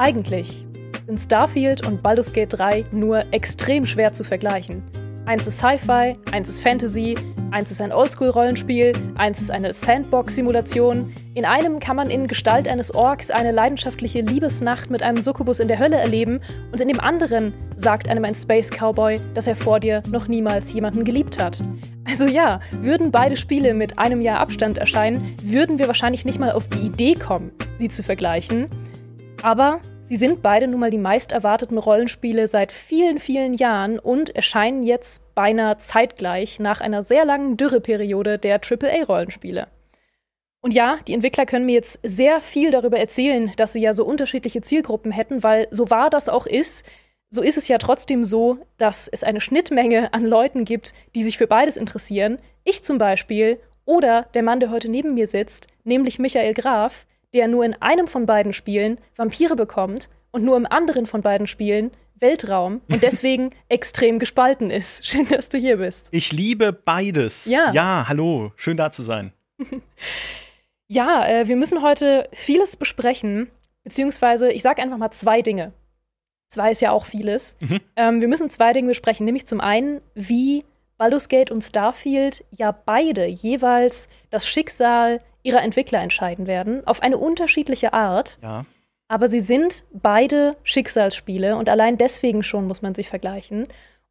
Eigentlich sind Starfield und Baldur's Gate 3 nur extrem schwer zu vergleichen. Eins ist Sci-Fi, eins ist Fantasy, eins ist ein Oldschool-Rollenspiel, eins ist eine Sandbox-Simulation. In einem kann man in Gestalt eines Orks eine leidenschaftliche Liebesnacht mit einem Succubus in der Hölle erleben und in dem anderen sagt einem ein Space Cowboy, dass er vor dir noch niemals jemanden geliebt hat. Also ja, würden beide Spiele mit einem Jahr Abstand erscheinen, würden wir wahrscheinlich nicht mal auf die Idee kommen, sie zu vergleichen. Aber sie sind beide nun mal die meist erwarteten Rollenspiele seit vielen, vielen Jahren und erscheinen jetzt beinahe zeitgleich nach einer sehr langen Dürreperiode der AAA-Rollenspiele. Und ja, die Entwickler können mir jetzt sehr viel darüber erzählen, dass sie ja so unterschiedliche Zielgruppen hätten, weil so wahr das auch ist, so ist es ja trotzdem so, dass es eine Schnittmenge an Leuten gibt, die sich für beides interessieren. Ich zum Beispiel oder der Mann, der heute neben mir sitzt, nämlich Michael Graf, der nur in einem von beiden Spielen Vampire bekommt und nur im anderen von beiden Spielen Weltraum und deswegen extrem gespalten ist. Schön, dass du hier bist. Ich liebe beides. Ja. Ja, hallo. Schön da zu sein. ja, äh, wir müssen heute vieles besprechen, beziehungsweise ich sage einfach mal zwei Dinge. Zwei ist ja auch vieles. Mhm. Ähm, wir müssen zwei Dinge besprechen, nämlich zum einen, wie Baldur's Gate und Starfield ja beide jeweils das Schicksal ihrer Entwickler entscheiden werden, auf eine unterschiedliche Art. Ja. Aber sie sind beide Schicksalsspiele und allein deswegen schon muss man sie vergleichen.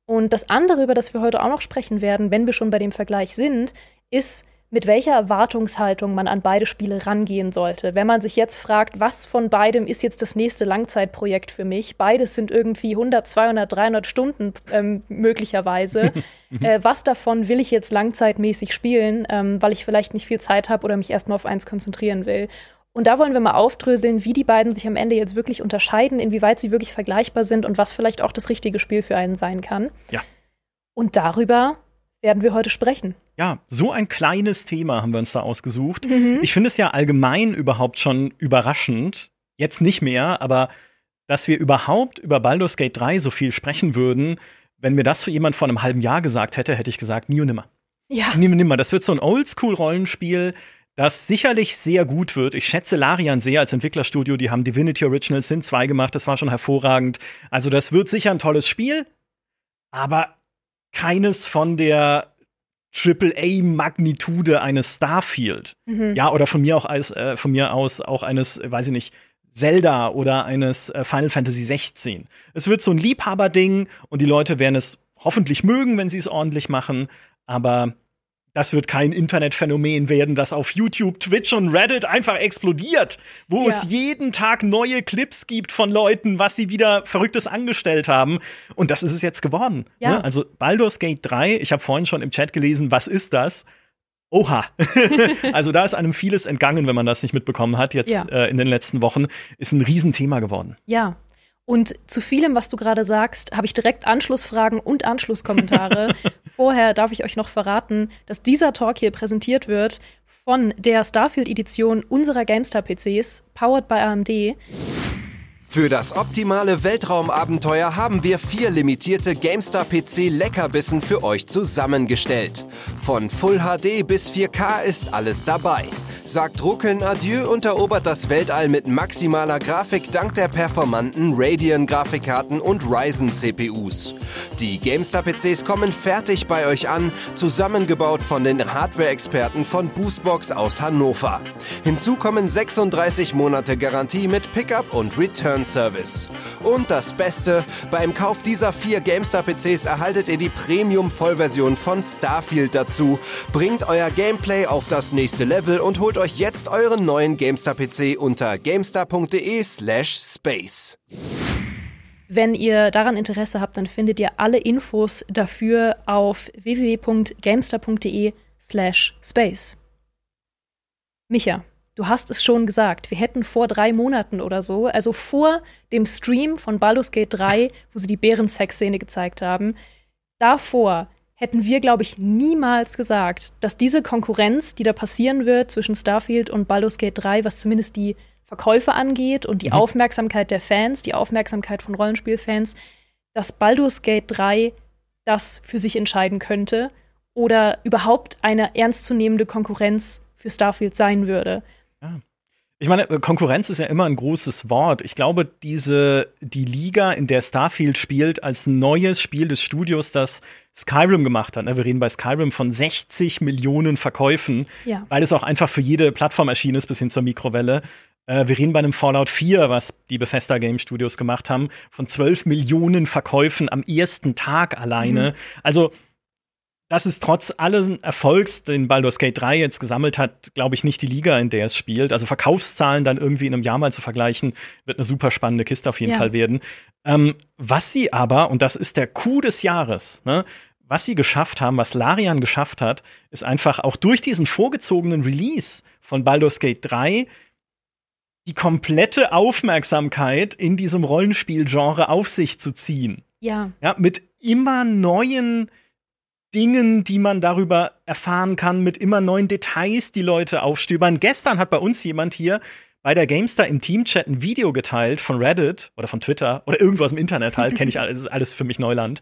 Und das andere, über das wir heute auch noch sprechen werden, wenn wir schon bei dem Vergleich sind, ist, mit welcher Erwartungshaltung man an beide Spiele rangehen sollte. Wenn man sich jetzt fragt, was von beidem ist jetzt das nächste Langzeitprojekt für mich? Beides sind irgendwie 100, 200, 300 Stunden ähm, möglicherweise. äh, was davon will ich jetzt langzeitmäßig spielen, ähm, weil ich vielleicht nicht viel Zeit habe oder mich erstmal auf eins konzentrieren will? Und da wollen wir mal aufdröseln, wie die beiden sich am Ende jetzt wirklich unterscheiden, inwieweit sie wirklich vergleichbar sind und was vielleicht auch das richtige Spiel für einen sein kann. Ja. Und darüber werden wir heute sprechen. Ja, so ein kleines Thema haben wir uns da ausgesucht. Mhm. Ich finde es ja allgemein überhaupt schon überraschend, jetzt nicht mehr, aber dass wir überhaupt über Baldur's Gate 3 so viel sprechen würden, wenn mir das für jemand vor einem halben Jahr gesagt hätte, hätte ich gesagt, nie und nimmer. Ja. Nie und nimmer. Das wird so ein Oldschool-Rollenspiel, das sicherlich sehr gut wird. Ich schätze Larian sehr als Entwicklerstudio. Die haben Divinity Original Sin 2 gemacht. Das war schon hervorragend. Also, das wird sicher ein tolles Spiel. Aber keines von der AAA-Magnitude eines Starfield. Mhm. Ja, oder von mir auch als, äh, von mir aus auch eines, weiß ich nicht, Zelda oder eines äh, Final Fantasy 16. Es wird so ein Liebhaberding und die Leute werden es hoffentlich mögen, wenn sie es ordentlich machen, aber das wird kein Internetphänomen werden, das auf YouTube, Twitch und Reddit einfach explodiert, wo ja. es jeden Tag neue Clips gibt von Leuten, was sie wieder Verrücktes angestellt haben. Und das ist es jetzt geworden. Ja. Ne? Also Baldur's Gate 3, ich habe vorhin schon im Chat gelesen, was ist das? Oha. also da ist einem vieles entgangen, wenn man das nicht mitbekommen hat, jetzt ja. äh, in den letzten Wochen. Ist ein Riesenthema geworden. Ja. Und zu vielem, was du gerade sagst, habe ich direkt Anschlussfragen und Anschlusskommentare. Vorher darf ich euch noch verraten, dass dieser Talk hier präsentiert wird von der Starfield-Edition unserer GameStar-PCs, powered by AMD. Für das optimale Weltraumabenteuer haben wir vier limitierte GameStar PC Leckerbissen für euch zusammengestellt. Von Full HD bis 4K ist alles dabei. Sagt Ruckeln Adieu und erobert das Weltall mit maximaler Grafik dank der performanten Radeon-Grafikkarten und Ryzen-CPUs. Die GameStar-PCs kommen fertig bei euch an, zusammengebaut von den Hardware-Experten von Boostbox aus Hannover. Hinzu kommen 36 Monate Garantie mit Pickup und Return Service. Und das Beste, beim Kauf dieser vier GameStar-PCs erhaltet ihr die Premium-Vollversion von Starfield dazu. Bringt euer Gameplay auf das nächste Level und holt euch jetzt euren neuen GameStar-PC unter gamestar.de/space. Wenn ihr daran Interesse habt, dann findet ihr alle Infos dafür auf www.gamestar.de/space. Micha, du hast es schon gesagt, wir hätten vor drei Monaten oder so, also vor dem Stream von Baldur's Gate 3, wo sie die Bären-Sex-Szene gezeigt haben, davor hätten wir, glaube ich, niemals gesagt, dass diese Konkurrenz, die da passieren wird zwischen Starfield und Baldur's Gate 3, was zumindest die Verkäufe angeht und die mhm. Aufmerksamkeit der Fans, die Aufmerksamkeit von Rollenspielfans, dass Baldur's Gate 3 das für sich entscheiden könnte oder überhaupt eine ernstzunehmende Konkurrenz für Starfield sein würde. Ich meine, Konkurrenz ist ja immer ein großes Wort. Ich glaube, diese, die Liga, in der Starfield spielt, als neues Spiel des Studios, das Skyrim gemacht hat. Ne? Wir reden bei Skyrim von 60 Millionen Verkäufen, ja. weil es auch einfach für jede Plattform erschienen ist, bis hin zur Mikrowelle. Äh, wir reden bei einem Fallout 4, was die Bethesda Game Studios gemacht haben, von 12 Millionen Verkäufen am ersten Tag alleine. Mhm. Also, das ist trotz allen Erfolgs, den Baldur's Gate 3 jetzt gesammelt hat, glaube ich, nicht die Liga, in der es spielt. Also Verkaufszahlen dann irgendwie in einem Jahr mal zu vergleichen, wird eine super spannende Kiste auf jeden ja. Fall werden. Ähm, was sie aber, und das ist der Coup des Jahres, ne, was sie geschafft haben, was Larian geschafft hat, ist einfach auch durch diesen vorgezogenen Release von Baldur's Gate 3 die komplette Aufmerksamkeit in diesem Rollenspielgenre auf sich zu ziehen. Ja. Ja, mit immer neuen Dingen, die man darüber erfahren kann, mit immer neuen Details, die Leute aufstöbern. Gestern hat bei uns jemand hier bei der GameStar im Teamchat ein Video geteilt von Reddit oder von Twitter oder irgendwas im Internet halt, kenne ich alles, ist alles für mich Neuland,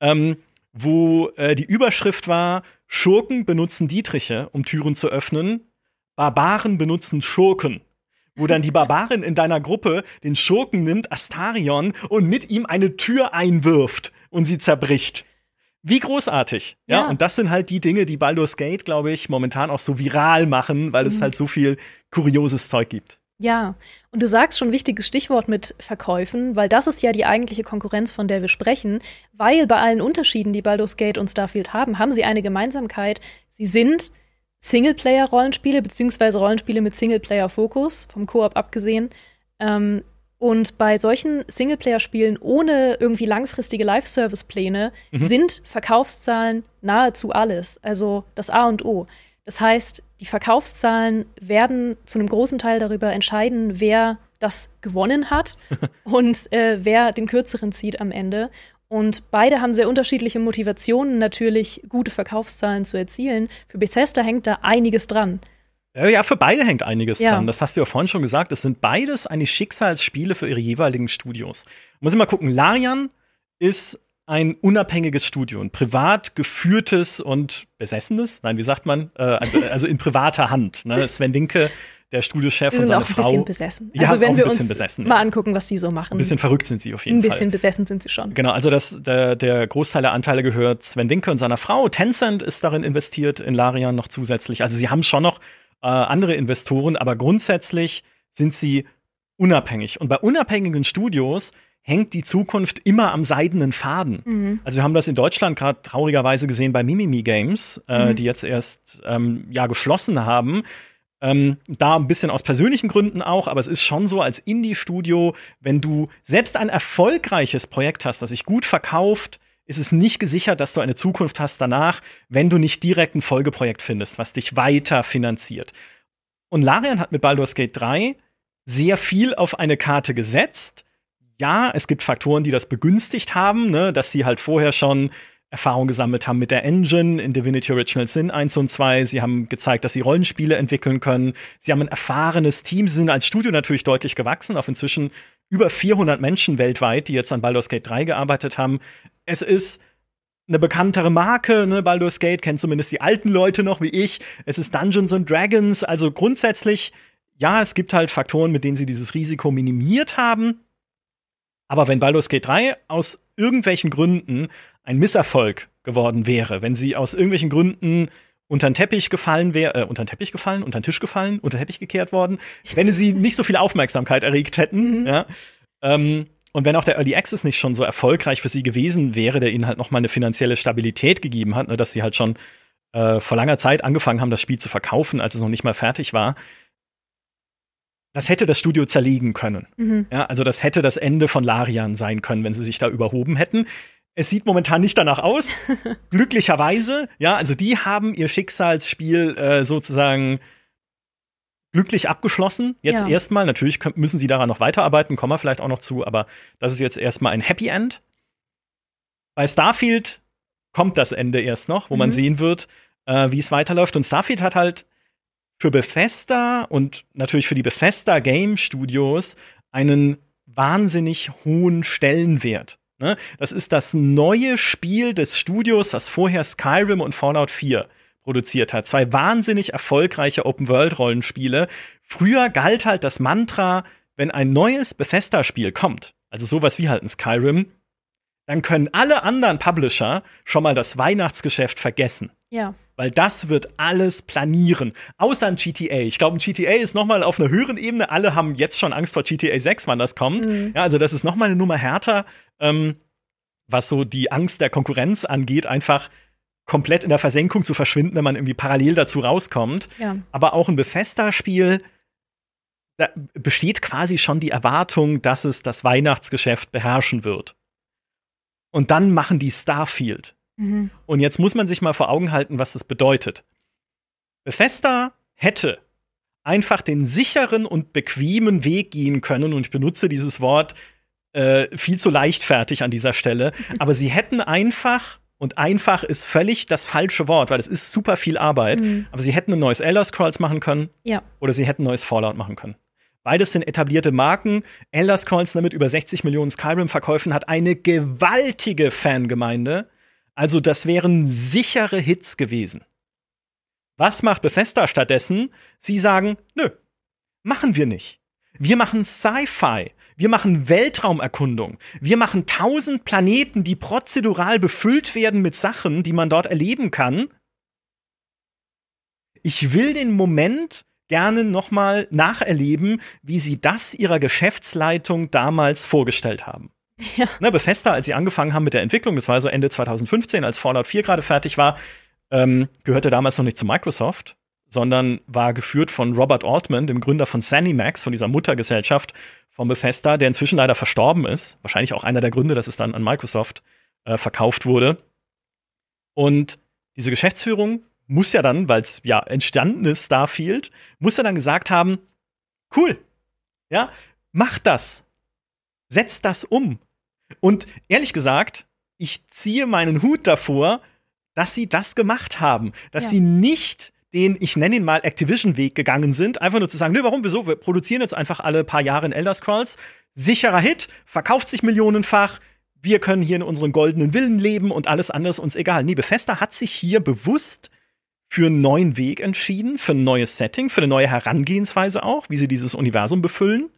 ähm, wo äh, die Überschrift war: Schurken benutzen Dietriche, um Türen zu öffnen, Barbaren benutzen Schurken wo dann die Barbarin in deiner Gruppe den Schurken nimmt, Astarion, und mit ihm eine Tür einwirft und sie zerbricht. Wie großartig. Ja. ja. und das sind halt die Dinge, die Baldur's Gate, glaube ich, momentan auch so viral machen, weil mhm. es halt so viel kurioses Zeug gibt. Ja, und du sagst schon ein wichtiges Stichwort mit Verkäufen, weil das ist ja die eigentliche Konkurrenz, von der wir sprechen. Weil bei allen Unterschieden, die Baldur's Gate und Starfield haben, haben sie eine Gemeinsamkeit. Sie sind Singleplayer-Rollenspiele, beziehungsweise Rollenspiele mit Singleplayer-Fokus, vom Koop abgesehen. Ähm, und bei solchen Singleplayer-Spielen ohne irgendwie langfristige Live-Service-Pläne mhm. sind Verkaufszahlen nahezu alles. Also das A und O. Das heißt, die Verkaufszahlen werden zu einem großen Teil darüber entscheiden, wer das gewonnen hat und äh, wer den kürzeren zieht am Ende. Und beide haben sehr unterschiedliche Motivationen, natürlich gute Verkaufszahlen zu erzielen. Für Bethesda hängt da einiges dran. Ja, für beide hängt einiges ja. dran. Das hast du ja vorhin schon gesagt. Es sind beides eigentlich Schicksalsspiele für ihre jeweiligen Studios. Muss ich mal gucken. Larian ist ein unabhängiges Studio, ein privat geführtes und besessenes, nein, wie sagt man, äh, also in privater Hand. Ne? Sven Winke der Studiochef und seine Frau. Auch ein bisschen besessen. Ja, also wenn wir uns besessen, mal angucken, was die so machen. Ein bisschen verrückt sind sie auf jeden Fall. Ein bisschen Fall. besessen sind sie schon. Genau, also das, der, der Großteil der Anteile gehört Sven Winke und seiner Frau. Tencent ist darin investiert, in Larian noch zusätzlich. Also sie haben schon noch äh, andere Investoren, aber grundsätzlich sind sie unabhängig. Und bei unabhängigen Studios hängt die Zukunft immer am seidenen Faden. Mhm. Also wir haben das in Deutschland gerade traurigerweise gesehen bei Mimimi Games, äh, mhm. die jetzt erst ähm, ja geschlossen haben. Ähm, da ein bisschen aus persönlichen Gründen auch, aber es ist schon so als Indie-Studio, wenn du selbst ein erfolgreiches Projekt hast, das sich gut verkauft, ist es nicht gesichert, dass du eine Zukunft hast danach, wenn du nicht direkt ein Folgeprojekt findest, was dich weiter finanziert. Und Larian hat mit Baldur's Gate 3 sehr viel auf eine Karte gesetzt, ja, es gibt Faktoren, die das begünstigt haben, ne, dass sie halt vorher schon Erfahrung gesammelt haben mit der Engine in Divinity Original Sin 1 und 2. Sie haben gezeigt, dass sie Rollenspiele entwickeln können. Sie haben ein erfahrenes Team. Sie sind als Studio natürlich deutlich gewachsen, auf inzwischen über 400 Menschen weltweit, die jetzt an Baldur's Gate 3 gearbeitet haben. Es ist eine bekanntere Marke, ne? Baldur's Gate kennt zumindest die alten Leute noch wie ich. Es ist Dungeons and Dragons, also grundsätzlich, ja, es gibt halt Faktoren, mit denen sie dieses Risiko minimiert haben. Aber wenn Baldur's Gate 3 aus irgendwelchen Gründen ein Misserfolg geworden wäre, wenn sie aus irgendwelchen Gründen unter den Teppich gefallen wäre, äh, unter den Teppich gefallen, unter den Tisch gefallen, unter den Teppich gekehrt worden, wenn sie nicht so viel Aufmerksamkeit erregt hätten, mhm. ja. Ähm, und wenn auch der Early Access nicht schon so erfolgreich für sie gewesen wäre, der ihnen halt noch mal eine finanzielle Stabilität gegeben hat, ne, dass sie halt schon äh, vor langer Zeit angefangen haben, das Spiel zu verkaufen, als es noch nicht mal fertig war, das hätte das Studio zerlegen können. Mhm. Ja, also das hätte das Ende von Larian sein können, wenn sie sich da überhoben hätten. Es sieht momentan nicht danach aus. Glücklicherweise, ja, also die haben ihr Schicksalsspiel äh, sozusagen glücklich abgeschlossen. Jetzt ja. erstmal. Natürlich müssen sie daran noch weiterarbeiten, kommen wir vielleicht auch noch zu, aber das ist jetzt erstmal ein Happy End. Bei Starfield kommt das Ende erst noch, wo mhm. man sehen wird, äh, wie es weiterläuft. Und Starfield hat halt für Bethesda und natürlich für die Bethesda Game Studios einen wahnsinnig hohen Stellenwert. Ne? Das ist das neue Spiel des Studios, was vorher Skyrim und Fallout 4 produziert hat. Zwei wahnsinnig erfolgreiche Open-World-Rollenspiele. Früher galt halt das Mantra, wenn ein neues Bethesda-Spiel kommt, also sowas wie halt ein Skyrim, dann können alle anderen Publisher schon mal das Weihnachtsgeschäft vergessen. Ja. Weil das wird alles planieren. Außer ein GTA. Ich glaube, ein GTA ist noch mal auf einer höheren Ebene. Alle haben jetzt schon Angst vor GTA 6, wann das kommt. Mhm. Ja, also das ist noch mal eine Nummer härter, ähm, was so die Angst der Konkurrenz angeht, einfach komplett in der Versenkung zu verschwinden, wenn man irgendwie parallel dazu rauskommt. Ja. Aber auch ein Bethesda-Spiel, da besteht quasi schon die Erwartung, dass es das Weihnachtsgeschäft beherrschen wird. Und dann machen die Starfield. Mhm. Und jetzt muss man sich mal vor Augen halten, was das bedeutet. Bethesda hätte einfach den sicheren und bequemen Weg gehen können, und ich benutze dieses Wort äh, viel zu leichtfertig an dieser Stelle, aber sie hätten einfach, und einfach ist völlig das falsche Wort, weil es ist super viel Arbeit, mhm. aber sie hätten ein neues Elder Scrolls machen können ja. oder sie hätten ein neues Fallout machen können. Beides sind etablierte Marken. Elder Scrolls mit über 60 Millionen Skyrim-Verkäufen hat eine gewaltige Fangemeinde. Also das wären sichere Hits gewesen. Was macht Bethesda stattdessen? Sie sagen, nö, machen wir nicht. Wir machen Sci-Fi. Wir machen Weltraumerkundung. Wir machen tausend Planeten, die prozedural befüllt werden mit Sachen, die man dort erleben kann. Ich will den Moment gerne nochmal nacherleben, wie sie das ihrer Geschäftsleitung damals vorgestellt haben. Ja. Ne, Bethesda, als sie angefangen haben mit der Entwicklung, das war so Ende 2015, als Fallout 4 gerade fertig war, ähm, gehörte damals noch nicht zu Microsoft, sondern war geführt von Robert Altman, dem Gründer von ZeniMax, von dieser Muttergesellschaft von Bethesda, der inzwischen leider verstorben ist. Wahrscheinlich auch einer der Gründe, dass es dann an Microsoft äh, verkauft wurde. Und diese Geschäftsführung muss ja dann, weil es ja entstanden ist, Starfield, muss ja dann gesagt haben, cool, ja, mach das, setz das um. Und ehrlich gesagt, ich ziehe meinen Hut davor, dass sie das gemacht haben, dass ja. sie nicht den, ich nenne ihn mal Activision-Weg gegangen sind, einfach nur zu sagen, nö, warum, wieso, wir produzieren jetzt einfach alle paar Jahre in Elder Scrolls, sicherer Hit, verkauft sich millionenfach, wir können hier in unseren goldenen Villen leben und alles andere ist uns egal. Nee, Bethesda hat sich hier bewusst für einen neuen Weg entschieden, für ein neues Setting, für eine neue Herangehensweise auch, wie sie dieses Universum befüllen.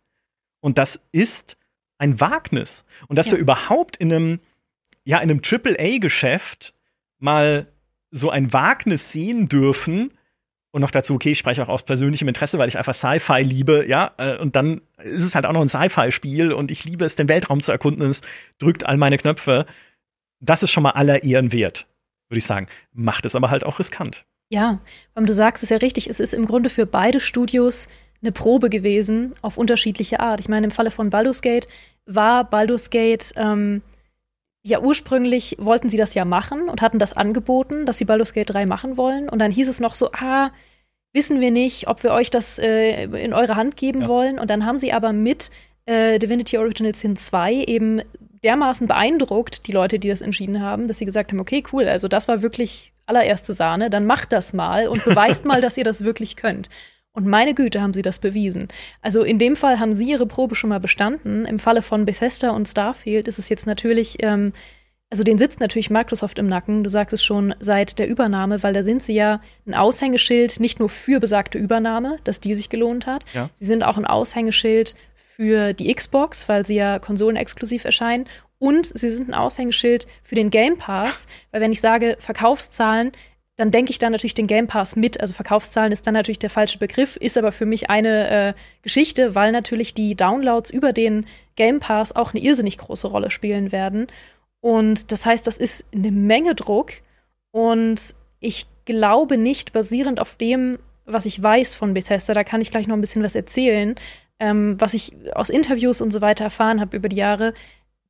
Und das ist ein Wagnis. Und dass ja. wir überhaupt in einem, ja, in einem AAA-Geschäft mal so ein Wagnis sehen dürfen, und noch dazu, okay, ich spreche auch aus persönlichem Interesse, weil ich einfach Sci-Fi liebe, ja. Äh, und dann ist es halt auch noch ein Sci-Fi-Spiel und ich liebe es, den Weltraum zu erkunden. Es drückt all meine Knöpfe. Das ist schon mal aller Ehren wert, würde ich sagen. Macht es aber halt auch riskant. Ja, weil du sagst es ja richtig, es ist im Grunde für beide Studios eine Probe gewesen auf unterschiedliche Art. Ich meine, im Falle von Baldur's Gate war Baldur's Gate ähm, ja ursprünglich wollten sie das ja machen und hatten das angeboten, dass sie Baldur's Gate 3 machen wollen. Und dann hieß es noch so, ah, wissen wir nicht, ob wir euch das äh, in eure Hand geben ja. wollen. Und dann haben sie aber mit äh, Divinity Original Sin 2 eben dermaßen beeindruckt, die Leute, die das entschieden haben, dass sie gesagt haben, okay, cool, also das war wirklich allererste Sahne, dann macht das mal und beweist mal, dass ihr das wirklich könnt. Und meine Güte, haben sie das bewiesen. Also in dem Fall haben sie ihre Probe schon mal bestanden. Im Falle von Bethesda und Starfield ist es jetzt natürlich, ähm, also den sitzt natürlich Microsoft im Nacken, du sagst es schon, seit der Übernahme, weil da sind sie ja ein Aushängeschild nicht nur für besagte Übernahme, dass die sich gelohnt hat, ja. sie sind auch ein Aushängeschild für die Xbox, weil sie ja konsolenexklusiv erscheinen. Und sie sind ein Aushängeschild für den Game Pass, weil wenn ich sage Verkaufszahlen, dann denke ich da natürlich den Game Pass mit. Also Verkaufszahlen ist dann natürlich der falsche Begriff, ist aber für mich eine äh, Geschichte, weil natürlich die Downloads über den Game Pass auch eine irrsinnig große Rolle spielen werden. Und das heißt, das ist eine Menge Druck. Und ich glaube nicht, basierend auf dem, was ich weiß von Bethesda, da kann ich gleich noch ein bisschen was erzählen, ähm, was ich aus Interviews und so weiter erfahren habe über die Jahre,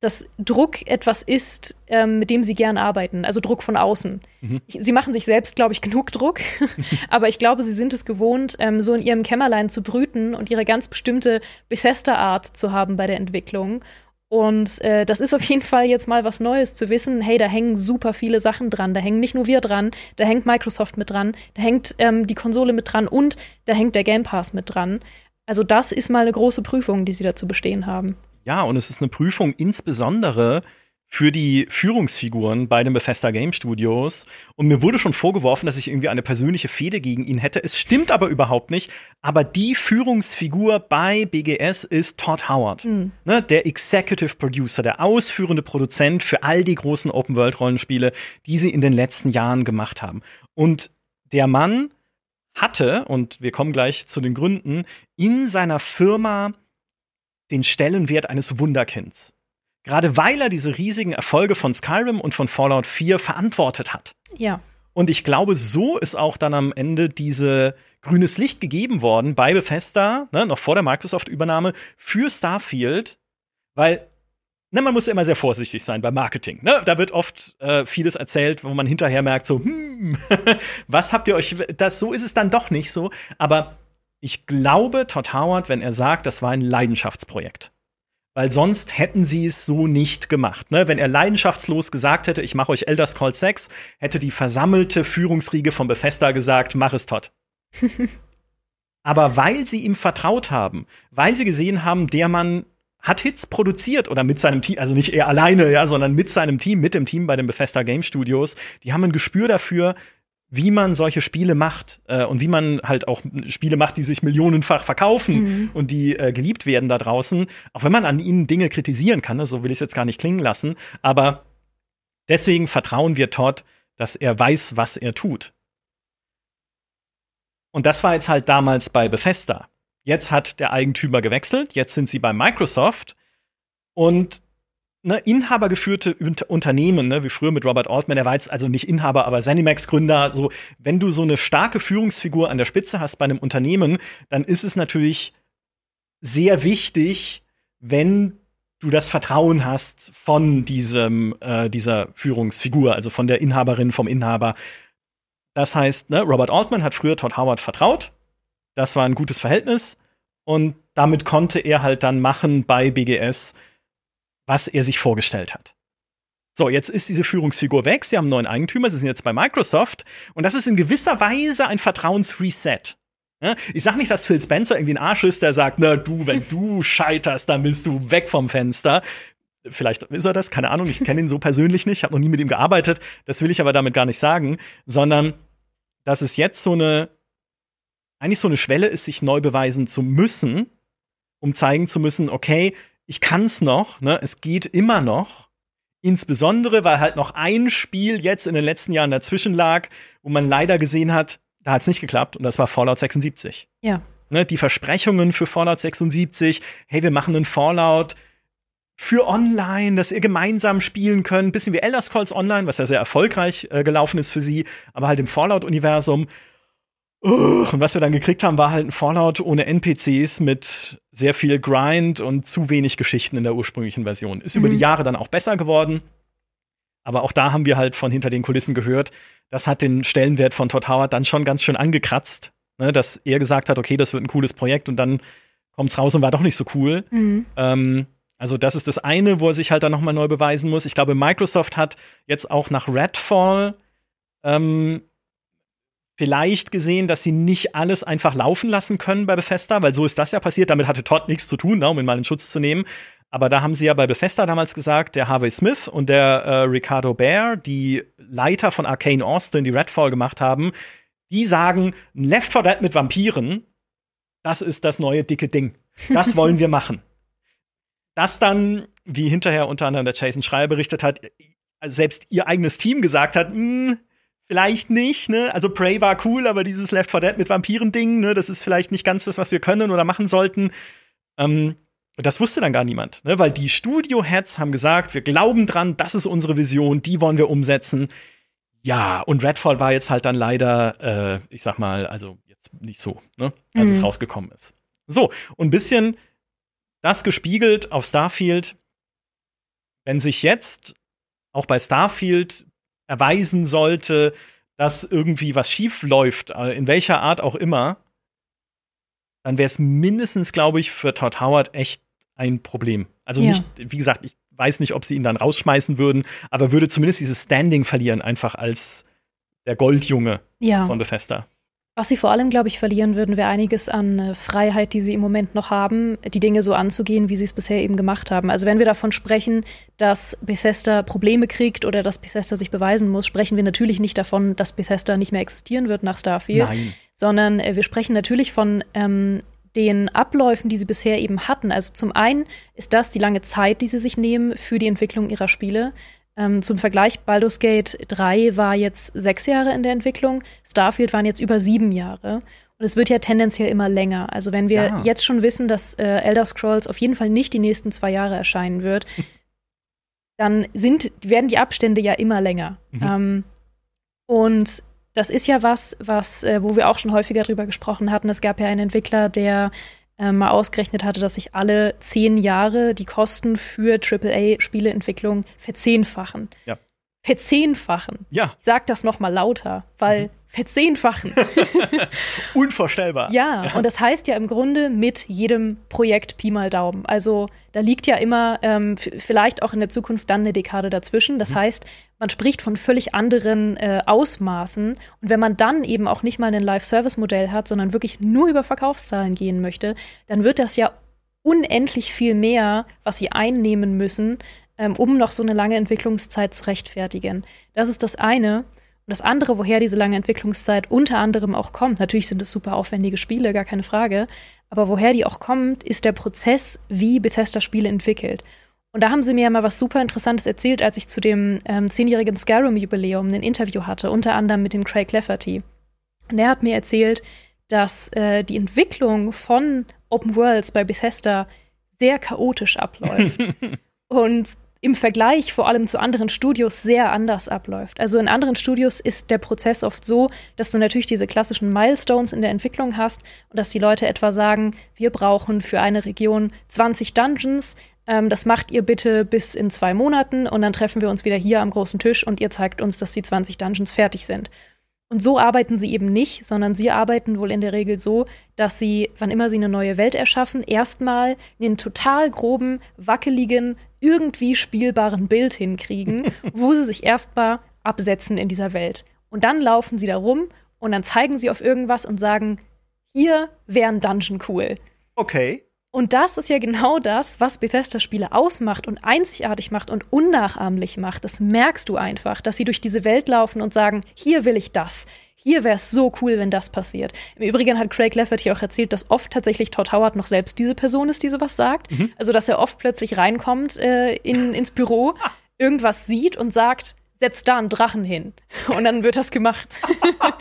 dass Druck etwas ist, ähm, mit dem sie gern arbeiten, also Druck von außen. Mhm. Sie machen sich selbst, glaube ich, genug Druck, aber ich glaube, sie sind es gewohnt, ähm, so in ihrem Kämmerlein zu brüten und ihre ganz bestimmte Bethesda-Art zu haben bei der Entwicklung. Und äh, das ist auf jeden Fall jetzt mal was Neues zu wissen. Hey, da hängen super viele Sachen dran. Da hängen nicht nur wir dran, da hängt Microsoft mit dran, da hängt ähm, die Konsole mit dran und da hängt der Game Pass mit dran. Also das ist mal eine große Prüfung, die sie da zu bestehen haben. Ja, und es ist eine Prüfung insbesondere für die Führungsfiguren bei den Bethesda Game Studios. Und mir wurde schon vorgeworfen, dass ich irgendwie eine persönliche Fehde gegen ihn hätte. Es stimmt aber überhaupt nicht. Aber die Führungsfigur bei BGS ist Todd Howard, mhm. ne, der Executive Producer, der ausführende Produzent für all die großen Open-World-Rollenspiele, die sie in den letzten Jahren gemacht haben. Und der Mann hatte, und wir kommen gleich zu den Gründen, in seiner Firma den Stellenwert eines Wunderkinds. Gerade weil er diese riesigen Erfolge von Skyrim und von Fallout 4 verantwortet hat. Ja. Und ich glaube, so ist auch dann am Ende diese grünes Licht gegeben worden bei Bethesda, ne, noch vor der Microsoft-Übernahme, für Starfield, weil ne, man muss ja immer sehr vorsichtig sein beim Marketing. Ne? Da wird oft äh, vieles erzählt, wo man hinterher merkt, so, hm, was habt ihr euch, das, so ist es dann doch nicht so. Aber ich glaube Todd Howard, wenn er sagt, das war ein Leidenschaftsprojekt. Weil sonst hätten sie es so nicht gemacht. Ne? Wenn er leidenschaftslos gesagt hätte, ich mache euch Elder Scrolls 6, hätte die versammelte Führungsriege von Bethesda gesagt, mach es Todd. Aber weil sie ihm vertraut haben, weil sie gesehen haben, der Mann hat Hits produziert oder mit seinem Team, also nicht er alleine, ja, sondern mit seinem Team, mit dem Team bei den Bethesda Game Studios. Die haben ein Gespür dafür, wie man solche Spiele macht äh, und wie man halt auch Spiele macht, die sich millionenfach verkaufen mhm. und die äh, geliebt werden da draußen. Auch wenn man an ihnen Dinge kritisieren kann, ne, so will ich es jetzt gar nicht klingen lassen. Aber deswegen vertrauen wir Todd, dass er weiß, was er tut. Und das war jetzt halt damals bei Bethesda. Jetzt hat der Eigentümer gewechselt, jetzt sind sie bei Microsoft und ne, inhabergeführte Unternehmen, ne, wie früher mit Robert Altman, der war jetzt also nicht Inhaber, aber Zenimax-Gründer, so, wenn du so eine starke Führungsfigur an der Spitze hast bei einem Unternehmen, dann ist es natürlich sehr wichtig, wenn du das Vertrauen hast von diesem, äh, dieser Führungsfigur, also von der Inhaberin, vom Inhaber. Das heißt, ne, Robert Altman hat früher Todd Howard vertraut das war ein gutes Verhältnis und damit konnte er halt dann machen bei BGS, was er sich vorgestellt hat. So, jetzt ist diese Führungsfigur weg, sie haben einen neuen Eigentümer, sie sind jetzt bei Microsoft. Und das ist in gewisser Weise ein Vertrauensreset. Ich sag nicht, dass Phil Spencer irgendwie ein Arsch ist, der sagt, na du, wenn du scheiterst, dann bist du weg vom Fenster. Vielleicht ist er das, keine Ahnung, ich kenne ihn so persönlich nicht, habe noch nie mit ihm gearbeitet, das will ich aber damit gar nicht sagen, sondern dass es jetzt so eine eigentlich so eine Schwelle ist, sich neu beweisen zu müssen, um zeigen zu müssen, okay, ich kann's noch, ne, es geht immer noch. Insbesondere, weil halt noch ein Spiel jetzt in den letzten Jahren dazwischen lag, wo man leider gesehen hat, da hat's nicht geklappt und das war Fallout 76. Ja. Ne, die Versprechungen für Fallout 76, hey, wir machen einen Fallout für online, dass ihr gemeinsam spielen könnt, bisschen wie Elder Scrolls Online, was ja sehr erfolgreich äh, gelaufen ist für sie, aber halt im Fallout-Universum. Und was wir dann gekriegt haben, war halt ein Fallout ohne NPCs mit sehr viel Grind und zu wenig Geschichten in der ursprünglichen Version. Ist mhm. über die mhm. Jahre dann auch besser geworden. Aber auch da haben wir halt von hinter den Kulissen gehört, das hat den Stellenwert von Todd Howard dann schon ganz schön angekratzt, ne, dass er gesagt hat, okay, das wird ein cooles Projekt und dann kommt's raus und war doch nicht so cool. Mhm. Ähm, also das ist das eine, wo er sich halt dann nochmal neu beweisen muss. Ich glaube, Microsoft hat jetzt auch nach Redfall ähm, vielleicht gesehen, dass sie nicht alles einfach laufen lassen können bei Bethesda, weil so ist das ja passiert. Damit hatte Todd nichts zu tun, ne, um ihn mal in Schutz zu nehmen. Aber da haben sie ja bei Bethesda damals gesagt, der Harvey Smith und der äh, Ricardo Bear, die Leiter von Arcane Austin, die Redfall gemacht haben, die sagen, Left 4 Dead mit Vampiren, das ist das neue dicke Ding. Das wollen wir machen. Das dann, wie hinterher unter anderem der Jason Schreier berichtet hat, selbst ihr eigenes Team gesagt hat, hm, vielleicht nicht, ne? Also Prey war cool, aber dieses Left 4 Dead mit Vampiren-Ding, ne, das ist vielleicht nicht ganz das, was wir können oder machen sollten. Ähm, das wusste dann gar niemand, ne? weil die Studio-Heads haben gesagt, wir glauben dran, das ist unsere Vision, die wollen wir umsetzen. Ja, und Redfall war jetzt halt dann leider, äh, ich sag mal, also jetzt nicht so, ne? als mhm. es rausgekommen ist. So, und ein bisschen das gespiegelt auf Starfield, wenn sich jetzt auch bei Starfield erweisen sollte, dass irgendwie was schief läuft, äh, in welcher Art auch immer, dann wäre es mindestens, glaube ich, für Todd Howard echt ein Problem. Also ja. nicht, wie gesagt, ich weiß nicht, ob sie ihn dann rausschmeißen würden, aber würde zumindest dieses Standing verlieren, einfach als der Goldjunge ja. von Bethesda. Was sie vor allem, glaube ich, verlieren würden, wäre einiges an äh, Freiheit, die sie im Moment noch haben, die Dinge so anzugehen, wie sie es bisher eben gemacht haben. Also wenn wir davon sprechen, dass Bethesda Probleme kriegt oder dass Bethesda sich beweisen muss, sprechen wir natürlich nicht davon, dass Bethesda nicht mehr existieren wird nach Starfield, Nein. sondern äh, wir sprechen natürlich von ähm, den Abläufen, die sie bisher eben hatten. Also zum einen ist das die lange Zeit, die sie sich nehmen für die Entwicklung ihrer Spiele. Ähm, zum Vergleich, Baldur's Gate 3 war jetzt sechs Jahre in der Entwicklung, Starfield waren jetzt über sieben Jahre. Und es wird ja tendenziell immer länger. Also wenn wir ja. jetzt schon wissen, dass äh, Elder Scrolls auf jeden Fall nicht die nächsten zwei Jahre erscheinen wird, dann sind, werden die Abstände ja immer länger. Mhm. Ähm, und das ist ja was, was, äh, wo wir auch schon häufiger drüber gesprochen hatten. Es gab ja einen Entwickler, der äh, mal ausgerechnet hatte, dass sich alle zehn Jahre die Kosten für AAA-Spieleentwicklung verzehnfachen. Ja. Verzehnfachen. Ja. Ich sag das noch mal lauter, weil mhm verzehnfachen. Unvorstellbar. Ja, ja, und das heißt ja im Grunde mit jedem Projekt Pi mal Daumen. Also da liegt ja immer ähm, vielleicht auch in der Zukunft dann eine Dekade dazwischen. Das mhm. heißt, man spricht von völlig anderen äh, Ausmaßen. Und wenn man dann eben auch nicht mal ein Live-Service-Modell hat, sondern wirklich nur über Verkaufszahlen gehen möchte, dann wird das ja unendlich viel mehr, was sie einnehmen müssen, ähm, um noch so eine lange Entwicklungszeit zu rechtfertigen. Das ist das eine. Und das andere, woher diese lange Entwicklungszeit unter anderem auch kommt, natürlich sind es super aufwendige Spiele, gar keine Frage, aber woher die auch kommt, ist der Prozess, wie Bethesda Spiele entwickelt. Und da haben sie mir ja mal was super Interessantes erzählt, als ich zu dem ähm, zehnjährigen Skyrim-Jubiläum ein Interview hatte, unter anderem mit dem Craig Lafferty. Und der hat mir erzählt, dass äh, die Entwicklung von Open Worlds bei Bethesda sehr chaotisch abläuft. und im Vergleich vor allem zu anderen Studios sehr anders abläuft. Also in anderen Studios ist der Prozess oft so, dass du natürlich diese klassischen Milestones in der Entwicklung hast und dass die Leute etwa sagen, wir brauchen für eine Region 20 Dungeons, ähm, das macht ihr bitte bis in zwei Monaten und dann treffen wir uns wieder hier am großen Tisch und ihr zeigt uns, dass die 20 Dungeons fertig sind. Und so arbeiten sie eben nicht, sondern sie arbeiten wohl in der Regel so, dass sie, wann immer sie eine neue Welt erschaffen, erstmal einen total groben, wackeligen, irgendwie spielbaren Bild hinkriegen, wo sie sich erstmal absetzen in dieser Welt. Und dann laufen sie da rum und dann zeigen sie auf irgendwas und sagen, hier wäre ein Dungeon cool. Okay. Und das ist ja genau das, was Bethesda-Spiele ausmacht und einzigartig macht und unnachahmlich macht. Das merkst du einfach, dass sie durch diese Welt laufen und sagen, hier will ich das. Hier wäre es so cool, wenn das passiert. Im Übrigen hat Craig Lafferty auch erzählt, dass oft tatsächlich Todd Howard noch selbst diese Person ist, die sowas sagt. Mhm. Also, dass er oft plötzlich reinkommt äh, in, ins Büro, irgendwas sieht und sagt, setz da einen Drachen hin. Und dann wird das gemacht.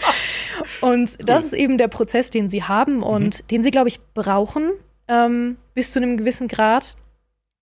und cool. das ist eben der Prozess, den sie haben und mhm. den sie, glaube ich, brauchen, ähm, bis zu einem gewissen Grad.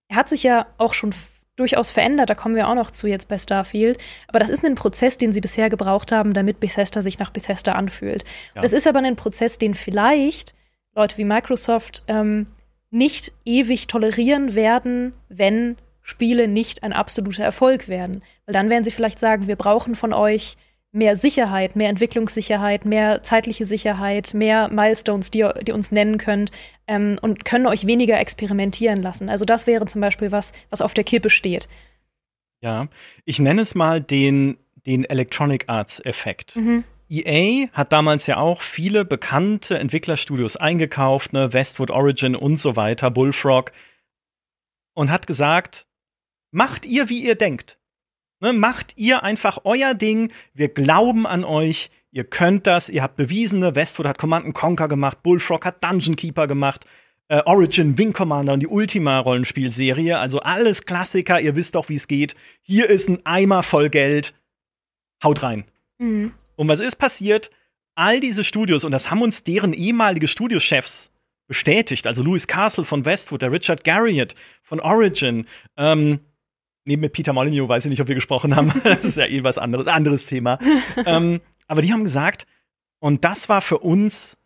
Er hat sich ja auch schon durchaus verändert. Da kommen wir auch noch zu jetzt bei Starfield. Aber das ist ein Prozess, den sie bisher gebraucht haben, damit Bethesda sich nach Bethesda anfühlt. Ja. Das ist aber ein Prozess, den vielleicht Leute wie Microsoft ähm, nicht ewig tolerieren werden, wenn Spiele nicht ein absoluter Erfolg werden. Weil dann werden sie vielleicht sagen, wir brauchen von euch mehr Sicherheit, mehr Entwicklungssicherheit, mehr zeitliche Sicherheit, mehr Milestones, die ihr, uns nennen könnt ähm, und können euch weniger experimentieren lassen. Also das wäre zum Beispiel was, was auf der Kippe steht. Ja, ich nenne es mal den, den Electronic Arts Effekt. Mhm. EA hat damals ja auch viele bekannte Entwicklerstudios eingekauft, ne, Westwood Origin und so weiter, Bullfrog, und hat gesagt, macht ihr, wie ihr denkt. Ne, macht ihr einfach euer Ding. Wir glauben an euch. Ihr könnt das. Ihr habt bewiesene. Westwood hat Command Conquer gemacht. Bullfrog hat Dungeon Keeper gemacht. Äh, Origin, Wing Commander und die Ultima-Rollenspielserie. Also alles Klassiker. Ihr wisst doch, wie es geht. Hier ist ein Eimer voll Geld. Haut rein. Mhm. Und was ist passiert? All diese Studios, und das haben uns deren ehemalige Studiochefs bestätigt, also Louis Castle von Westwood, der Richard Garriott von Origin, ähm, neben mit Peter Molyneux, weiß ich nicht, ob wir gesprochen haben. das ist ja eh was anderes, anderes Thema. ähm, aber die haben gesagt, und das war für uns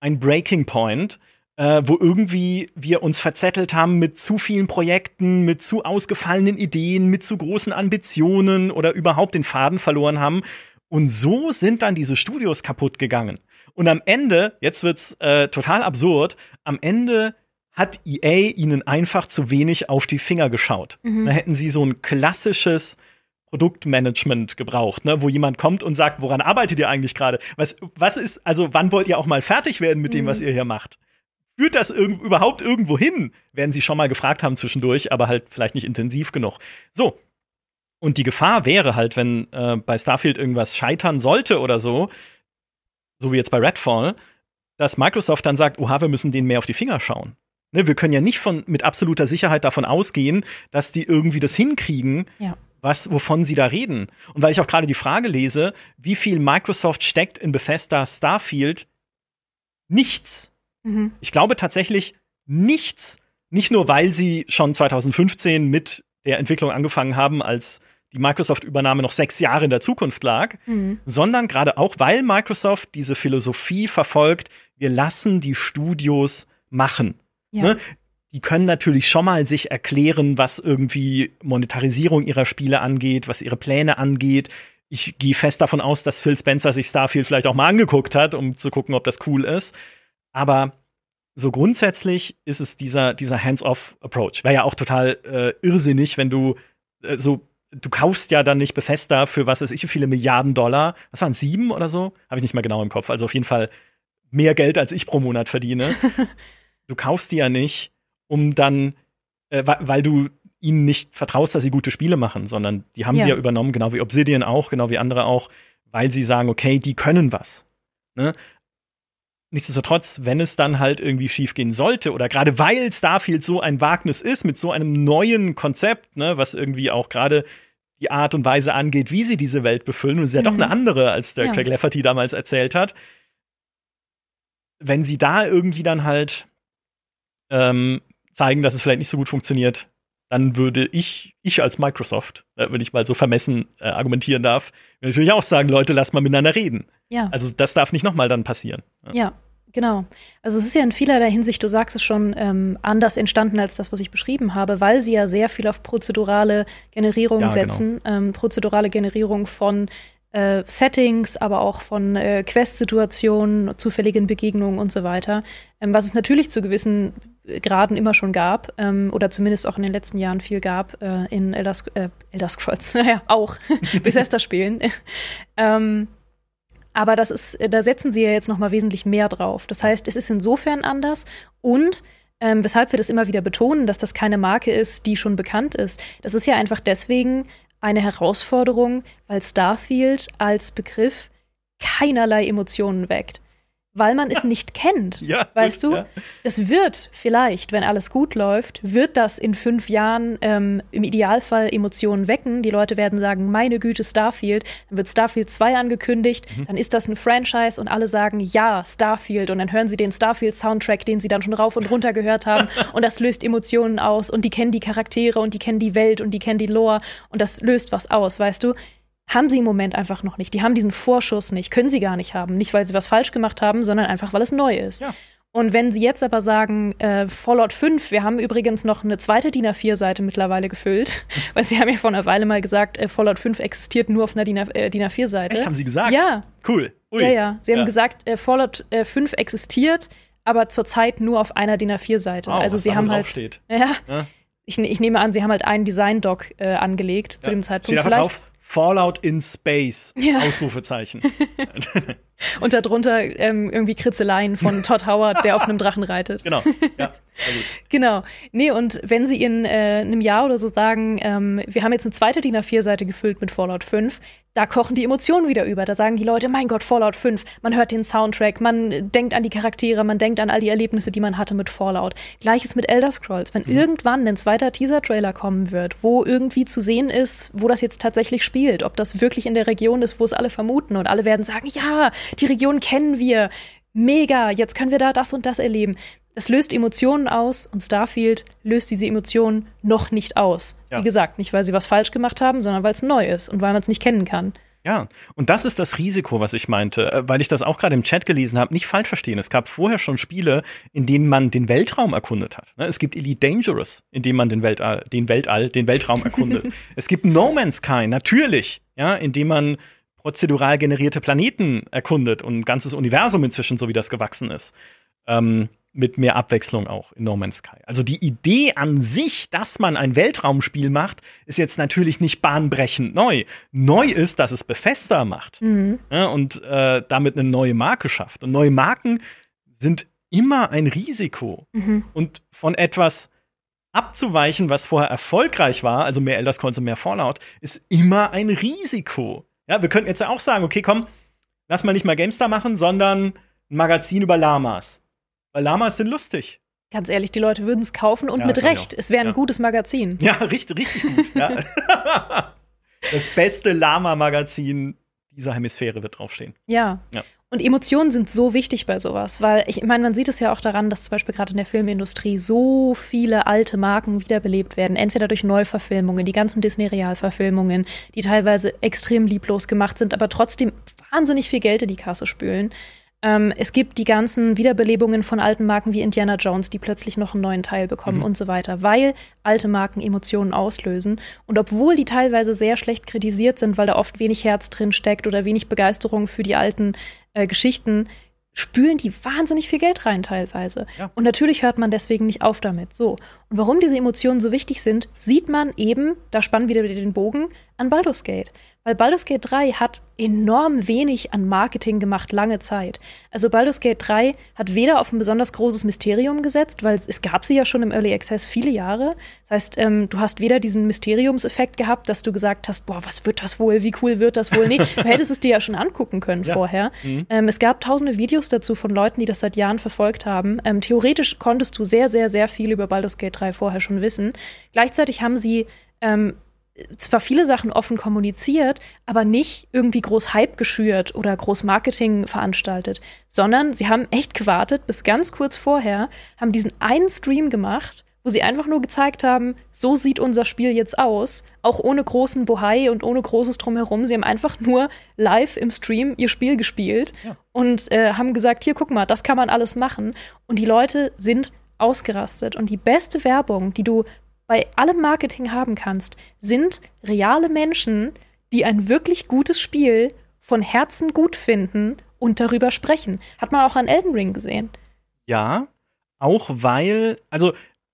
ein Breaking Point, äh, wo irgendwie wir uns verzettelt haben mit zu vielen Projekten, mit zu ausgefallenen Ideen, mit zu großen Ambitionen oder überhaupt den Faden verloren haben. Und so sind dann diese Studios kaputt gegangen. Und am Ende, jetzt wird's äh, total absurd, am Ende hat EA ihnen einfach zu wenig auf die Finger geschaut. Mhm. Da hätten sie so ein klassisches Produktmanagement gebraucht, ne, wo jemand kommt und sagt, woran arbeitet ihr eigentlich gerade? Was, was ist, also wann wollt ihr auch mal fertig werden mit dem, mhm. was ihr hier macht? Führt das irg überhaupt irgendwo hin? Werden sie schon mal gefragt haben zwischendurch, aber halt vielleicht nicht intensiv genug. So. Und die Gefahr wäre halt, wenn äh, bei Starfield irgendwas scheitern sollte oder so, so wie jetzt bei Redfall, dass Microsoft dann sagt, oha, wir müssen denen mehr auf die Finger schauen. Ne, wir können ja nicht von, mit absoluter Sicherheit davon ausgehen, dass die irgendwie das hinkriegen, ja. was, wovon sie da reden. Und weil ich auch gerade die Frage lese, wie viel Microsoft steckt in Bethesda Starfield, nichts. Mhm. Ich glaube tatsächlich nichts. Nicht nur, weil sie schon 2015 mit der Entwicklung angefangen haben, als die Microsoft-Übernahme noch sechs Jahre in der Zukunft lag, mhm. sondern gerade auch, weil Microsoft diese Philosophie verfolgt, wir lassen die Studios machen. Ja. Ne? Die können natürlich schon mal sich erklären, was irgendwie Monetarisierung ihrer Spiele angeht, was ihre Pläne angeht. Ich gehe fest davon aus, dass Phil Spencer sich Starfield vielleicht auch mal angeguckt hat, um zu gucken, ob das cool ist. Aber so grundsätzlich ist es dieser, dieser Hands-off-Approach. Wäre ja auch total äh, irrsinnig, wenn du äh, so, du kaufst ja dann nicht Bethesda für was weiß ich, wie viele Milliarden Dollar. Was waren sieben oder so? Habe ich nicht mehr genau im Kopf. Also auf jeden Fall mehr Geld, als ich pro Monat verdiene. du kaufst die ja nicht, um dann, äh, weil du ihnen nicht vertraust, dass sie gute Spiele machen, sondern die haben ja. sie ja übernommen, genau wie Obsidian auch, genau wie andere auch, weil sie sagen, okay, die können was. Ne? Nichtsdestotrotz, wenn es dann halt irgendwie schiefgehen sollte, oder gerade weil Starfield so ein Wagnis ist, mit so einem neuen Konzept, ne, was irgendwie auch gerade die Art und Weise angeht, wie sie diese Welt befüllen, und es ist ja mhm. doch eine andere, als der ja. Craig Lafferty damals erzählt hat. Wenn sie da irgendwie dann halt ähm, zeigen, dass es vielleicht nicht so gut funktioniert, dann würde ich, ich als Microsoft, äh, wenn ich mal so vermessen äh, argumentieren darf, natürlich auch sagen, Leute, lasst mal miteinander reden. Ja. Also das darf nicht nochmal dann passieren. Ja. ja. Genau. Also es ist ja in vielerlei Hinsicht, du sagst es schon, ähm, anders entstanden als das, was ich beschrieben habe, weil sie ja sehr viel auf prozedurale Generierung ja, genau. setzen, genau. ähm, prozedurale Generierung von äh, Settings, aber auch von äh, Quest-Situationen, zufälligen Begegnungen und so weiter. Ähm, was es natürlich zu gewissen Graden immer schon gab, ähm, oder zumindest auch in den letzten Jahren viel gab, äh, in Elder, äh, Elder Scrolls, naja, auch Bethesda-Spielen. ähm, aber das ist, da setzen sie ja jetzt noch mal wesentlich mehr drauf. Das heißt, es ist insofern anders und ähm, weshalb wir das immer wieder betonen, dass das keine Marke ist, die schon bekannt ist. Das ist ja einfach deswegen eine Herausforderung, weil Starfield als Begriff keinerlei Emotionen weckt weil man es nicht kennt. Ja, weißt du? Ja. Das wird vielleicht, wenn alles gut läuft, wird das in fünf Jahren ähm, im Idealfall Emotionen wecken. Die Leute werden sagen, meine Güte, Starfield. Dann wird Starfield 2 angekündigt. Mhm. Dann ist das ein Franchise und alle sagen, ja, Starfield. Und dann hören sie den Starfield-Soundtrack, den sie dann schon rauf und runter gehört haben. und das löst Emotionen aus. Und die kennen die Charaktere und die kennen die Welt und die kennen die Lore. Und das löst was aus, weißt du? Haben sie im Moment einfach noch nicht. Die haben diesen Vorschuss nicht, können sie gar nicht haben. Nicht, weil sie was falsch gemacht haben, sondern einfach, weil es neu ist. Ja. Und wenn sie jetzt aber sagen, äh, Fallout 5, wir haben übrigens noch eine zweite DIN A4-Seite mittlerweile gefüllt, weil sie haben ja vor einer Weile mal gesagt, äh, Fallout 5 existiert nur auf einer DIN, äh, A4-Seite. Echt, haben sie gesagt? Ja. Cool. Ui. Ja, ja. Sie haben Ja. gesagt, äh, Fallout äh, 5 existiert, aber zurzeit nur auf einer DIN A4-Seite. Wow, also was sie haben halt. steht. Ja. Ja. Ich, ich nehme an, sie haben halt einen Design-Doc äh, angelegt zu dem Steht Zeitpunkt. einfach drauf, Fallout in Space. Ja. Ausrufezeichen. Und darunter ähm, irgendwie Kritzeleien von Todd Howard, der auf einem Drachen reitet. genau. Ja. Genau. Nee, und wenn sie in äh, einem Jahr oder so sagen, ähm, wir haben jetzt eine zweite DIN A4-Seite gefüllt mit Fallout 5, da kochen die Emotionen wieder über. Da sagen die Leute, mein Gott, Fallout 5, man hört den Soundtrack, man denkt an die Charaktere, man denkt an all die Erlebnisse, die man hatte mit Fallout. Gleiches mit Elder Scrolls. Wenn irgendwann ein zweiter Teaser-Trailer kommen wird, wo irgendwie zu sehen ist, wo das jetzt tatsächlich spielt, ob das wirklich in der Region ist, wo es alle vermuten und alle werden sagen, ja, die Region kennen wir, mega, jetzt können wir da das und das erleben. Es löst Emotionen aus und Starfield löst diese Emotionen noch nicht aus. Ja. Wie gesagt, nicht weil sie was falsch gemacht haben, sondern weil es neu ist und weil man es nicht kennen kann. Ja, und das ist das Risiko, was ich meinte, äh, weil ich das auch gerade im Chat gelesen habe. Nicht falsch verstehen. Es gab vorher schon Spiele, in denen man den Weltraum erkundet hat. Ne, Es gibt Elite Dangerous, in dem man den Weltall, den Weltall, den Weltraum erkundet. es gibt No Man's Sky, natürlich, ja, in dem man prozedural generierte Planeten erkundet und ein ganzes Universum inzwischen, so wie das gewachsen ist. Ähm, mit mehr Abwechslung auch in No Man's Sky. Also die Idee an sich, dass man ein Weltraumspiel macht, ist jetzt natürlich nicht bahnbrechend neu. Neu ist, dass es Bethesda macht ja, und äh, damit eine neue Marke schafft. Und neue Marken sind immer ein Risiko. Und von etwas abzuweichen, was vorher erfolgreich war, also mehr Elder Scrolls und mehr Fallout, ist immer ein Risiko. Ja, wir könnten jetzt ja auch sagen, okay, komm, lass mal nicht mal GameStar machen, sondern ein Magazin über Lamas. Weil Lamas sind lustig. Ganz ehrlich, die Leute würden es kaufen und Ja, mit Recht. Es wäre ein Ja. gutes Magazin. Ja, richtig, richtig gut. Ja. Das beste Lama-Magazin dieser Hemisphäre wird draufstehen. Ja. Ja. Und Emotionen sind so wichtig bei sowas, weil ich meine, man sieht es ja auch daran, dass zum Beispiel gerade in der Filmindustrie so viele alte Marken wiederbelebt werden, entweder durch Neuverfilmungen, die ganzen Disney-Realverfilmungen, die teilweise extrem lieblos gemacht sind, aber trotzdem wahnsinnig viel Geld in die Kasse spülen. Ähm, es gibt die ganzen Wiederbelebungen von alten Marken wie Indiana Jones, die plötzlich noch einen neuen Teil bekommen Mhm. und so weiter, weil alte Marken Emotionen auslösen. Und obwohl die teilweise sehr schlecht kritisiert sind, weil da oft wenig Herz drin steckt oder wenig Begeisterung für die alten äh, Geschichten, spülen die wahnsinnig viel Geld rein teilweise. Ja. Und natürlich hört man deswegen nicht auf damit. So. Und warum diese Emotionen so wichtig sind, sieht man eben, da spannen wir wieder den Bogen, an Baldur's Gate. Weil Baldur's Gate 3 hat enorm wenig an Marketing gemacht, lange Zeit. Also Baldur's Gate 3 hat weder auf ein besonders großes Mysterium gesetzt, weil es, gab sie ja schon im Early Access viele Jahre. Das heißt, ähm, du hast weder diesen Mysteriumseffekt gehabt, dass du gesagt hast, boah, was wird das wohl, wie cool wird das wohl? Nee, du hättest es dir ja schon angucken können Ja. vorher. Mhm. Ähm, es gab tausende Videos dazu von Leuten, die das seit Jahren verfolgt haben. Ähm, theoretisch konntest du sehr, sehr, sehr viel über Baldur's Gate 3 vorher schon wissen. Gleichzeitig haben sie ähm, zwar viele Sachen offen kommuniziert, aber nicht irgendwie groß Hype geschürt oder groß Marketing veranstaltet, sondern sie haben echt gewartet bis ganz kurz vorher, haben diesen einen Stream gemacht, wo sie einfach nur gezeigt haben, so sieht unser Spiel jetzt aus, auch ohne großen Bohai und ohne großes Drumherum. Sie haben einfach nur live im Stream ihr Spiel gespielt Ja. und äh, haben gesagt, hier guck mal, das kann man alles machen. Und die Leute sind ausgerastet. Und die beste Werbung, die du bei allem Marketing haben kannst, sind reale Menschen, die ein wirklich gutes Spiel von Herzen gut finden und darüber sprechen. Hat man auch an Elden Ring gesehen. Ja, auch weil, also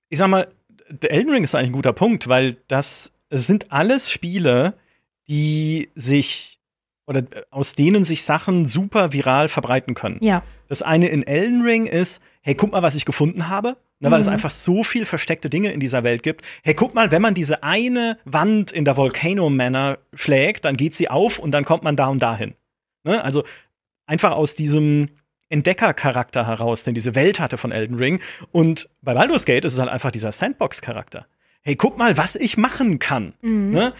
ich sag mal, der Elden Ring ist eigentlich ein guter Punkt, weil das es sind alles Spiele, die sich oder aus denen sich Sachen super viral verbreiten können. Ja. Das eine in Elden Ring ist, hey, guck mal, was ich gefunden habe. Ne, weil es Mhm. einfach so viel versteckte Dinge in dieser Welt gibt. Hey, guck mal, wenn man diese eine Wand in der Volcano Manor schlägt, dann geht sie auf und dann kommt man da und dahin. Ne? Also einfach aus diesem Entdeckercharakter heraus, den diese Welt hatte von Elden Ring. Und bei Baldur's Gate ist es halt einfach dieser Sandbox-Charakter. Hey, guck mal, was ich machen kann. Mhm. Ne?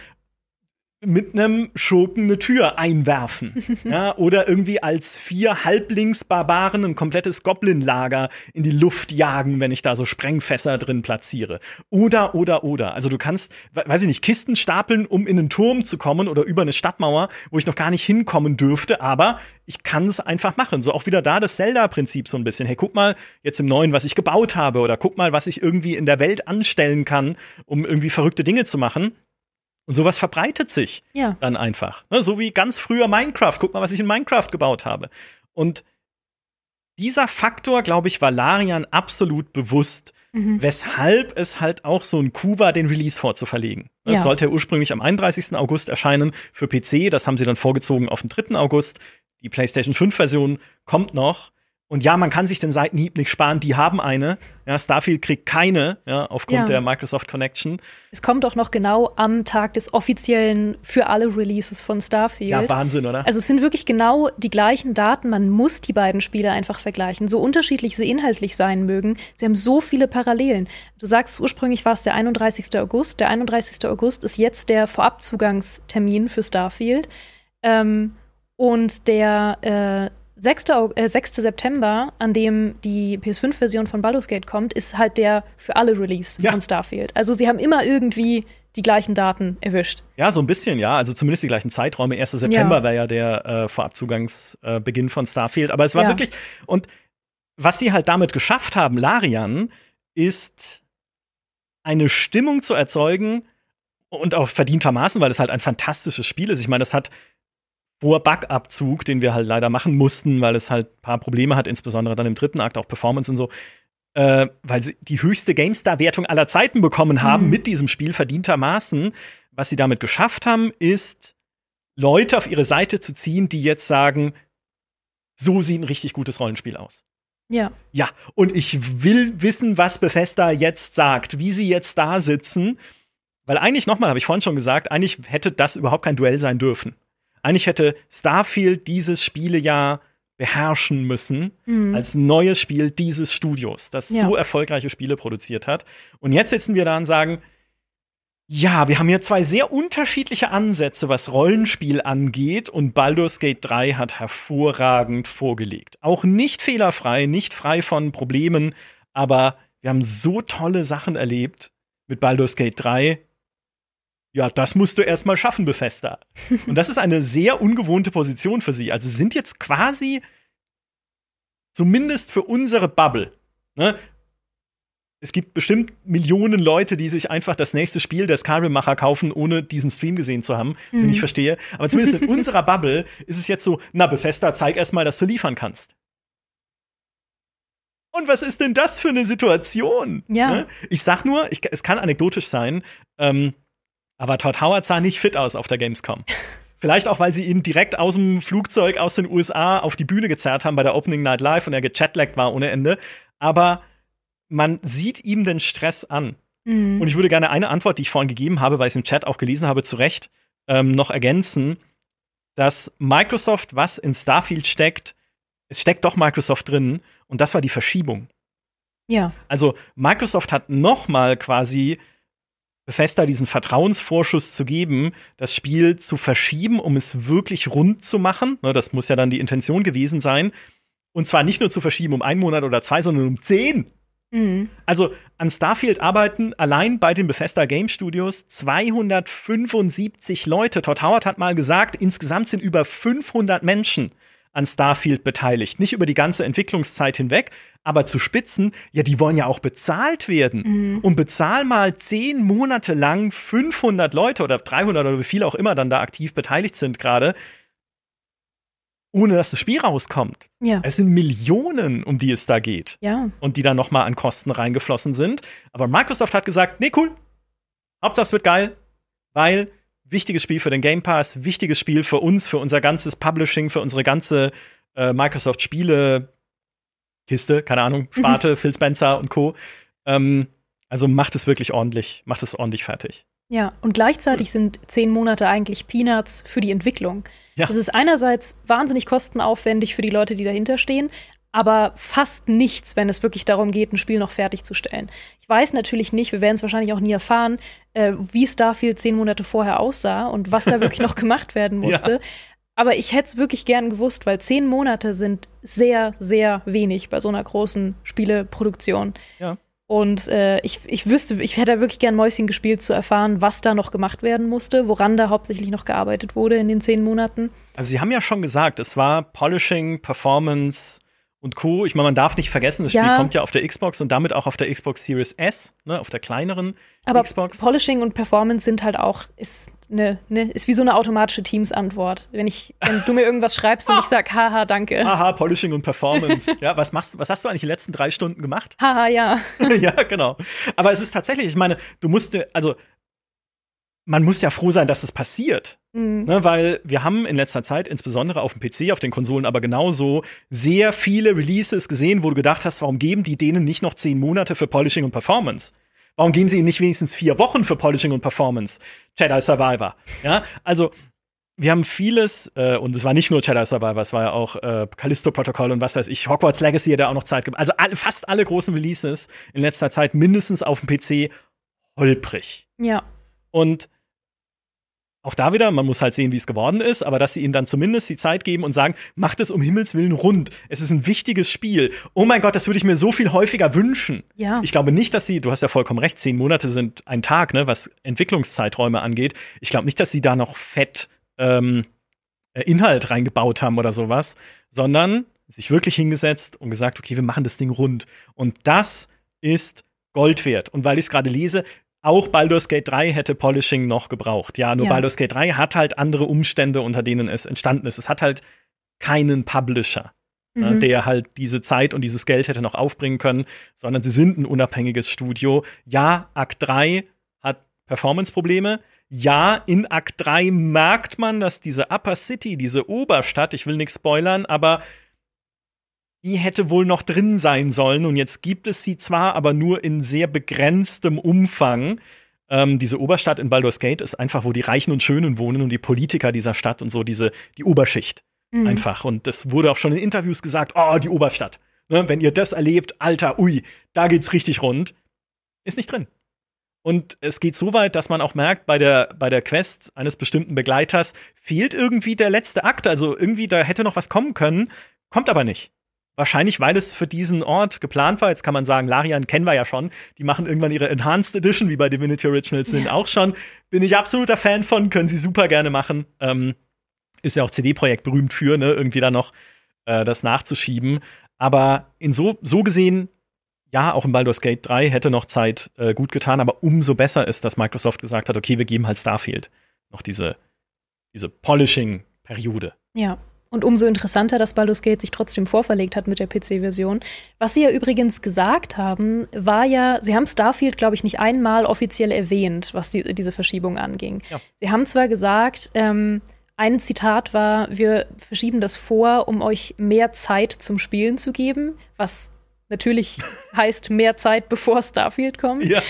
Mit einem Schurken eine Tür einwerfen. ja, oder irgendwie als vier Halblingsbarbaren ein komplettes Goblin-Lager in die Luft jagen, wenn ich da so Sprengfässer drin platziere. Oder, oder, oder. Also du kannst, weiß ich nicht, Kisten stapeln, um in einen Turm zu kommen oder über eine Stadtmauer, wo ich noch gar nicht hinkommen dürfte, aber ich kann es einfach machen. So auch wieder da das Zelda-Prinzip so ein bisschen. Hey, guck mal jetzt im Neuen, was ich gebaut habe oder guck mal, was ich irgendwie in der Welt anstellen kann, um irgendwie verrückte Dinge zu machen. Und sowas verbreitet sich ja. dann einfach. Ne, so wie ganz früher Minecraft. Guck mal, was ich in Minecraft gebaut habe. Und dieser Faktor, glaube ich, war Larian absolut bewusst, mhm. weshalb es halt auch so ein Coup war, den Release vorzuverlegen. Das ja. sollte ja ursprünglich am 31. August erscheinen für PC. Das haben sie dann vorgezogen auf den 3. August. Die PlayStation 5-Version kommt noch. Und ja, man kann sich den Seitenhieb nicht sparen, die haben eine. Ja, Starfield kriegt keine, ja, aufgrund ja. der Microsoft Connection. Es kommt auch noch genau am Tag des offiziellen für alle Releases von Starfield. Ja, Wahnsinn, oder? Also es sind wirklich genau die gleichen Daten. Man muss die beiden Spiele einfach vergleichen. So unterschiedlich sie inhaltlich sein mögen, sie haben so viele Parallelen. Du sagst, ursprünglich war es der 31. August. Der 31. August ist jetzt der Vorabzugangstermin für Starfield. Ähm, und der äh, 6. Äh, 6. September, an dem die PS5-Version von Baldur's Gate kommt, ist halt der für alle Release ja. von Starfield. Also sie haben immer irgendwie die gleichen Daten erwischt. Ja, so ein bisschen, ja. Also zumindest die gleichen Zeiträume. 1. September ja. wäre ja der äh, Vorabzugangsbeginn äh, von Starfield. Aber es war ja. wirklich. Und was sie halt damit geschafft haben, Larian, ist eine Stimmung zu erzeugen und auch verdientermaßen, weil es halt ein fantastisches Spiel ist. Ich meine, das hat hoher Bugabzug, den wir halt leider machen mussten, weil es halt ein paar Probleme hat, insbesondere dann im dritten Akt, auch Performance und so. Äh, weil sie die höchste GameStar-Wertung aller Zeiten bekommen haben mhm. mit diesem Spiel verdientermaßen. Was sie damit geschafft haben, ist, Leute auf ihre Seite zu ziehen, die jetzt sagen, so sieht ein richtig gutes Rollenspiel aus. Ja. Ja, und ich will wissen, was Bethesda jetzt sagt, wie sie jetzt da sitzen. Weil eigentlich, nochmal, habe ich vorhin schon gesagt, eigentlich hätte das überhaupt kein Duell sein dürfen. Eigentlich hätte Starfield dieses Spielejahr beherrschen müssen mhm. als neues Spiel dieses Studios, das ja. so erfolgreiche Spiele produziert hat. Und jetzt sitzen wir da und sagen, ja, wir haben hier zwei sehr unterschiedliche Ansätze, was Rollenspiel angeht, und Baldur's Gate 3 hat hervorragend vorgelegt. Auch nicht fehlerfrei, nicht frei von Problemen, aber wir haben so tolle Sachen erlebt mit Baldur's Gate 3, ja, das musst du erstmal schaffen, Bethesda. Und das ist eine sehr ungewohnte Position für sie. Also sie sind jetzt quasi zumindest für unsere Bubble. Ne? Es gibt bestimmt Millionen Leute, die sich einfach das nächste Spiel der Skyrim-Macher kaufen, ohne diesen Stream gesehen zu haben, mhm. den ich verstehe. Aber zumindest in unserer Bubble ist es jetzt so, na, Bethesda, zeig erstmal, dass du liefern kannst. Und was ist denn das für eine Situation? Ja. Ne? Ich sag nur, ich, es kann anekdotisch sein, ähm, aber Todd Howard sah nicht fit aus auf der Gamescom. Vielleicht auch, weil sie ihn direkt aus dem Flugzeug aus den USA auf die Bühne gezerrt haben bei der Opening Night Live und er gechatlaggt war ohne Ende. Aber man sieht ihm den Stress an. Mhm. Und ich würde gerne eine Antwort, die ich vorhin gegeben habe, weil ich es im Chat auch gelesen habe, zu Recht, ähm, noch ergänzen, dass Microsoft, was in Starfield steckt, es steckt doch Microsoft drin und das war die Verschiebung. Ja. Also Microsoft hat noch mal quasi Bethesda diesen Vertrauensvorschuss zu geben, das Spiel zu verschieben, um es wirklich rund zu machen. Ne, das muss ja dann die Intention gewesen sein. Und zwar nicht nur zu verschieben um einen Monat oder zwei, sondern um zehn. Mhm. Also an Starfield arbeiten allein bei den Bethesda Game Studios 275 Leute. Todd Howard hat mal gesagt, insgesamt sind über 500 Menschen an Starfield beteiligt. Nicht über die ganze Entwicklungszeit hinweg, aber zu Spitzen, ja, die wollen ja auch bezahlt werden. Mhm. Und bezahl mal zehn Monate lang 500 Leute oder 300 oder wie viele auch immer dann da aktiv beteiligt sind gerade, ohne dass das Spiel rauskommt. Ja. Es sind Millionen, um die es da geht. Ja. Und die dann noch mal an Kosten reingeflossen sind. Aber Microsoft hat gesagt, nee, cool. Hauptsache es wird geil, weil wichtiges Spiel für den Game Pass, wichtiges Spiel für uns, für unser ganzes Publishing, für unsere ganze äh, Microsoft Spiele Kiste, keine Ahnung, Sparte, mhm. Phil Spencer und Co. Ähm, also macht es wirklich ordentlich, macht es ordentlich fertig. Ja, und gleichzeitig sind zehn Monate eigentlich Peanuts für die Entwicklung. Ja. Das ist einerseits wahnsinnig kostenaufwendig für die Leute, die dahinter stehen, aber fast nichts, wenn es wirklich darum geht, ein Spiel noch fertigzustellen. Ich weiß natürlich nicht, wir werden es wahrscheinlich auch nie erfahren, äh, wie Starfield zehn Monate vorher aussah und was da wirklich noch gemacht werden musste. Ja. Aber ich hätte es wirklich gern gewusst, weil zehn Monate sind sehr, sehr wenig bei so einer großen Spieleproduktion. Ja. Und äh, ich, ich wüsste, ich hätte wirklich gern Mäuschen gespielt, zu erfahren, was da noch gemacht werden musste, woran da hauptsächlich noch gearbeitet wurde in den zehn Monaten. Also, Sie haben ja schon gesagt, es war Polishing, Performance, und Co. Ich meine, man darf nicht vergessen, das ja. Spiel kommt ja auf der Xbox und damit auch auf der Xbox Series S, ne, auf der kleineren Aber Xbox. Polishing und Performance sind halt auch, ist, ne, ne, ist wie so eine automatische Teams-Antwort. Wenn, wenn du mir irgendwas schreibst und ich sag, haha, danke. Haha, Polishing und Performance. ja, was machst du, was hast du eigentlich die letzten drei Stunden gemacht? Haha, ja. ja, genau. Aber es ist tatsächlich, ich meine, du musst, also man muss ja froh sein, dass es passiert. Mhm. Ne, weil wir haben in letzter Zeit, insbesondere auf dem PC, auf den Konsolen aber genauso, sehr viele Releases gesehen, wo du gedacht hast, warum geben die denen nicht noch zehn Monate für Polishing und Performance? Warum geben sie ihnen nicht wenigstens vier Wochen für Polishing und Performance? Jedi Survivor. Ja, also wir haben vieles, äh, und es war nicht nur Jedi Survivor, es war ja auch äh, Callisto Protocol und was weiß ich, Hogwarts Legacy hat ja auch noch Zeit gegeben. Also alle, fast alle großen Releases in letzter Zeit mindestens auf dem PC holprig. Ja. Und auch da wieder, man muss halt sehen, wie es geworden ist, aber dass sie ihnen dann zumindest die Zeit geben und sagen, macht es um Himmels Willen rund. Es ist ein wichtiges Spiel. Oh mein Gott, das würde ich mir so viel häufiger wünschen. Ja. Ich glaube nicht, dass sie, du hast ja vollkommen recht, zehn Monate sind ein Tag, ne, was Entwicklungszeiträume angeht. Ich glaube nicht, dass sie da noch fett ähm, äh, Inhalt reingebaut haben oder sowas, sondern sich wirklich hingesetzt und gesagt, okay, wir machen das Ding rund. Und das ist Gold wert. Und weil ich es gerade lese, auch Baldur's Gate 3 hätte Polishing noch gebraucht. Ja, nur ja. Baldur's Gate 3 hat halt andere Umstände, unter denen es entstanden ist. Es hat halt keinen Publisher, ne, mhm. der halt diese Zeit und dieses Geld hätte noch aufbringen können, sondern sie sind ein unabhängiges Studio. Ja, Akt 3 hat Performance-Probleme. Ja, in Akt 3 merkt man, dass diese Upper City, diese Oberstadt, ich will nichts spoilern, aber die hätte wohl noch drin sein sollen. Und jetzt gibt es sie zwar, aber nur in sehr begrenztem Umfang. Ähm, diese Oberstadt in Baldur's Gate ist einfach, wo die Reichen und Schönen wohnen und die Politiker dieser Stadt und so, diese, die Oberschicht. Mhm. Einfach. Und das wurde auch schon in Interviews gesagt, oh, die Oberstadt. Ne, wenn ihr das erlebt, Alter, ui, da geht's richtig rund. Ist nicht drin. Und es geht so weit, dass man auch merkt, bei der, bei der Quest eines bestimmten Begleiters fehlt irgendwie der letzte Akt. Also irgendwie, da hätte noch was kommen können, kommt aber nicht. Wahrscheinlich, weil es für diesen Ort geplant war. Jetzt kann man sagen, Larian kennen wir ja schon. Die machen irgendwann ihre Enhanced Edition, wie bei Divinity Originals sind ja. auch schon. Bin ich absoluter Fan von, können sie super gerne machen. Ähm, ist ja auch CD-Projekt berühmt für, ne, irgendwie da noch äh, das nachzuschieben. Aber in so, so gesehen, ja, auch in Baldur's Gate 3 hätte noch Zeit äh, gut getan, aber umso besser ist, dass Microsoft gesagt hat, okay, wir geben halt Starfield noch diese, diese Polishing-Periode. Ja, und umso interessanter, dass Baldur's Gate sich trotzdem vorverlegt hat mit der PC-Version. Was Sie ja übrigens gesagt haben, war ja, Sie haben Starfield, glaube ich, nicht einmal offiziell erwähnt, was die, diese Verschiebung anging. Ja. Sie haben zwar gesagt, ähm, ein Zitat war, wir verschieben das vor, um euch mehr Zeit zum Spielen zu geben, was natürlich heißt mehr Zeit, bevor Starfield kommt. Ja.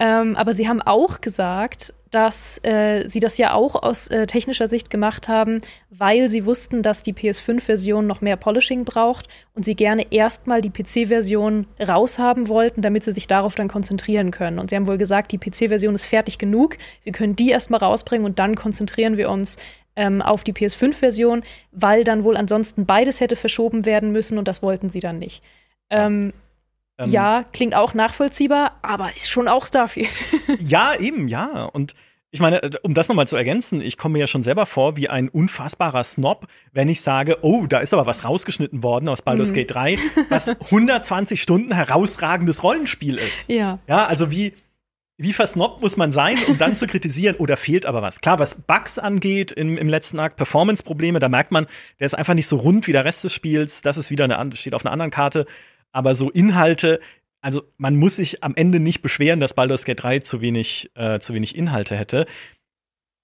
Ähm, aber sie haben auch gesagt, dass äh, sie das ja auch aus äh, technischer Sicht gemacht haben, weil sie wussten, dass die PS5-Version noch mehr Polishing braucht und sie gerne erstmal die PC-Version raushaben wollten, damit sie sich darauf dann konzentrieren können. Und sie haben wohl gesagt, die PC-Version ist fertig genug, wir können die erstmal rausbringen und dann konzentrieren wir uns ähm, auf die PS5-Version, weil dann wohl ansonsten beides hätte verschoben werden müssen und das wollten sie dann nicht. Ähm, ähm, ja, klingt auch nachvollziehbar, aber ist schon auch Starfield. ja, eben, ja. Und ich meine, äh, um das nochmal zu ergänzen, ich komme mir ja schon selber vor wie ein unfassbarer Snob, wenn ich sage, oh, da ist aber was rausgeschnitten worden aus Baldur's mhm. Gate 3, was 120 Stunden herausragendes Rollenspiel ist. Ja. Ja, also wie, wie versnobbt muss man sein, um dann zu kritisieren, oder oh, fehlt aber was? Klar, was Bugs angeht im, im letzten Akt, Performance-Probleme, da merkt man, der ist einfach nicht so rund wie der Rest des Spiels. Das ist wieder eine, steht auf einer anderen Karte aber so Inhalte, also man muss sich am Ende nicht beschweren, dass Baldur's Gate 3 zu wenig, äh, zu wenig Inhalte hätte.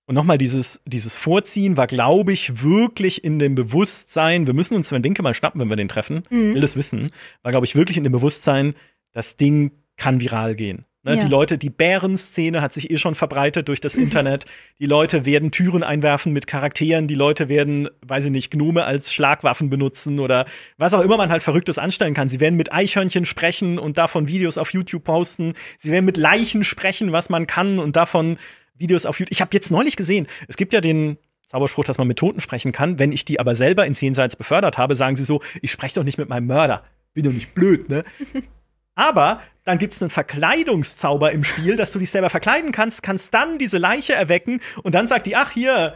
Und nochmal, dieses, dieses Vorziehen war, glaube ich, wirklich in dem Bewusstsein, wir müssen uns Sven Winke mal schnappen, wenn wir den treffen, mhm. will das wissen, war, glaube ich, wirklich in dem Bewusstsein, das Ding kann viral gehen. Ne? Ja. Die Leute, die Bärenszene hat sich eh schon verbreitet durch das Internet. Die Leute werden Türen einwerfen mit Charakteren. Die Leute werden, weiß ich nicht, Gnome als Schlagwaffen benutzen oder was auch immer man halt Verrücktes anstellen kann. Sie werden mit Eichhörnchen sprechen und davon Videos auf YouTube posten. Sie werden mit Leichen sprechen, was man kann und davon Videos auf YouTube. Ich habe jetzt neulich gesehen, es gibt ja den Zauberspruch, dass man mit Toten sprechen kann. Wenn ich die aber selber ins Jenseits befördert habe, sagen sie so, ich spreche doch nicht mit meinem Mörder. Bin doch nicht blöd, ne? aber dann gibt es einen Verkleidungszauber im Spiel, dass du dich selber verkleiden kannst, kannst dann diese Leiche erwecken und dann sagt die, ach hier,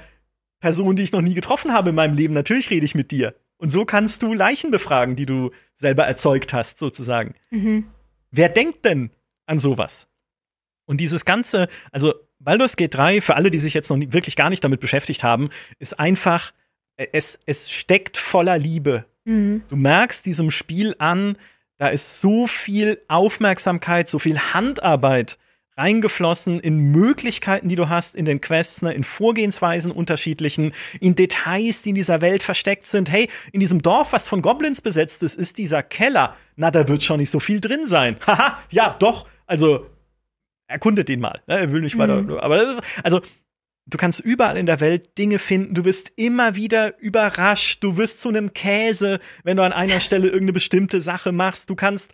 Person, die ich noch nie getroffen habe in meinem Leben, natürlich rede ich mit dir. Und so kannst du Leichen befragen, die du selber erzeugt hast, sozusagen. Mhm. Wer denkt denn an sowas? Und dieses Ganze, also Baldur's Gate 3, für alle, die sich jetzt noch nie, wirklich gar nicht damit beschäftigt haben, ist einfach, es, es steckt voller Liebe. Mhm. Du merkst diesem Spiel an, da ist so viel Aufmerksamkeit, so viel Handarbeit reingeflossen in Möglichkeiten, die du hast, in den Quests, ne, in Vorgehensweisen unterschiedlichen, in Details, die in dieser Welt versteckt sind. Hey, in diesem Dorf, was von Goblins besetzt ist, ist dieser Keller. Na, da wird schon nicht so viel drin sein. Haha, ja, doch. Also, erkundet den mal. Ne? Er will nicht weiter. Mhm. Aber das ist, also, du kannst überall in der Welt Dinge finden. Du wirst immer wieder überrascht. Du wirst zu einem Käse, wenn du an einer Stelle irgendeine bestimmte Sache machst. Du kannst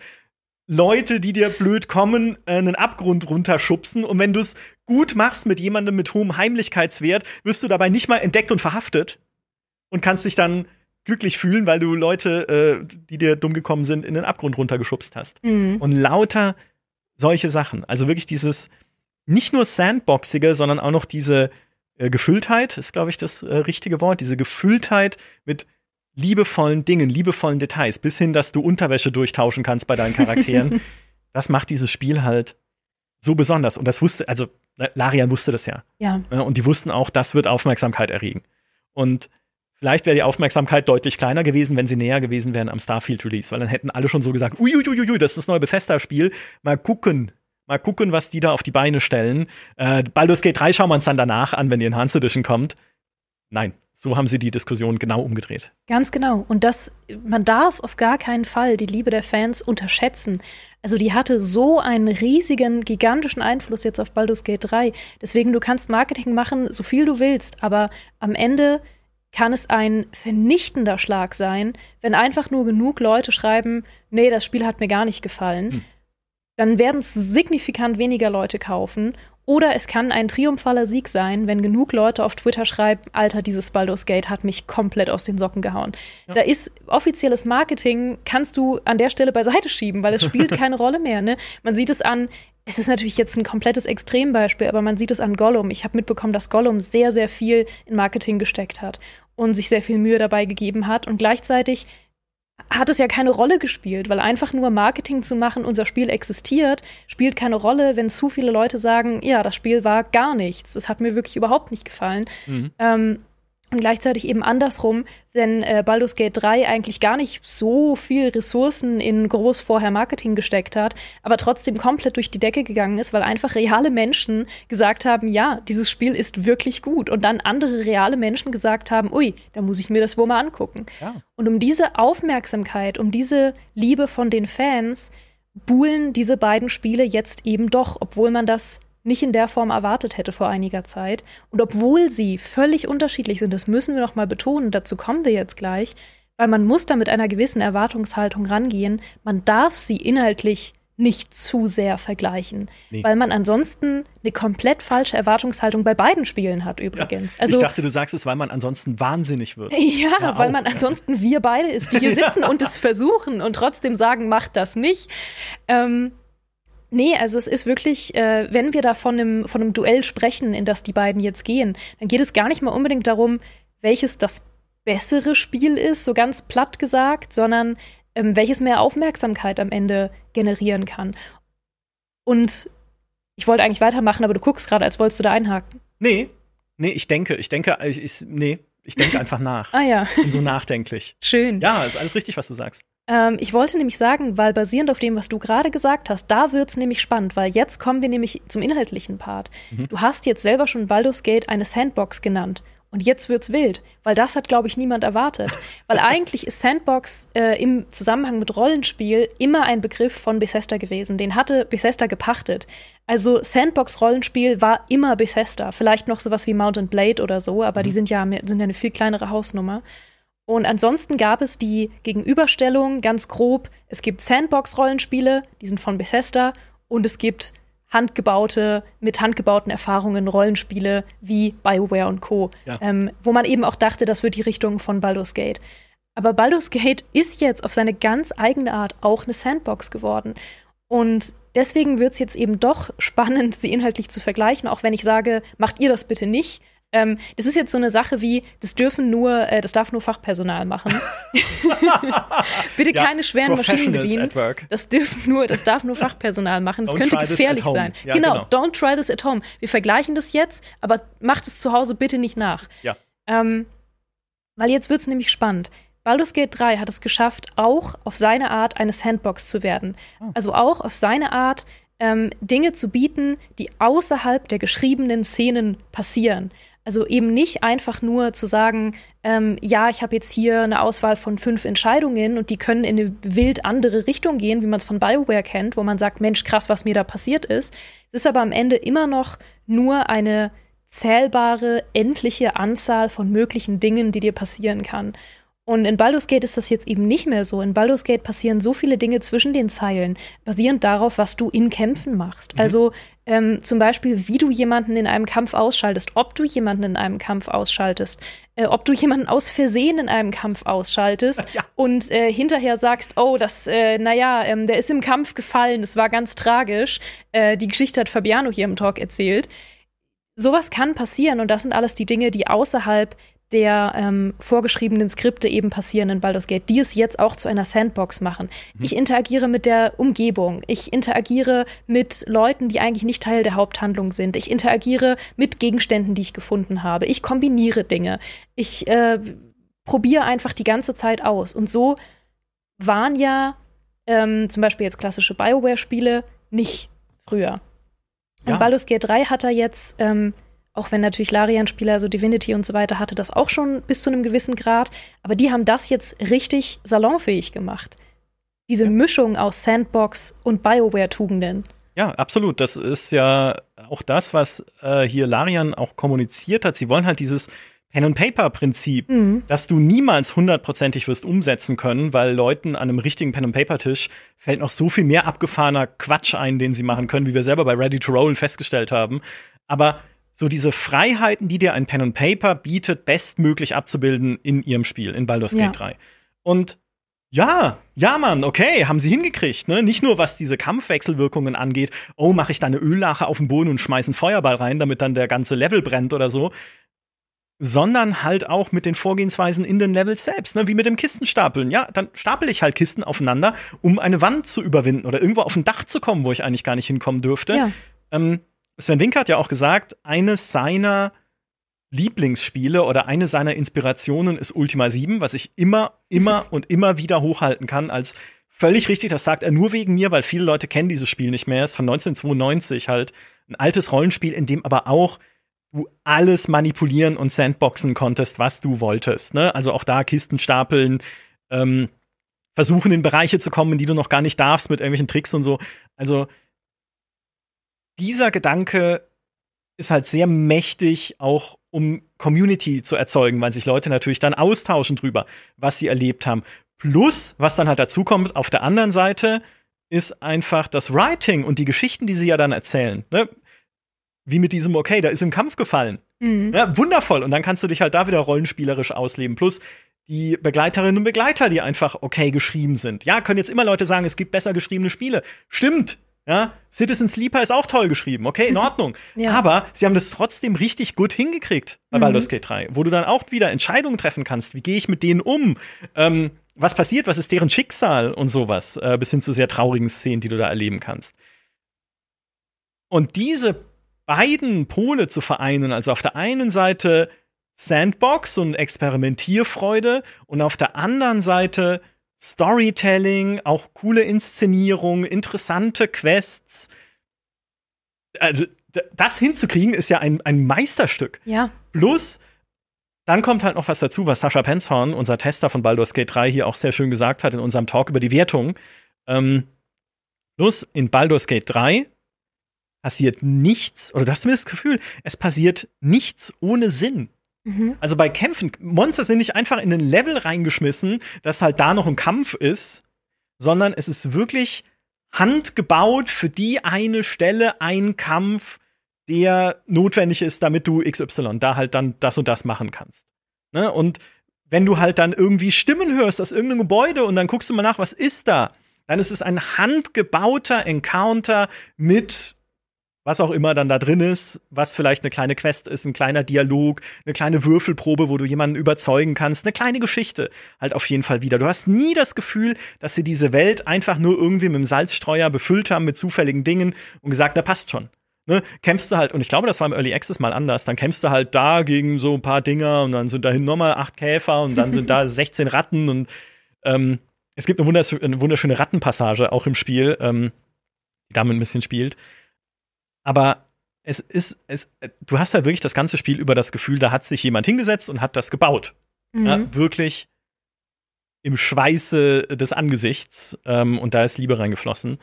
Leute, die dir blöd kommen, äh, einen Abgrund runterschubsen. Und wenn du es gut machst mit jemandem mit hohem Heimlichkeitswert, wirst du dabei nicht mal entdeckt und verhaftet und kannst dich dann glücklich fühlen, weil du Leute, äh, die dir dumm gekommen sind, in den Abgrund runtergeschubst hast. Mhm. Und lauter solche Sachen. Also wirklich dieses nicht nur Sandboxige, sondern auch noch diese äh, Gefülltheit, ist, glaube ich, das äh, richtige Wort, diese Gefülltheit mit liebevollen Dingen, liebevollen Details, bis hin, dass du Unterwäsche durchtauschen kannst bei deinen Charakteren. das macht dieses Spiel halt so besonders. Und das wusste, also äh, Larian wusste das ja. Ja. Ja, Und die wussten auch, das wird Aufmerksamkeit erregen. Und vielleicht wäre die Aufmerksamkeit deutlich kleiner gewesen, wenn sie näher gewesen wären am Starfield-Release, weil dann hätten alle schon so gesagt, uiuiuiui, das ist das neue Bethesda-Spiel. Mal gucken. Mal gucken, was die da auf die Beine stellen. Äh, Baldur's Gate 3 schauen wir uns dann danach an, wenn die Enhanced Edition kommt. Nein, so haben sie die Diskussion genau umgedreht. Ganz genau. Und das, man darf auf gar keinen Fall die Liebe der Fans unterschätzen. Also die hatte so einen riesigen, gigantischen Einfluss jetzt auf Baldur's Gate 3. Deswegen, du kannst Marketing machen, so viel du willst, aber am Ende kann es ein vernichtender Schlag sein, wenn einfach nur genug Leute schreiben, nee, das Spiel hat mir gar nicht gefallen. Hm. Dann werden es signifikant weniger Leute kaufen. Oder es kann ein triumphaler Sieg sein, wenn genug Leute auf Twitter schreiben, Alter, dieses Baldur's Gate hat mich komplett aus den Socken gehauen. Ja. Da ist offizielles Marketing, kannst du an der Stelle beiseite schieben, weil es spielt keine Rolle mehr. Ne? Man sieht es an, es ist natürlich jetzt ein komplettes Extrembeispiel, aber man sieht es an Gollum. Ich habe mitbekommen, dass Gollum sehr, sehr viel in Marketing gesteckt hat und sich sehr viel Mühe dabei gegeben hat. Und gleichzeitig hat es ja keine Rolle gespielt, weil einfach nur Marketing zu machen, unser Spiel existiert, spielt keine Rolle, wenn zu viele Leute sagen, ja, das Spiel war gar nichts, es hat mir wirklich überhaupt nicht gefallen. Mhm. Ähm, und gleichzeitig eben andersrum, wenn äh, Baldur's Gate 3 eigentlich gar nicht so viel Ressourcen in groß vorher Marketing gesteckt hat, aber trotzdem komplett durch die Decke gegangen ist, weil einfach reale Menschen gesagt haben, ja, dieses Spiel ist wirklich gut. Und dann andere reale Menschen gesagt haben, ui, da muss ich mir das wohl mal angucken. Ja. Und um diese Aufmerksamkeit, um diese Liebe von den Fans, buhlen diese beiden Spiele jetzt eben doch, obwohl man das nicht in der Form erwartet hätte vor einiger Zeit. Und obwohl sie völlig unterschiedlich sind, das müssen wir noch mal betonen, dazu kommen wir jetzt gleich, weil man muss da mit einer gewissen Erwartungshaltung rangehen. Man darf sie inhaltlich nicht zu sehr vergleichen, Nee. weil man ansonsten eine komplett falsche Erwartungshaltung bei beiden Spielen hat übrigens. Also ich dachte, du sagst es, weil man ansonsten wahnsinnig wird. ja, Ja, weil auch. man ansonsten wir beide ist, die hier sitzen und es versuchen und trotzdem sagen, macht das nicht. Ähm, nee, also es ist wirklich, äh, wenn wir da von einem, von einem Duell sprechen, in das die beiden jetzt gehen, dann geht es gar nicht mal unbedingt darum, welches das bessere Spiel ist, so ganz platt gesagt, sondern ähm, welches mehr Aufmerksamkeit am Ende generieren kann. Und ich wollte eigentlich weitermachen, aber du guckst gerade, als wolltest du da einhaken. Nee, nee, ich denke, ich denke, ich, ich, nee, ich denke einfach nach. Ah ja, Bin so nachdenklich. schön. Ja, ist alles richtig, was du sagst. Ähm, ich wollte nämlich sagen, weil basierend auf dem, was du gerade gesagt hast, da wird's nämlich spannend, weil jetzt kommen wir nämlich zum inhaltlichen Part. Mhm. Du hast jetzt selber schon Baldur's Gate eine Sandbox genannt. Und jetzt wird's wild, weil das hat, glaube ich, niemand erwartet. Weil eigentlich ist Sandbox äh, im Zusammenhang mit Rollenspiel immer ein Begriff von Bethesda gewesen. Den hatte Bethesda gepachtet. Also Sandbox-Rollenspiel war immer Bethesda. Vielleicht noch sowas wie Mountain Blade oder so, aber mhm. die sind ja, sind ja eine viel kleinere Hausnummer. Und ansonsten gab es die Gegenüberstellung ganz grob. Es gibt Sandbox-Rollenspiele, die sind von Bethesda, und es gibt handgebaute, mit handgebauten Erfahrungen Rollenspiele wie BioWare und Co., ja. ähm, wo man eben auch dachte, das wird die Richtung von Baldur's Gate. Aber Baldur's Gate ist jetzt auf seine ganz eigene Art auch eine Sandbox geworden. Und deswegen wird es jetzt eben doch spannend, sie inhaltlich zu vergleichen, auch wenn ich sage, macht ihr das bitte nicht. Ähm, das ist jetzt so eine Sache wie, das dürfen nur, äh, das darf nur Fachpersonal machen. Bitte ja, keine schweren Maschinen bedienen. Das dürfen nur, das darf nur Fachpersonal machen. Das könnte gefährlich sein. Ja, genau, genau, don't try this at home. Wir vergleichen das jetzt, aber macht es zu Hause bitte nicht nach. Ja. Ähm, weil jetzt wird es nämlich spannend. Baldur's Gate 3 hat es geschafft, auch auf seine Art eine Sandbox zu werden. Oh. Also auch auf seine Art ähm, Dinge zu bieten, die außerhalb der geschriebenen Szenen passieren. Also eben nicht einfach nur zu sagen, ähm, ja, ich habe jetzt hier eine Auswahl von fünf Entscheidungen und die können in eine wild andere Richtung gehen, wie man es von BioWare kennt, wo man sagt, Mensch, krass, was mir da passiert ist. Es ist aber am Ende immer noch nur eine zählbare, endliche Anzahl von möglichen Dingen, die dir passieren kann. Und in Baldur's Gate ist das jetzt eben nicht mehr so. In Baldur's Gate passieren so viele Dinge zwischen den Zeilen, basierend darauf, was du in Kämpfen machst. Mhm. Also ähm, zum Beispiel, wie du jemanden in einem Kampf ausschaltest, ob du jemanden in einem Kampf ausschaltest, äh, ob du jemanden aus Versehen in einem Kampf ausschaltest ja. und äh, hinterher sagst, oh, das, äh, naja, ähm, der ist im Kampf gefallen, das war ganz tragisch. Äh, die Geschichte hat Fabiano hier im Talk erzählt. Sowas kann passieren und das sind alles die Dinge, die außerhalb der ähm, vorgeschriebenen Skripte eben passieren in Baldur's Gate, die es jetzt auch zu einer Sandbox machen. Mhm. Ich interagiere mit der Umgebung. Ich interagiere mit Leuten, die eigentlich nicht Teil der Haupthandlung sind. Ich interagiere mit Gegenständen, die ich gefunden habe. Ich kombiniere Dinge. Ich äh, probiere einfach die ganze Zeit aus. Und so waren ja ähm, zum Beispiel jetzt klassische Bioware-Spiele nicht früher. Ja. Und Baldur's Gate 3 hat er jetzt ähm, auch wenn natürlich Larian-Spieler, so Divinity und so weiter, hatte das auch schon bis zu einem gewissen Grad. Aber die haben das jetzt richtig salonfähig gemacht. Diese ja. Mischung aus Sandbox und Bioware-Tugenden. Ja, absolut. Das ist ja auch das, was äh, hier Larian auch kommuniziert hat. Sie wollen halt dieses Pen-and-Paper-Prinzip, mhm. dass du niemals hundertprozentig wirst umsetzen können, weil Leuten an einem richtigen Pen-and-Paper-Tisch fällt noch so viel mehr abgefahrener Quatsch ein, den sie machen können, wie wir selber bei Ready to Roll festgestellt haben. Aber so diese Freiheiten, die dir ein Pen and Paper bietet, bestmöglich abzubilden in ihrem Spiel, in Baldur's Gate ja. 3. Und ja, ja, Mann, okay, haben sie hingekriegt, ne? Nicht nur was diese Kampfwechselwirkungen angeht, oh, mache ich da eine Öllache auf den Boden und schmeiß einen Feuerball rein, damit dann der ganze Level brennt oder so, sondern halt auch mit den Vorgehensweisen in den Levels selbst, ne? wie mit dem Kistenstapeln. Ja, dann stapel ich halt Kisten aufeinander, um eine Wand zu überwinden oder irgendwo auf ein Dach zu kommen, wo ich eigentlich gar nicht hinkommen dürfte. Ja. Ähm, Sven Wink hat ja auch gesagt, eines seiner Lieblingsspiele oder eine seiner Inspirationen ist Ultima 7, was ich immer, immer und immer wieder hochhalten kann als völlig richtig. Das sagt er nur wegen mir, weil viele Leute kennen dieses Spiel nicht mehr. Es ist von 1992 halt ein altes Rollenspiel, in dem aber auch du alles manipulieren und sandboxen konntest, was du wolltest. Ne? Also auch da Kisten stapeln, ähm, versuchen in Bereiche zu kommen, in die du noch gar nicht darfst mit irgendwelchen Tricks und so. Also dieser Gedanke ist halt sehr mächtig, auch um Community zu erzeugen, weil sich Leute natürlich dann austauschen drüber, was sie erlebt haben. Plus, was dann halt dazu kommt, auf der anderen Seite ist einfach das Writing und die Geschichten, die sie ja dann erzählen. Ne? Wie mit diesem, okay, da ist im Kampf gefallen. Mhm. Ja, wundervoll. Und dann kannst du dich halt da wieder rollenspielerisch ausleben. Plus die Begleiterinnen und Begleiter, die einfach okay geschrieben sind. Ja, können jetzt immer Leute sagen, es gibt besser geschriebene Spiele. Stimmt. Ja, Citizen Sleeper ist auch toll geschrieben, okay, in Ordnung. ja. Aber sie haben das trotzdem richtig gut hingekriegt bei mhm. Baldur's Gate 3, wo du dann auch wieder Entscheidungen treffen kannst. Wie gehe ich mit denen um? Ähm, was passiert? Was ist deren Schicksal und sowas? Äh, bis hin zu sehr traurigen Szenen, die du da erleben kannst. Und diese beiden Pole zu vereinen, also auf der einen Seite Sandbox und Experimentierfreude und auf der anderen Seite Storytelling, auch coole Inszenierung, interessante Quests. Also, das hinzukriegen ist ja ein, ein Meisterstück. Ja. Plus, dann kommt halt noch was dazu, was Sascha Penzhorn, unser Tester von Baldur's Gate 3, hier auch sehr schön gesagt hat in unserem Talk über die Wertung. Ähm, Plus in Baldur's Gate 3 passiert nichts, oder du hast zumindest das Gefühl, es passiert nichts ohne Sinn. Mhm. Also bei Kämpfen, Monster sind nicht einfach in ein Level reingeschmissen, dass halt da noch ein Kampf ist, sondern es ist wirklich handgebaut für die eine Stelle ein Kampf, der notwendig ist, damit du XY da halt dann das und das machen kannst. Ne? Und wenn du halt dann irgendwie Stimmen hörst aus irgendeinem Gebäude und dann guckst du mal nach, was ist da? Dann ist es ein handgebauter Encounter mit was auch immer dann da drin ist, was vielleicht eine kleine Quest ist, ein kleiner Dialog, eine kleine Würfelprobe, wo du jemanden überzeugen kannst, eine kleine Geschichte halt auf jeden Fall wieder. Du hast nie das Gefühl, dass sie diese Welt einfach nur irgendwie mit dem Salzstreuer befüllt haben mit zufälligen Dingen und gesagt, da passt schon. Ne, kämpfst du halt, und ich glaube, das war im Early Access mal anders, dann kämpfst du halt da gegen so ein paar Dinger und dann sind dahin nochmal acht Käfer und dann sind da 16 Ratten und ähm, es gibt eine, wunderschöne, Rattenpassage auch im Spiel, ähm, die damit ein bisschen spielt. Aber es ist, es, du hast halt wirklich das ganze Spiel über das Gefühl, da hat sich jemand hingesetzt und hat das gebaut. Mhm. Ja, wirklich im Schweiße des Angesichts. Ähm, und da ist Liebe reingeflossen.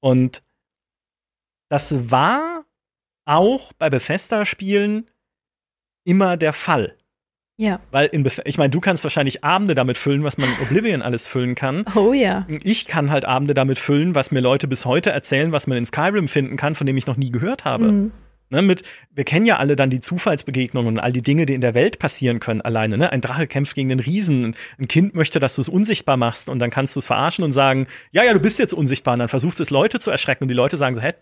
Und das war auch bei Bethesda-Spielen immer der Fall. Ja. Weil in Beth ich meine, du kannst wahrscheinlich Abende damit füllen, was man in Oblivion alles füllen kann. Oh ja. Ich kann halt Abende damit füllen, was mir Leute bis heute erzählen, was man in Skyrim finden kann, von dem ich noch nie gehört habe. Mhm. Ne, mit, wir kennen ja alle dann die Zufallsbegegnungen und all die Dinge, die in der Welt passieren können alleine. Ne? Ein Drache kämpft gegen den Riesen, ein Kind möchte, dass du es unsichtbar machst und dann kannst du es verarschen und sagen, ja, ja, du bist jetzt unsichtbar. Und dann versuchst es Leute zu erschrecken und die Leute sagen so, hä,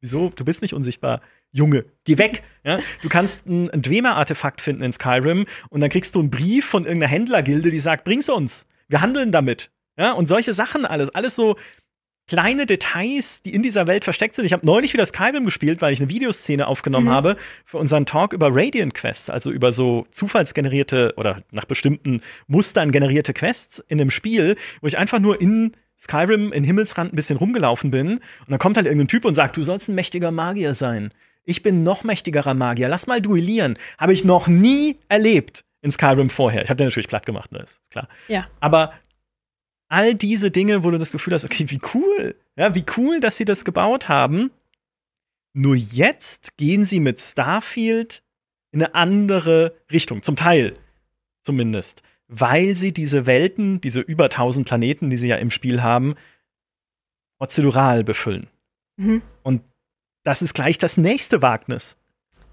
wieso, du bist nicht unsichtbar. Junge, geh weg. Ja? Du kannst ein, ein Dwemer-Artefakt finden in Skyrim und dann kriegst du einen Brief von irgendeiner Händlergilde, die sagt, bring's uns. Wir handeln damit. Ja? Und solche Sachen alles. Alles so kleine Details, die in dieser Welt versteckt sind. Ich habe neulich wieder Skyrim gespielt, weil ich eine Videoszene aufgenommen mhm. habe für unseren Talk über Radiant Quests, also über so zufallsgenerierte oder nach bestimmten Mustern generierte Quests in einem Spiel, wo ich einfach nur in Skyrim in Himmelsrand ein bisschen rumgelaufen bin und dann kommt halt irgendein Typ und sagt, du sollst ein mächtiger Magier sein. Ich bin noch mächtigerer Magier. Lass mal duellieren. Habe ich noch nie erlebt in Skyrim vorher. Ich habe den natürlich platt gemacht, ne, ist klar. Ja. Aber all diese Dinge, wo du das Gefühl hast, okay, wie cool, ja, wie cool, dass sie das gebaut haben. Nur jetzt gehen sie mit Starfield in eine andere Richtung, zum Teil zumindest weil sie diese Welten, diese über 1000 Planeten, die sie ja im Spiel haben, prozedural befüllen. Mhm. Und das ist gleich das nächste Wagnis.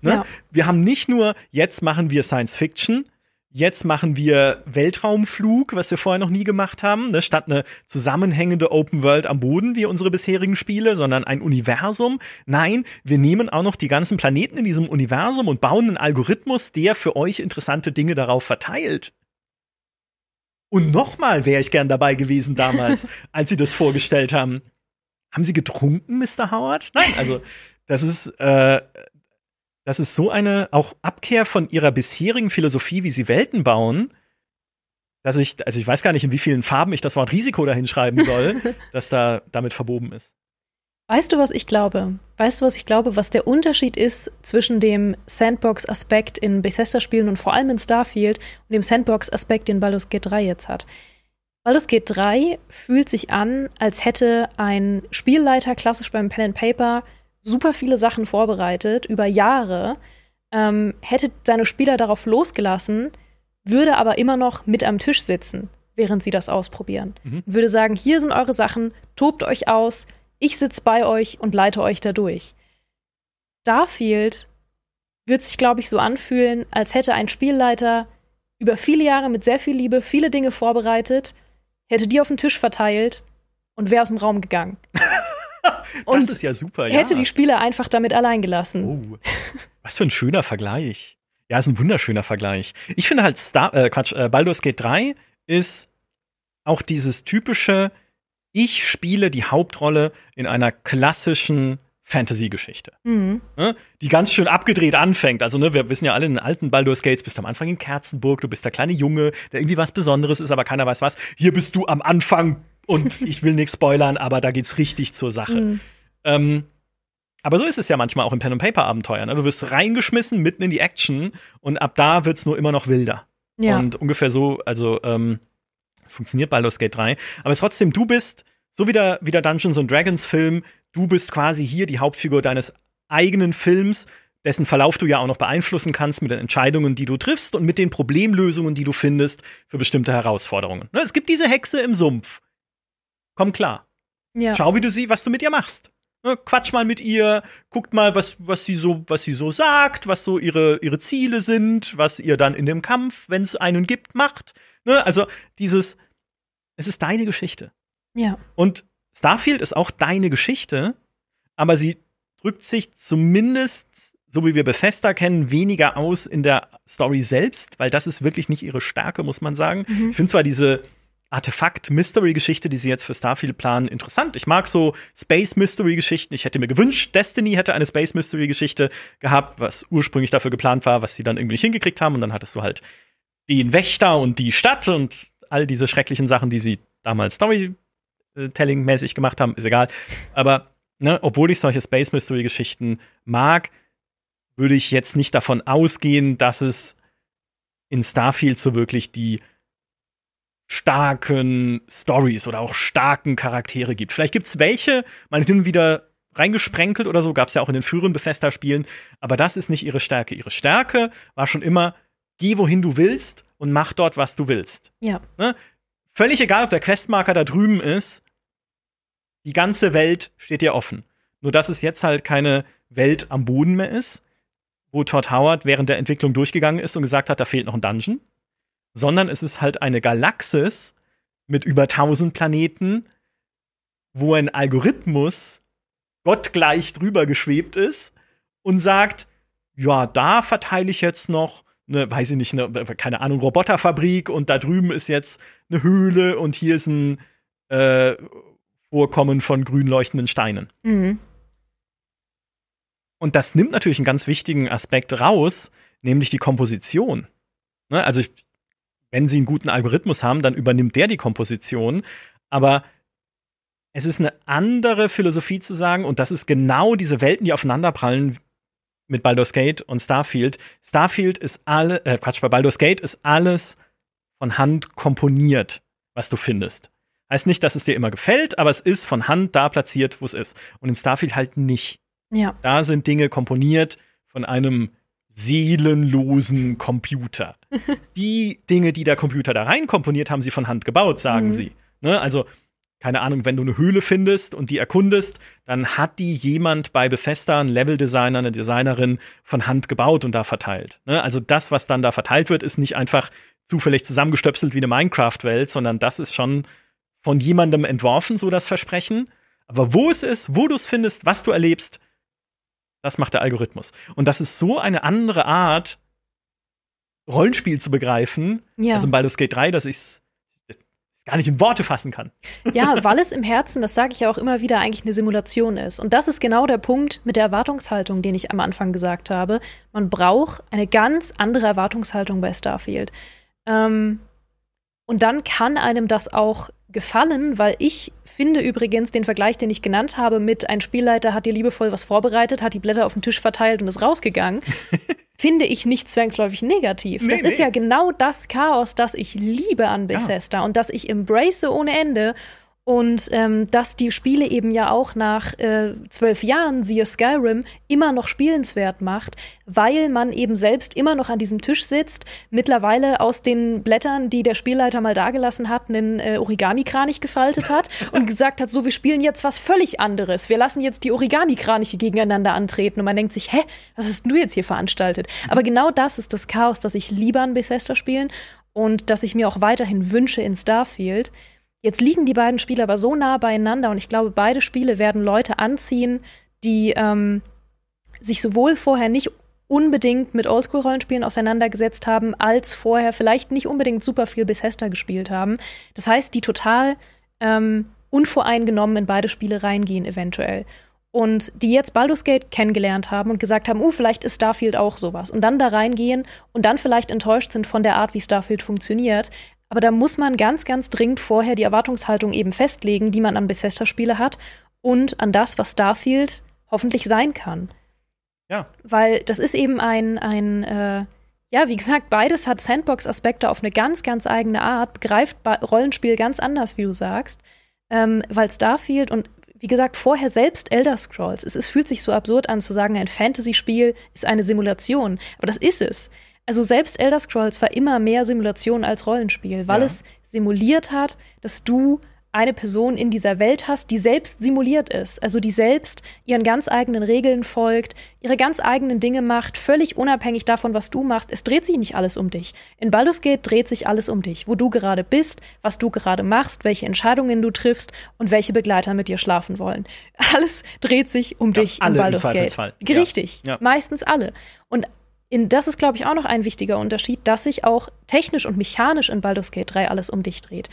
Ne? Ja. Wir haben nicht nur, jetzt machen wir Science Fiction, jetzt machen wir Weltraumflug, was wir vorher noch nie gemacht haben, ne? statt eine zusammenhängende Open World am Boden wie unsere bisherigen Spiele, sondern ein Universum. Nein, wir nehmen auch noch die ganzen Planeten in diesem Universum und bauen einen Algorithmus, der für euch interessante Dinge darauf verteilt. Und nochmal wäre ich gern dabei gewesen damals, als sie das vorgestellt haben. Haben sie getrunken, Mr. Howard? Nein, also das ist, äh, das ist so eine auch Abkehr von ihrer bisherigen Philosophie, wie sie Welten bauen, dass ich, also ich weiß gar nicht, in wie vielen Farben ich das Wort Risiko dahin schreiben soll, dass da damit verboben ist. Weißt du, was ich glaube? Weißt du, was ich glaube, was der Unterschied ist zwischen dem Sandbox-Aspekt in Bethesda-Spielen und vor allem in Starfield und dem Sandbox-Aspekt, den Baldur's Gate 3 jetzt hat? Baldur's Gate 3 fühlt sich an, als hätte ein Spielleiter, klassisch beim Pen and Paper, super viele Sachen vorbereitet, über Jahre, ähm, hätte seine Spieler darauf losgelassen, würde aber immer noch mit am Tisch sitzen, während sie das ausprobieren. Mhm. Würde sagen, hier sind eure Sachen, tobt euch aus, ich sitze bei euch und leite euch da durch. Starfield wird sich, glaube ich, so anfühlen, als hätte ein Spielleiter über viele Jahre mit sehr viel Liebe viele Dinge vorbereitet, hätte die auf den Tisch verteilt und wäre aus dem Raum gegangen. das ist ja super, ja. Hätte die Spieler einfach damit allein gelassen. Oh, was für ein schöner Vergleich. Ja, ist ein wunderschöner Vergleich. Ich finde halt Star, äh, Quatsch, äh, Baldur's Gate 3 ist auch dieses typische, ich spiele die Hauptrolle in einer klassischen Fantasy-Geschichte. Mhm. Ne, die ganz schön abgedreht anfängt. Also, ne, wir wissen ja alle, in den alten Baldur's Gates bist du am Anfang in Kerzenburg, du bist der kleine Junge, der irgendwie was Besonderes ist, aber keiner weiß was. Hier bist du am Anfang und ich will nichts spoilern, aber da geht's richtig zur Sache. Mhm. Ähm, Aber so ist es ja manchmal auch in Pen-and-Paper-Abenteuern. Ne? Du wirst reingeschmissen mitten in die Action und ab da wird es nur immer noch wilder. Ja. Und ungefähr so, also ähm, funktioniert Baldur's Gate 3. Aber es trotzdem, du bist, so wie der, wie der Dungeons and Dragons Film, du bist quasi hier die Hauptfigur deines eigenen Films, dessen Verlauf du ja auch noch beeinflussen kannst mit den Entscheidungen, die du triffst und mit den Problemlösungen, die du findest für bestimmte Herausforderungen. Ne, es gibt diese Hexe im Sumpf. Komm klar. Ja. Schau, wie du sie, was du mit ihr machst. Ne, quatsch mal mit ihr, guckt mal, was, was, sie so, was sie so sagt, was so ihre, ihre Ziele sind, was ihr dann in dem Kampf, wenn es einen gibt, macht. Ne? Also dieses, es ist deine Geschichte. Ja. Und Starfield ist auch deine Geschichte, aber sie drückt sich zumindest, so wie wir Bethesda kennen, weniger aus in der Story selbst, weil das ist wirklich nicht ihre Stärke, muss man sagen. Mhm. Ich finde zwar diese Artefakt-Mystery-Geschichte, die sie jetzt für Starfield planen, interessant. Ich mag so Space-Mystery-Geschichten. Ich hätte mir gewünscht, Destiny hätte eine Space-Mystery-Geschichte gehabt, was ursprünglich dafür geplant war, was sie dann irgendwie nicht hingekriegt haben. Und dann hattest du halt den Wächter und die Stadt und all diese schrecklichen Sachen, die sie damals Storytelling-mäßig gemacht haben, ist egal. Aber ne, obwohl ich solche Space Mystery-Geschichten mag, würde ich jetzt nicht davon ausgehen, dass es in Starfield so wirklich die starken Stories oder auch starken Charaktere gibt. Vielleicht gibt es welche, mal hin und wieder reingesprenkelt oder so, gab es ja auch in den früheren Bethesda-Spielen, aber das ist nicht ihre Stärke. Ihre Stärke war schon immer, geh wohin du willst und mach dort, was du willst. Ja. Ne? Völlig egal, ob der Questmarker da drüben ist, die ganze Welt steht dir offen. Nur dass es jetzt halt keine Welt am Boden mehr ist, wo Todd Howard während der Entwicklung durchgegangen ist und gesagt hat, da fehlt noch ein Dungeon, sondern es ist halt eine Galaxis mit über 1000 Planeten, wo ein Algorithmus gottgleich drüber geschwebt ist und sagt, ja, da verteile ich jetzt noch eine, weiß ich nicht, eine, keine Ahnung, Roboterfabrik und da drüben ist jetzt eine Höhle und hier ist ein äh, Vorkommen von grün leuchtenden Steinen. Mhm. Und das nimmt natürlich einen ganz wichtigen Aspekt raus, nämlich die Komposition. Ne? Also, ich, wenn sie einen guten Algorithmus haben, dann übernimmt der die Komposition. Aber es ist eine andere Philosophie zu sagen, und das ist genau diese Welten, die aufeinanderprallen mit Baldur's Gate und Starfield. Starfield ist alle, äh, Quatsch, bei Baldur's Gate ist alles von Hand komponiert, was du findest. Heißt nicht, dass es dir immer gefällt, aber es ist von Hand da platziert, wo es ist. Und in Starfield halt nicht. Ja. Da sind Dinge komponiert von einem seelenlosen Computer. die Dinge, die der Computer da rein komponiert, haben sie von Hand gebaut, sagen mhm. sie. Ne? Also, keine Ahnung, wenn du eine Höhle findest und die erkundest, dann hat die jemand bei Bethesda, ein Leveldesigner, eine Designerin, von Hand gebaut und da verteilt. Ne? Also das, was dann da verteilt wird, ist nicht einfach zufällig zusammengestöpselt wie eine Minecraft-Welt, sondern das ist schon von jemandem entworfen, so das Versprechen. Aber wo es ist, wo du es findest, was du erlebst, das macht der Algorithmus. Und das ist so eine andere Art, Rollenspiel zu begreifen, ja. also in Baldur's Gate 3, dass ich es gar nicht in Worte fassen kann. Ja, weil es im Herzen, das sage ich ja auch immer wieder, eigentlich eine Simulation ist. Und das ist genau der Punkt mit der Erwartungshaltung, den ich am Anfang gesagt habe. Man braucht eine ganz andere Erwartungshaltung bei Starfield. Ähm, und dann kann einem das auch gefallen, weil ich finde übrigens den Vergleich, den ich genannt habe, mit ein Spielleiter hat dir liebevoll was vorbereitet, hat die Blätter auf den Tisch verteilt und ist rausgegangen, finde ich nicht zwangsläufig negativ. Nee, das nee. ist ja genau das Chaos, das ich liebe an Bethesda ja. und das ich embrace ohne Ende und ähm, dass die Spiele eben ja auch nach äh, zwölf Jahren, siehe Skyrim, immer noch spielenswert macht, weil man eben selbst immer noch an diesem Tisch sitzt, mittlerweile aus den Blättern, die der Spielleiter mal dagelassen hat, einen äh, Origami-Kranich gefaltet hat und gesagt hat, so, wir spielen jetzt was völlig anderes. Wir lassen jetzt die Origami-Kraniche gegeneinander antreten. Und man denkt sich, hä, was hast du jetzt hier veranstaltet? Aber genau das ist das Chaos, das ich lieber an Bethesda-Spielen und das ich mir auch weiterhin wünsche in Starfield – Jetzt liegen die beiden Spiele aber so nah beieinander und ich glaube, beide Spiele werden Leute anziehen, die ähm, sich sowohl vorher nicht unbedingt mit Oldschool-Rollenspielen auseinandergesetzt haben, als vorher vielleicht nicht unbedingt super viel Bethesda gespielt haben. Das heißt, die total ähm, unvoreingenommen in beide Spiele reingehen, eventuell. Und die jetzt Baldur's Gate kennengelernt haben und gesagt haben, uh, vielleicht ist Starfield auch sowas. Und dann da reingehen und dann vielleicht enttäuscht sind von der Art, wie Starfield funktioniert, aber da muss man ganz, ganz dringend vorher die Erwartungshaltung eben festlegen, die man an Bethesda-Spiele hat und an das, was Starfield hoffentlich sein kann. Ja. Weil das ist eben ein, ein äh, ja, wie gesagt, beides hat Sandbox-Aspekte auf eine ganz, ganz eigene Art, begreift Rollenspiel ganz anders, wie du sagst. Ähm, weil Starfield und wie gesagt, vorher selbst Elder Scrolls. Es ist, fühlt sich so absurd an zu sagen, ein Fantasy-Spiel ist eine Simulation. Aber das ist es. Also selbst Elder Scrolls war immer mehr Simulation als Rollenspiel, weil ja. es simuliert hat, dass du eine Person in dieser Welt hast, die selbst simuliert ist, also die selbst ihren ganz eigenen Regeln folgt, ihre ganz eigenen Dinge macht, völlig unabhängig davon, was du machst. Es dreht sich nicht alles um dich. In Baldur's Gate dreht sich alles um dich, wo du gerade bist, was du gerade machst, welche Entscheidungen du triffst und welche Begleiter mit dir schlafen wollen. Alles dreht sich um ja, dich in Baldur's Gate. Richtig, ja. meistens alle. Und in, das ist, glaube ich, auch noch ein wichtiger Unterschied, dass sich auch technisch und mechanisch in Baldur's Gate 3 alles um dich dreht.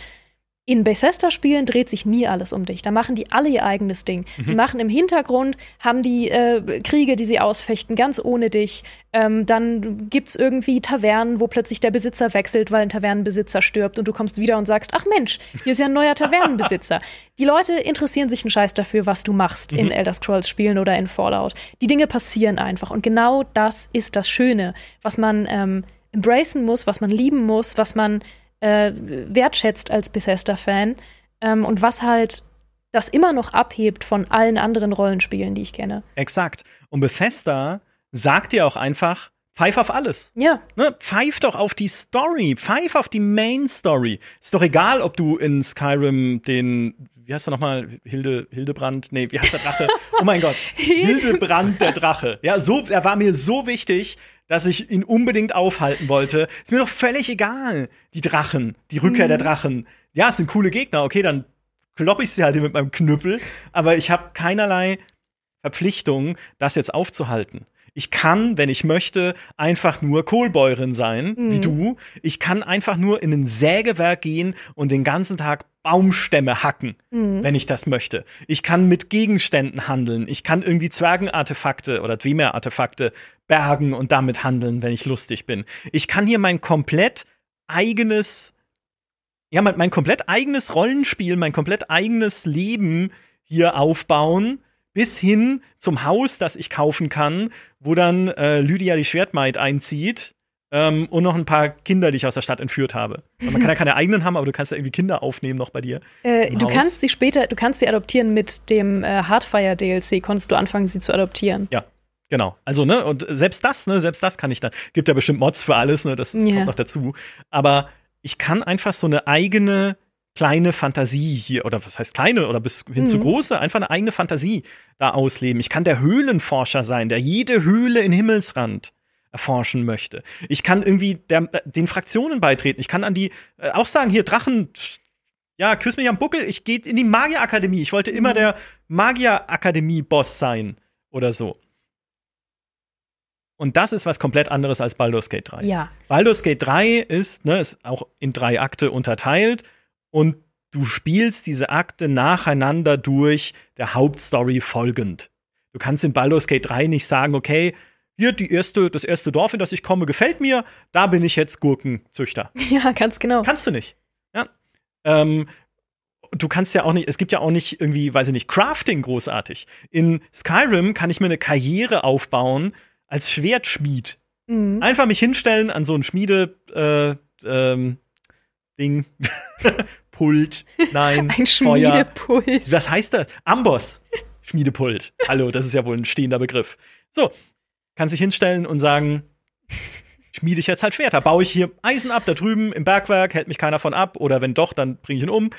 In Bethesda-Spielen dreht sich nie alles um dich. Da machen die alle ihr eigenes Ding. Mhm. Die machen im Hintergrund, haben die äh, Kriege, die sie ausfechten, ganz ohne dich. Ähm, dann es irgendwie Tavernen, wo plötzlich der Besitzer wechselt, weil ein Tavernenbesitzer stirbt und du kommst wieder und sagst, ach Mensch, hier ist ja ein neuer Tavernenbesitzer. die Leute interessieren sich einen Scheiß dafür, was du machst mhm. in Elder Scrolls-Spielen oder in Fallout. Die Dinge passieren einfach. Und genau das ist das Schöne, was man ähm, embracen muss, was man lieben muss, was man äh, wertschätzt als Bethesda-Fan ähm, und was halt das immer noch abhebt von allen anderen Rollenspielen, die ich kenne. Exakt. Und Bethesda sagt dir auch einfach, pfeif auf alles. Ja. Ne? Pfeif doch auf die Story, pfeif auf die Main Story. Ist doch egal, ob du in Skyrim den, wie heißt er nochmal, Hilde, Hildebrand? Nee, wie heißt der Drache? Oh mein Gott. Hildebrand der Drache. Ja, so, er war mir so wichtig, dass ich ihn unbedingt aufhalten wollte. Ist mir doch völlig egal. Die Drachen, die Rückkehr mhm. der Drachen. Ja, es sind coole Gegner. Okay, dann klopp ich sie halt mit meinem Knüppel. Aber ich habe keinerlei Verpflichtung, das jetzt aufzuhalten. Ich kann, wenn ich möchte, einfach nur Kohlbäuerin sein, mhm. wie du. Ich kann einfach nur in ein Sägewerk gehen und den ganzen Tag Baumstämme hacken, mhm. wenn ich das möchte. Ich kann mit Gegenständen handeln. Ich kann irgendwie Zwergenartefakte oder Dwemer-Artefakte bergen und damit handeln, wenn ich lustig bin. Ich kann hier mein komplett eigenes, ja, mein, mein komplett eigenes Rollenspiel, mein komplett eigenes Leben hier aufbauen bis hin zum Haus, das ich kaufen kann, wo dann äh, Lydia die Schwertmaid einzieht ähm, und noch ein paar Kinder, die ich aus der Stadt entführt habe. Und man kann ja keine eigenen haben, aber du kannst ja irgendwie Kinder aufnehmen noch bei dir. Äh, du Haus. kannst sie später, du kannst sie adoptieren mit dem äh, Hardfire DLC, konntest du anfangen, sie zu adoptieren. Ja. Genau, also ne, und selbst das, ne, selbst das kann ich dann. Gibt ja bestimmt Mods für alles, ne, das, das yeah. kommt noch dazu. Aber ich kann einfach so eine eigene kleine Fantasie hier, oder was heißt kleine oder bis hin mhm. zu große, einfach eine eigene Fantasie da ausleben. Ich kann der Höhlenforscher sein, der jede Höhle in Himmelsrand erforschen möchte. Ich kann irgendwie der, den Fraktionen beitreten. Ich kann an die äh, auch sagen, hier Drachen, ja, küss mich am Buckel, ich gehe in die Magierakademie. Ich wollte immer mhm. der Magierakademie-Boss sein oder so. Und das ist was komplett anderes als Baldur's Gate 3. Ja. Baldur's Gate 3 ist, ne, ist auch in drei Akte unterteilt und du spielst diese Akte nacheinander durch der Hauptstory folgend. Du kannst in Baldur's Gate 3 nicht sagen, okay, hier die erste, das erste Dorf, in das ich komme, gefällt mir, da bin ich jetzt Gurkenzüchter. Ja, ganz genau. Kannst du nicht. Ja. Ähm, du kannst ja auch nicht, es gibt ja auch nicht irgendwie, weiß ich nicht, Crafting großartig. In Skyrim kann ich mir eine Karriere aufbauen als Schwertschmied. Mhm. Einfach mich hinstellen an so ein Schmiede, äh, ähm, Ding. Pult. Nein. Ein Schmiedepult. Feuer. Was heißt das? Amboss. Schmiedepult. Hallo, das ist ja wohl ein stehender Begriff. So, kann sich hinstellen und sagen, schmiede ich jetzt halt Schwerter. Baue ich hier Eisen ab, da drüben im Bergwerk, hält mich keiner von ab. Oder wenn doch, dann bringe ich ihn um.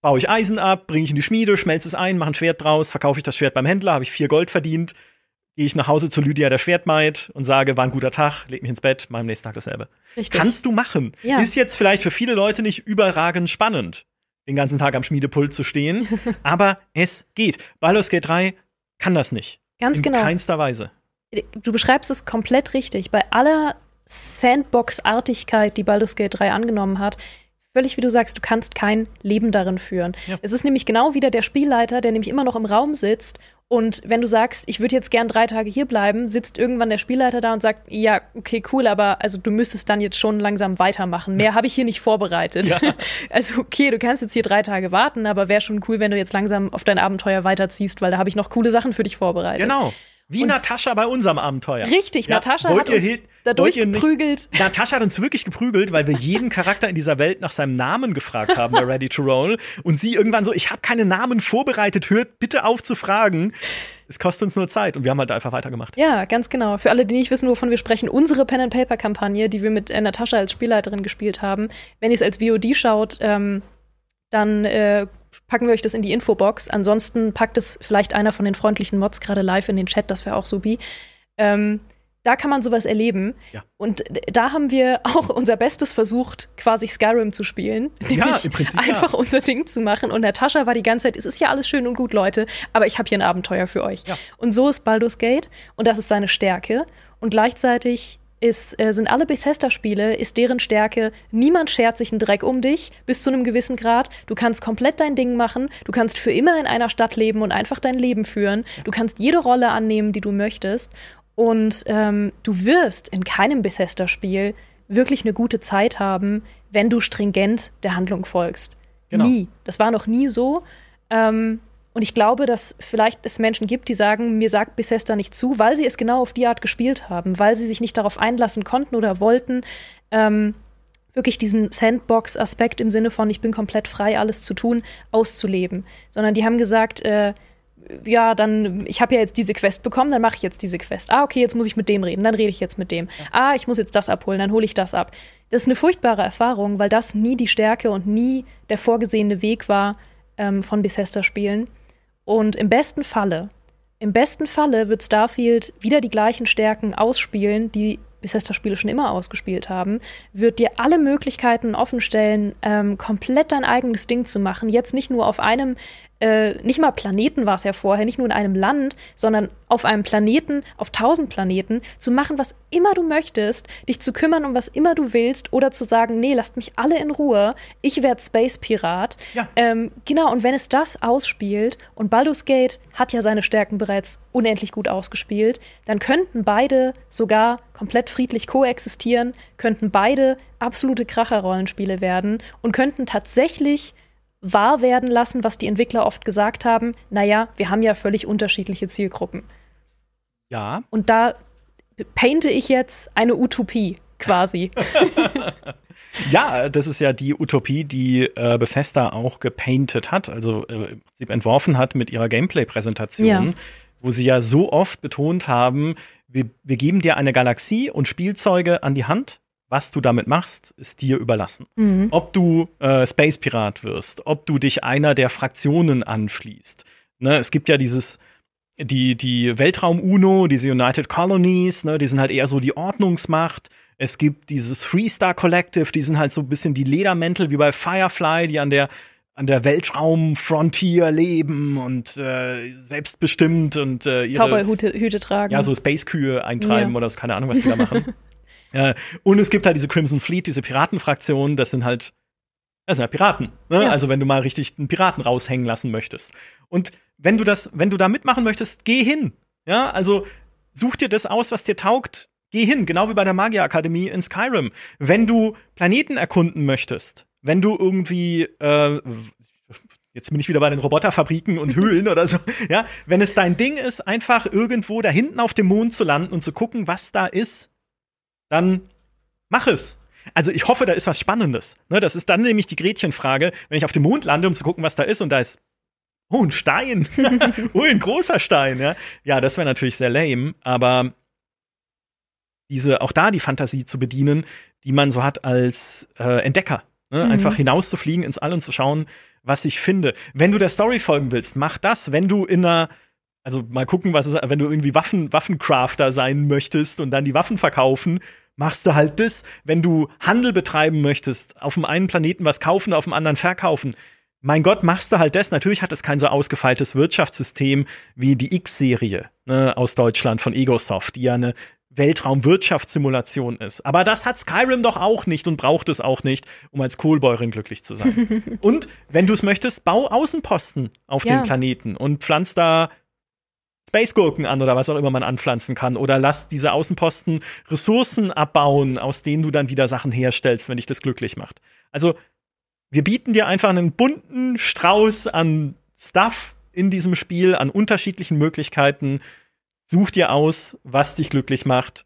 Baue ich Eisen ab, bringe ich in die Schmiede, schmelze es ein, mache ein Schwert draus, verkaufe ich das Schwert beim Händler, habe ich vier Gold verdient gehe ich nach Hause zu Lydia der Schwertmaid und sage, war ein guter Tag, leg mich ins Bett, mach am nächsten Tag dasselbe. Richtig. Kannst du machen. Ja. Ist jetzt vielleicht für viele Leute nicht überragend spannend, den ganzen Tag am Schmiedepult zu stehen, aber es geht. Baldur's Gate 3 kann das nicht. Ganz In genau. In keinster Weise. Du beschreibst es komplett richtig. Bei aller Sandbox-Artigkeit, die Baldur's Gate 3 angenommen hat, völlig wie du sagst, du kannst kein Leben darin führen. Ja. Es ist nämlich genau wieder der Spielleiter, der nämlich immer noch im Raum sitzt und wenn du sagst, ich würde jetzt gern drei Tage hier bleiben, sitzt irgendwann der Spielleiter da und sagt, ja, okay, cool, aber also du müsstest dann jetzt schon langsam weitermachen. Mehr habe ich hier nicht vorbereitet. Ja. Also okay, du kannst jetzt hier drei Tage warten, aber wäre schon cool, wenn du jetzt langsam auf dein Abenteuer weiterziehst, weil da habe ich noch coole Sachen für dich vorbereitet. Genau. Wie und Natascha bei unserem Abenteuer. Richtig, ja, Natascha hat uns dadurch geprügelt. Natascha hat uns wirklich geprügelt, weil wir jeden Charakter in dieser Welt nach seinem Namen gefragt haben bei Ready to Roll. Und sie irgendwann so, ich habe keine Namen vorbereitet, hört bitte auf zu fragen. Es kostet uns nur Zeit und wir haben halt einfach weitergemacht. Ja, ganz genau. Für alle, die nicht wissen, wovon wir sprechen, unsere Pen-and-Paper-Kampagne, die wir mit äh, Natascha als Spielleiterin gespielt haben, wenn ihr es als VOD schaut, ähm, dann äh, packen wir euch das in die Infobox. Ansonsten packt es vielleicht einer von den freundlichen Mods gerade live in den Chat, das wäre auch supi. Ähm, da kann man sowas erleben. Ja. Und da haben wir auch unser Bestes versucht, quasi Skyrim zu spielen. Ja, im Prinzip. Einfach ja. unser Ding zu machen. Und Natascha war die ganze Zeit, es ist ja alles schön und gut, Leute, aber ich habe hier ein Abenteuer für euch. Ja. Und so ist Baldur's Gate. Und das ist seine Stärke. Und gleichzeitig ist, äh, sind alle Bethesda-Spiele, ist deren Stärke, niemand schert sich einen Dreck um dich bis zu einem gewissen Grad. Du kannst komplett dein Ding machen, du kannst für immer in einer Stadt leben und einfach dein Leben führen. Du kannst jede Rolle annehmen, die du möchtest. Und ähm, du wirst in keinem Bethesda-Spiel wirklich eine gute Zeit haben, wenn du stringent der Handlung folgst. Genau. Nie. Das war noch nie so. Ähm, und ich glaube, dass vielleicht es Menschen gibt, die sagen, mir sagt Bethesda nicht zu, weil sie es genau auf die Art gespielt haben, weil sie sich nicht darauf einlassen konnten oder wollten, ähm, wirklich diesen Sandbox-Aspekt im Sinne von, ich bin komplett frei, alles zu tun, auszuleben. Sondern die haben gesagt, äh, ja, dann, ich habe ja jetzt diese Quest bekommen, dann mache ich jetzt diese Quest. Ah, okay, jetzt muss ich mit dem reden, dann rede ich jetzt mit dem. Ah, ich muss jetzt das abholen, dann hole ich das ab. Das ist eine furchtbare Erfahrung, weil das nie die Stärke und nie der vorgesehene Weg war ähm, von Bethesda-Spielen. Und im besten Falle, im besten Falle wird Starfield wieder die gleichen Stärken ausspielen, die Bethesda-Spiele schon immer ausgespielt haben, wird dir alle Möglichkeiten offenstellen, ähm, komplett dein eigenes Ding zu machen. Jetzt nicht nur auf einem äh, nicht mal Planeten war es ja vorher, nicht nur in einem Land, sondern auf einem Planeten, auf tausend Planeten, zu machen, was immer du möchtest, dich zu kümmern um was immer du willst oder zu sagen, nee, lasst mich alle in Ruhe, ich werde Space Pirat. Ja. Ähm, genau, und wenn es das ausspielt, und Baldur's Gate hat ja seine Stärken bereits unendlich gut ausgespielt, dann könnten beide sogar komplett friedlich koexistieren, könnten beide absolute Kracher-Rollenspiele werden und könnten tatsächlich wahr werden lassen, was die Entwickler oft gesagt haben, naja, wir haben ja völlig unterschiedliche Zielgruppen. Ja. Und da painte ich jetzt eine Utopie quasi. ja, das ist ja die Utopie, die äh, Bethesda auch gepainted hat, also äh, sie entworfen hat mit ihrer Gameplay-Präsentation, ja. wo sie ja so oft betont haben, wir, wir geben dir eine Galaxie und Spielzeuge an die Hand was du damit machst, ist dir überlassen. Mhm. Ob du äh, Space Pirat wirst, ob du dich einer der Fraktionen anschließt. Ne, es gibt ja dieses, die, die Weltraum-UNO, diese United Colonies, ne, die sind halt eher so die Ordnungsmacht. Es gibt dieses Freestar Collective, die sind halt so ein bisschen die Ledermäntel wie bei Firefly, die an der an der Weltraum-Frontier leben und äh, selbstbestimmt und äh, ihre Cowboy-Hüte tragen. Ja, so Space-Kühe eintreiben ja. oder so, keine Ahnung, was die da machen. Äh, und es gibt halt diese Crimson Fleet, diese Piratenfraktion, das sind halt, das sind halt Piraten. Ne? Ja. Also wenn du mal richtig einen Piraten raushängen lassen möchtest. Und wenn du das, wenn du da mitmachen möchtest, geh hin. Ja, also such dir das aus, was dir taugt. Geh hin, genau wie bei der Magierakademie in Skyrim. Wenn du Planeten erkunden möchtest, wenn du irgendwie äh, jetzt bin ich wieder bei den Roboterfabriken und Höhlen oder so. Ja, wenn es dein Ding ist, einfach irgendwo da hinten auf dem Mond zu landen und zu gucken, was da ist, dann mach es. Also ich hoffe, da ist was Spannendes. Ne, das ist dann nämlich die Gretchenfrage, wenn ich auf dem Mond lande, um zu gucken, was da ist, und da ist Oh, ein Stein. oh, ein großer Stein, ja. Ja, das wäre natürlich sehr lame, aber diese, auch da die Fantasie zu bedienen, die man so hat als äh, Entdecker. Ne? Mhm. Einfach hinauszufliegen ins All und zu schauen, was ich finde. Wenn du der Story folgen willst, mach das. Wenn du in einer also mal gucken, was ist, wenn du irgendwie Waffen, Waffencrafter sein möchtest und dann die Waffen verkaufen, machst du halt das. Wenn du Handel betreiben möchtest, auf dem einen Planeten was kaufen, auf dem anderen verkaufen, mein Gott, machst du halt das. Natürlich hat es kein so ausgefeiltes Wirtschaftssystem wie die X-Serie ne, aus Deutschland von Egosoft, die ja eine Weltraumwirtschaftssimulation ist. Aber das hat Skyrim doch auch nicht und braucht es auch nicht, um als Kohlbäuerin glücklich zu sein. und wenn du es möchtest, bau Außenposten auf ja. den Planeten und pflanz da Spacegurken an oder was auch immer man anpflanzen kann. Oder lass diese Außenposten Ressourcen abbauen, aus denen du dann wieder Sachen herstellst, wenn dich das glücklich macht. Also, wir bieten dir einfach einen bunten Strauß an Stuff in diesem Spiel, an unterschiedlichen Möglichkeiten. Such dir aus, was dich glücklich macht.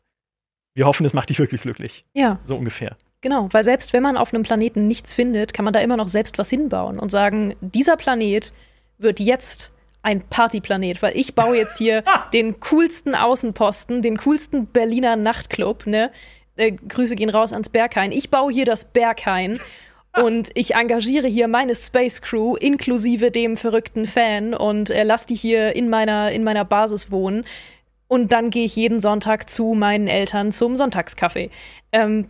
Wir hoffen, es macht dich wirklich glücklich. Ja. So ungefähr. Genau, weil selbst wenn man auf einem Planeten nichts findet, kann man da immer noch selbst was hinbauen und sagen, dieser Planet wird jetzt ein Partyplanet, weil ich baue jetzt hier den coolsten Außenposten, den coolsten Berliner Nachtclub, ne? Äh, Grüße gehen raus ans Berghain. Ich baue hier das Berghain und ich engagiere hier meine Space Crew inklusive dem verrückten Fan und äh, lasse die hier in meiner, in meiner Basis wohnen. Und dann gehe ich jeden Sonntag zu meinen Eltern zum Sonntagskaffee. Ähm,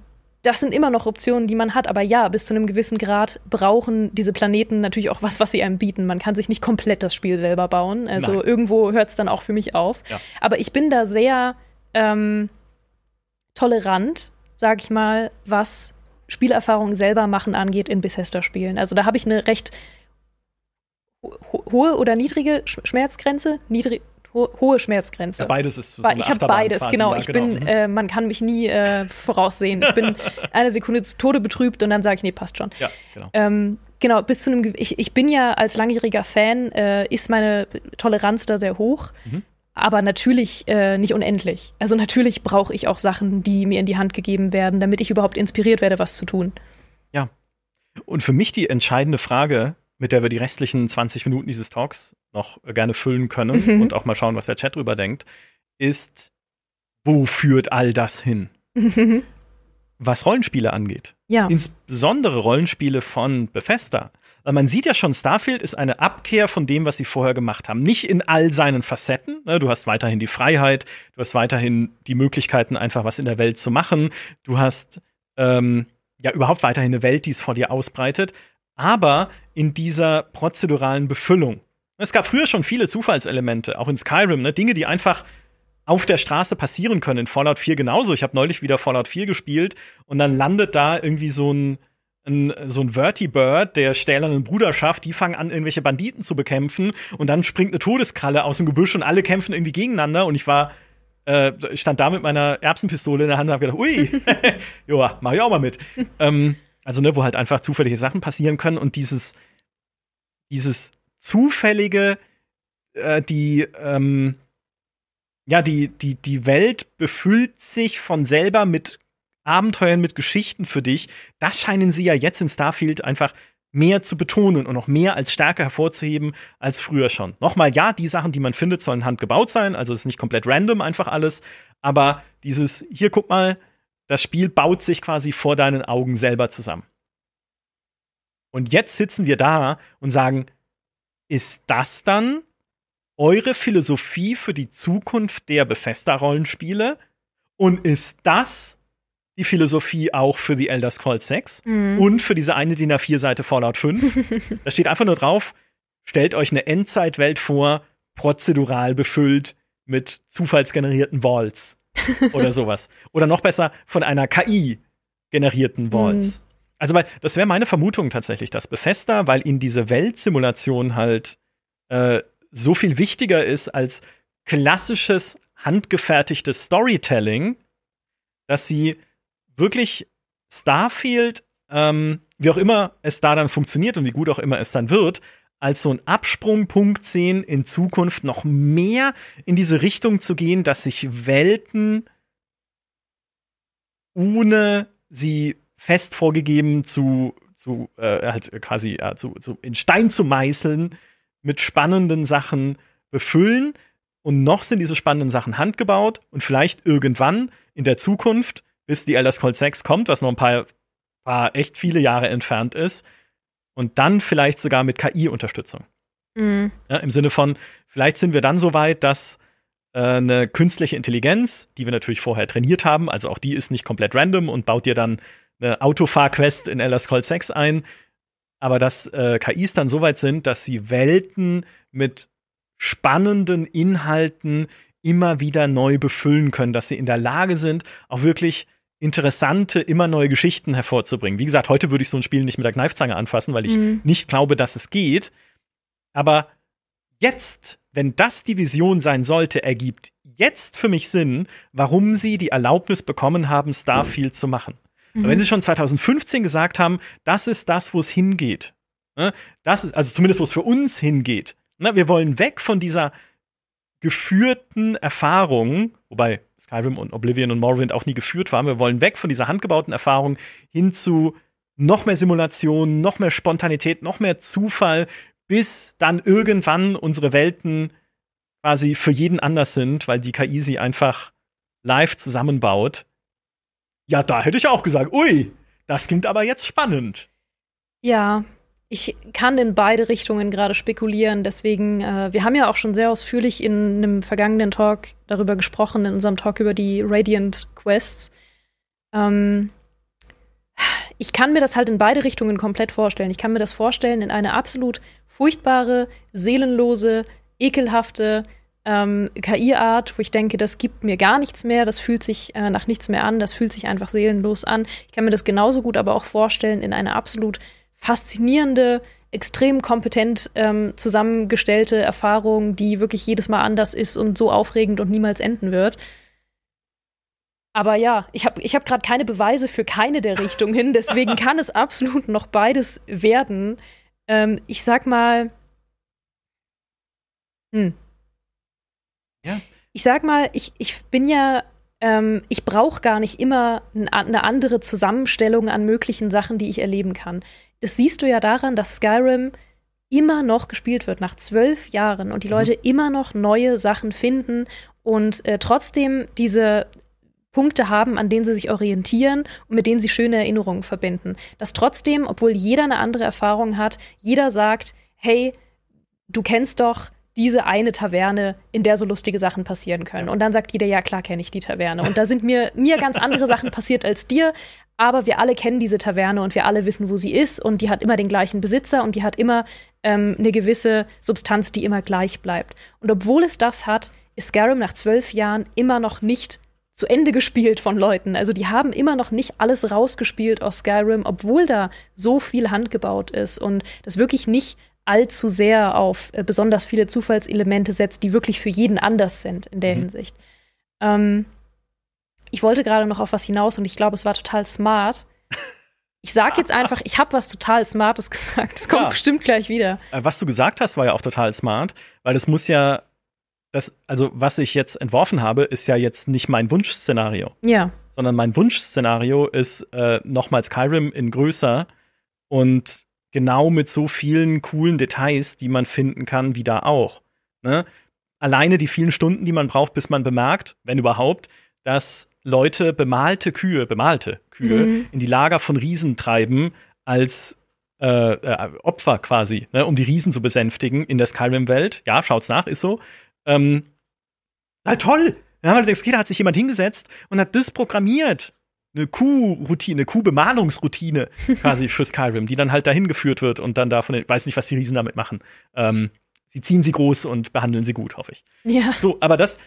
das sind immer noch Optionen, die man hat. Aber ja, bis zu einem gewissen Grad brauchen diese Planeten natürlich auch was, was sie einem bieten. Man kann sich nicht komplett das Spiel selber bauen. Also Nein. irgendwo hört es dann auch für mich auf. Ja. Aber ich bin da sehr ähm, tolerant, sag ich mal, was Spielerfahrung selber machen angeht in Bethesda-Spielen. Also da habe ich eine recht ho hohe oder niedrige Schmerzgrenze. Niedrig ho hohe Schmerzgrenze. Ja, beides ist so Ich habe beides, quasi, genau. Ja, ich genau. bin, mhm. äh, man kann mich nie äh, voraussehen. Ich bin eine Sekunde zu Tode betrübt und dann sage ich, nee, passt schon. Ja, genau. Ähm, genau, bis zu einem, ich, ich bin ja als langjähriger Fan, äh, ist meine Toleranz da sehr hoch. Mhm aber natürlich äh, nicht unendlich. Also natürlich brauche ich auch Sachen, die mir in die Hand gegeben werden, damit ich überhaupt inspiriert werde, was zu tun. Ja. Und für mich die entscheidende Frage, mit der wir die restlichen 20 Minuten dieses Talks noch gerne füllen können mhm. und auch mal schauen, was der Chat drüber denkt, ist, wo führt all das hin? Was Rollenspiele angeht. Ja. Insbesondere Rollenspiele von Bethesda man sieht ja schon, Starfield ist eine Abkehr von dem, was sie vorher gemacht haben. Nicht in all seinen Facetten. Ne? Du hast weiterhin die Freiheit, du hast weiterhin die Möglichkeiten, einfach was in der Welt zu machen. Du hast ähm, ja überhaupt weiterhin eine Welt, die es vor dir ausbreitet. Aber in dieser prozeduralen Befüllung. Es gab früher schon viele Zufallselemente, auch in Skyrim, ne? Dinge, die einfach auf der Straße passieren können. In Fallout 4 genauso. Ich habe neulich wieder Fallout 4 gespielt und dann landet da irgendwie so ein ein, so ein Vertibird der stählernen Bruderschaft, die fangen an, irgendwelche Banditen zu bekämpfen und dann springt eine Todeskralle aus dem Gebüsch und alle kämpfen irgendwie gegeneinander und ich war äh, stand da mit meiner Erbsenpistole in der Hand und hab gedacht, ui, joa, mach ich auch mal mit. ähm, also, ne, wo halt einfach zufällige Sachen passieren können und dieses, dieses zufällige, äh, die, ähm, ja, die, die, die Welt befüllt sich von selber mit Abenteuern mit Geschichten für dich, das scheinen sie ja jetzt in Starfield einfach mehr zu betonen und noch mehr als stärker hervorzuheben als früher schon. Nochmal, ja, die Sachen, die man findet, sollen handgebaut sein, also es ist nicht komplett random einfach alles, aber dieses, hier guck mal, das Spiel baut sich quasi vor deinen Augen selber zusammen. Und jetzt sitzen wir da und sagen, ist das dann eure Philosophie für die Zukunft der Bethesda-Rollenspiele? Und ist das die Philosophie auch für The Elder Scrolls 6 mhm. und für diese eine DIN A4-Seite Fallout 5. da steht einfach nur drauf, stellt euch eine Endzeitwelt vor, prozedural befüllt mit zufallsgenerierten Walls oder sowas. Oder noch besser, von einer KI generierten Walls. Mhm. Also, weil das wäre meine Vermutung tatsächlich, dass Bethesda, weil ihnen diese Weltsimulation halt äh, so viel wichtiger ist als klassisches handgefertigtes Storytelling, dass sie wirklich Starfield, ähm, wie auch immer es da dann funktioniert und wie gut auch immer es dann wird, als so ein Absprungpunkt sehen, in Zukunft noch mehr in diese Richtung zu gehen, dass sich Welten ohne sie fest vorgegeben zu, zu äh, halt quasi ja, zu, zu in Stein zu meißeln, mit spannenden Sachen befüllen. Und noch sind diese spannenden Sachen handgebaut und vielleicht irgendwann in der Zukunft bis die Elder Scrolls 6 kommt, was noch ein paar, paar echt viele Jahre entfernt ist. Und dann vielleicht sogar mit KI-Unterstützung. Mhm. Ja, Im Sinne von, vielleicht sind wir dann so weit, dass äh, eine künstliche Intelligenz, die wir natürlich vorher trainiert haben, also auch die ist nicht komplett random und baut dir dann eine Autofahr-Quest in Elder Scrolls 6 ein, aber dass äh, KIs dann so weit sind, dass sie Welten mit spannenden Inhalten immer wieder neu befüllen können, dass sie in der Lage sind, auch wirklich interessante, immer neue Geschichten hervorzubringen. Wie gesagt, heute würde ich so ein Spiel nicht mit der Kneifzange anfassen, weil ich mhm. nicht glaube, dass es geht. Aber jetzt, wenn das die Vision sein sollte, ergibt jetzt für mich Sinn, warum sie die Erlaubnis bekommen haben, Starfield zu machen. Mhm. Wenn sie schon 2015 gesagt haben, das ist das, wo es hingeht. Ne? Das ist, also zumindest, wo es für uns hingeht. Ne? Wir wollen weg von dieser geführten Erfahrung, wobei Skyrim und Oblivion und Morrowind auch nie geführt waren. Wir wollen weg von dieser handgebauten Erfahrung hin zu noch mehr Simulation, noch mehr Spontanität, noch mehr Zufall, bis dann irgendwann unsere Welten quasi für jeden anders sind, weil die KI sie einfach live zusammenbaut. Ja, da hätte ich auch gesagt, ui, das klingt aber jetzt spannend. Ja, ich kann in beide Richtungen gerade spekulieren. Deswegen, äh, wir haben ja auch schon sehr ausführlich in einem vergangenen Talk darüber gesprochen, in unserem Talk über die Radiant Quests. Ähm, ich kann mir das halt in beide Richtungen komplett vorstellen. Ich kann mir das vorstellen in eine absolut furchtbare, seelenlose, ekelhafte ähm, KI-Art, wo ich denke, das gibt mir gar nichts mehr, das fühlt sich äh, nach nichts mehr an, das fühlt sich einfach seelenlos an. Ich kann mir das genauso gut aber auch vorstellen in eine absolut faszinierende, extrem kompetent ähm, zusammengestellte Erfahrung, die wirklich jedes Mal anders ist und so aufregend und niemals enden wird. Aber ja, ich habe ich hab gerade keine Beweise für keine der Richtungen, deswegen kann es absolut noch beides werden. Ähm, ich sag mal. Hm. Ja. Ich sag mal, ich, ich bin ja ähm, ich brauche gar nicht immer eine andere Zusammenstellung an möglichen Sachen, die ich erleben kann. Das siehst du ja daran, dass Skyrim immer noch gespielt wird nach zwölf Jahren und die mhm. Leute immer noch neue Sachen finden und äh, trotzdem diese Punkte haben, an denen sie sich orientieren und mit denen sie schöne Erinnerungen verbinden. Dass trotzdem, obwohl jeder eine andere Erfahrung hat, jeder sagt, hey, du kennst doch diese eine Taverne, in der so lustige Sachen passieren können. Und dann sagt jeder, ja klar kenne ich die Taverne. Und da sind mir, mir ganz andere Sachen passiert als dir, aber wir alle kennen diese Taverne und wir alle wissen, wo sie ist und die hat immer den gleichen Besitzer und die hat immer ähm, eine gewisse Substanz, die immer gleich bleibt. Und obwohl es das hat, ist Skyrim nach zwölf Jahren immer noch nicht zu Ende gespielt von Leuten. Also die haben immer noch nicht alles rausgespielt aus Skyrim, obwohl da so viel handgebaut ist und das wirklich nicht allzu sehr auf äh, besonders viele Zufallselemente setzt, die wirklich für jeden anders sind in der mhm. Hinsicht. Ähm, ich wollte gerade noch auf was hinaus und ich glaube, es war total smart. Ich sag jetzt einfach, ich habe was total Smartes gesagt. Es kommt ja. bestimmt gleich wieder. Äh, was du gesagt hast, war ja auch total smart, weil es muss ja, das, also was ich jetzt entworfen habe, ist ja jetzt nicht mein Wunschszenario. Ja. Sondern mein Wunschszenario ist äh, nochmal Skyrim in größer und genau mit so vielen coolen Details, die man finden kann, wie da auch. Ne? Alleine die vielen Stunden, die man braucht, bis man bemerkt, wenn überhaupt, dass Leute bemalte Kühe, bemalte Kühe mhm. in die Lager von Riesen treiben als äh, äh, Opfer quasi, ne, um die Riesen zu besänftigen in der Skyrim-Welt. Ja, schaut's nach, ist so. Ähm, halt toll! Ja, weil du denkst, okay, da hat sich jemand hingesetzt und hat das programmiert eine Kuh-Routine, Kuh-Bemalungsroutine quasi für Skyrim, die dann halt dahin geführt wird und dann davon, ich weiß nicht, was die Riesen damit machen. Ähm, sie ziehen sie groß und behandeln sie gut, hoffe ich. Ja. So, aber das,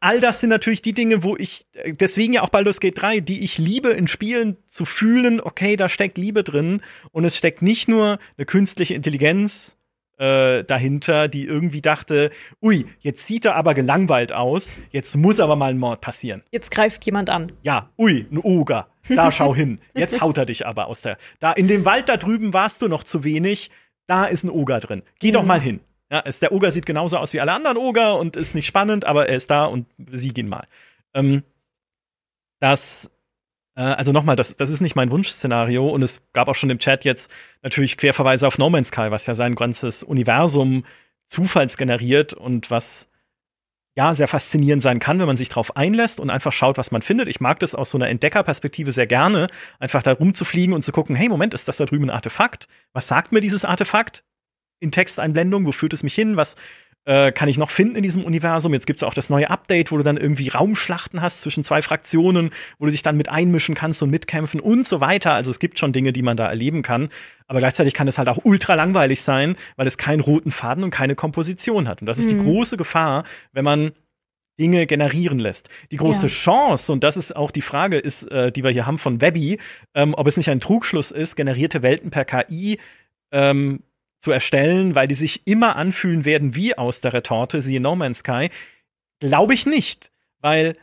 all das sind natürlich die Dinge, wo ich, deswegen ja auch Baldur's Gate 3, die ich liebe in Spielen zu fühlen, okay, da steckt Liebe drin und es steckt nicht nur eine künstliche Intelligenz äh, dahinter, die irgendwie dachte, ui, jetzt sieht er aber gelangweilt aus, jetzt muss aber mal ein Mord passieren. Jetzt greift jemand an. Ja, ui, ein Oger. Da schau hin. Jetzt haut er dich aber aus der. Da in dem Wald da drüben warst du noch zu wenig. Da ist ein Oger drin. Geh mhm. doch mal hin. Ja, es, der Oger sieht genauso aus wie alle anderen Oger und ist nicht spannend, aber er ist da und besieg ihn mal. Ähm, das also nochmal, das, das ist nicht mein Wunschszenario und es gab auch schon im Chat jetzt natürlich Querverweise auf No Man's Sky, was ja sein ganzes Universum zufallsgeneriert und was ja sehr faszinierend sein kann, wenn man sich darauf einlässt und einfach schaut, was man findet. Ich mag das aus so einer Entdeckerperspektive sehr gerne, einfach da rumzufliegen und zu gucken, hey, Moment, ist das da drüben ein Artefakt? Was sagt mir dieses Artefakt? In Texteinblendung, wo führt es mich hin? Was äh, kann ich noch finden in diesem Universum. Jetzt gibt es auch das neue Update, wo du dann irgendwie Raumschlachten hast zwischen zwei Fraktionen, wo du dich dann mit einmischen kannst und mitkämpfen und so weiter. Also es gibt schon Dinge, die man da erleben kann. Aber gleichzeitig kann es halt auch ultra langweilig sein, weil es keinen roten Faden und keine Komposition hat. Und das ist mhm. die große Gefahr, wenn man Dinge generieren lässt. Die große ja. Chance, und das ist auch die Frage, ist, äh, die wir hier haben von Webby, ähm, ob es nicht ein Trugschluss ist, generierte Welten per KI ähm, zu erstellen, weil die sich immer anfühlen werden wie aus der Retorte, siehe No Man's Sky, glaube ich nicht. Weil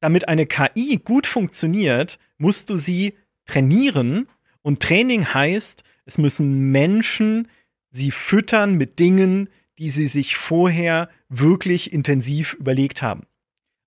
damit eine KI gut funktioniert, musst du sie trainieren. Und Training heißt, es müssen Menschen sie füttern mit Dingen, die sie sich vorher wirklich intensiv überlegt haben.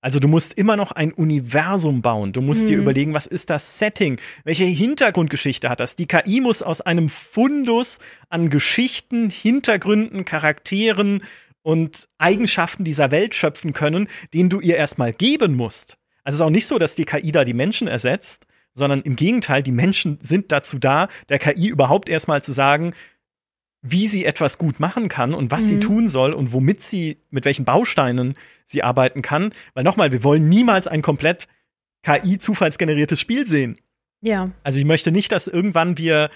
Also du musst immer noch ein Universum bauen. Du musst mhm. dir überlegen, was ist das Setting? Welche Hintergrundgeschichte hat das? Die KI muss aus einem Fundus an Geschichten, Hintergründen, Charakteren und Eigenschaften dieser Welt schöpfen können, den du ihr erstmal geben musst. Also es ist auch nicht so, dass die KI da die Menschen ersetzt, sondern im Gegenteil, die Menschen sind dazu da, der KI überhaupt erstmal zu sagen, wie sie etwas gut machen kann und was mhm. sie tun soll und womit sie, mit welchen Bausteinen sie arbeiten kann. Weil nochmal, wir wollen niemals ein komplett KI-zufallsgeneriertes Spiel sehen. Ja. Also ich möchte nicht, dass irgendwann wir,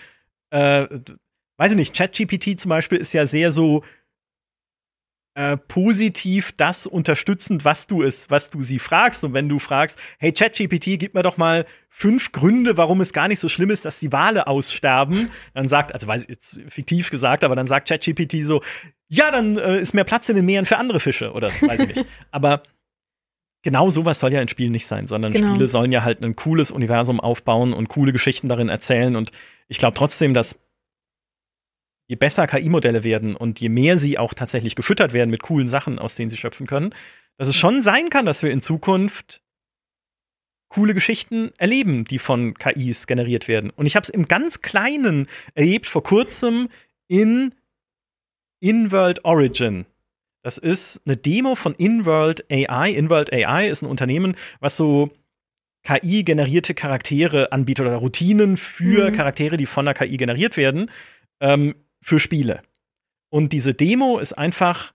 äh, weiß ich nicht, ChatGPT zum Beispiel ist ja sehr so, äh, positiv das unterstützend, was du es, was du sie fragst. Und wenn du fragst, hey ChatGPT, gib mir doch mal fünf Gründe, warum es gar nicht so schlimm ist, dass die Wale aussterben, dann sagt, also weiß ich jetzt fiktiv gesagt, aber dann sagt ChatGPT so, ja, dann äh, ist mehr Platz in den Meeren für andere Fische oder weiß ich nicht. aber genau sowas soll ja in Spielen nicht sein, sondern genau. Spiele sollen ja halt ein cooles Universum aufbauen und coole Geschichten darin erzählen. Und ich glaube trotzdem, dass je besser KI-Modelle werden und je mehr sie auch tatsächlich gefüttert werden mit coolen Sachen, aus denen sie schöpfen können, dass es schon sein kann, dass wir in Zukunft coole Geschichten erleben, die von KIs generiert werden. Und ich habe es im ganz Kleinen erlebt vor kurzem in InWorld Origin. Das ist eine Demo von InWorld AI. InWorld AI ist ein Unternehmen, was so KI-generierte Charaktere anbietet oder Routinen für mhm. Charaktere, die von der KI generiert werden. Ähm, für Spiele. Und diese Demo ist einfach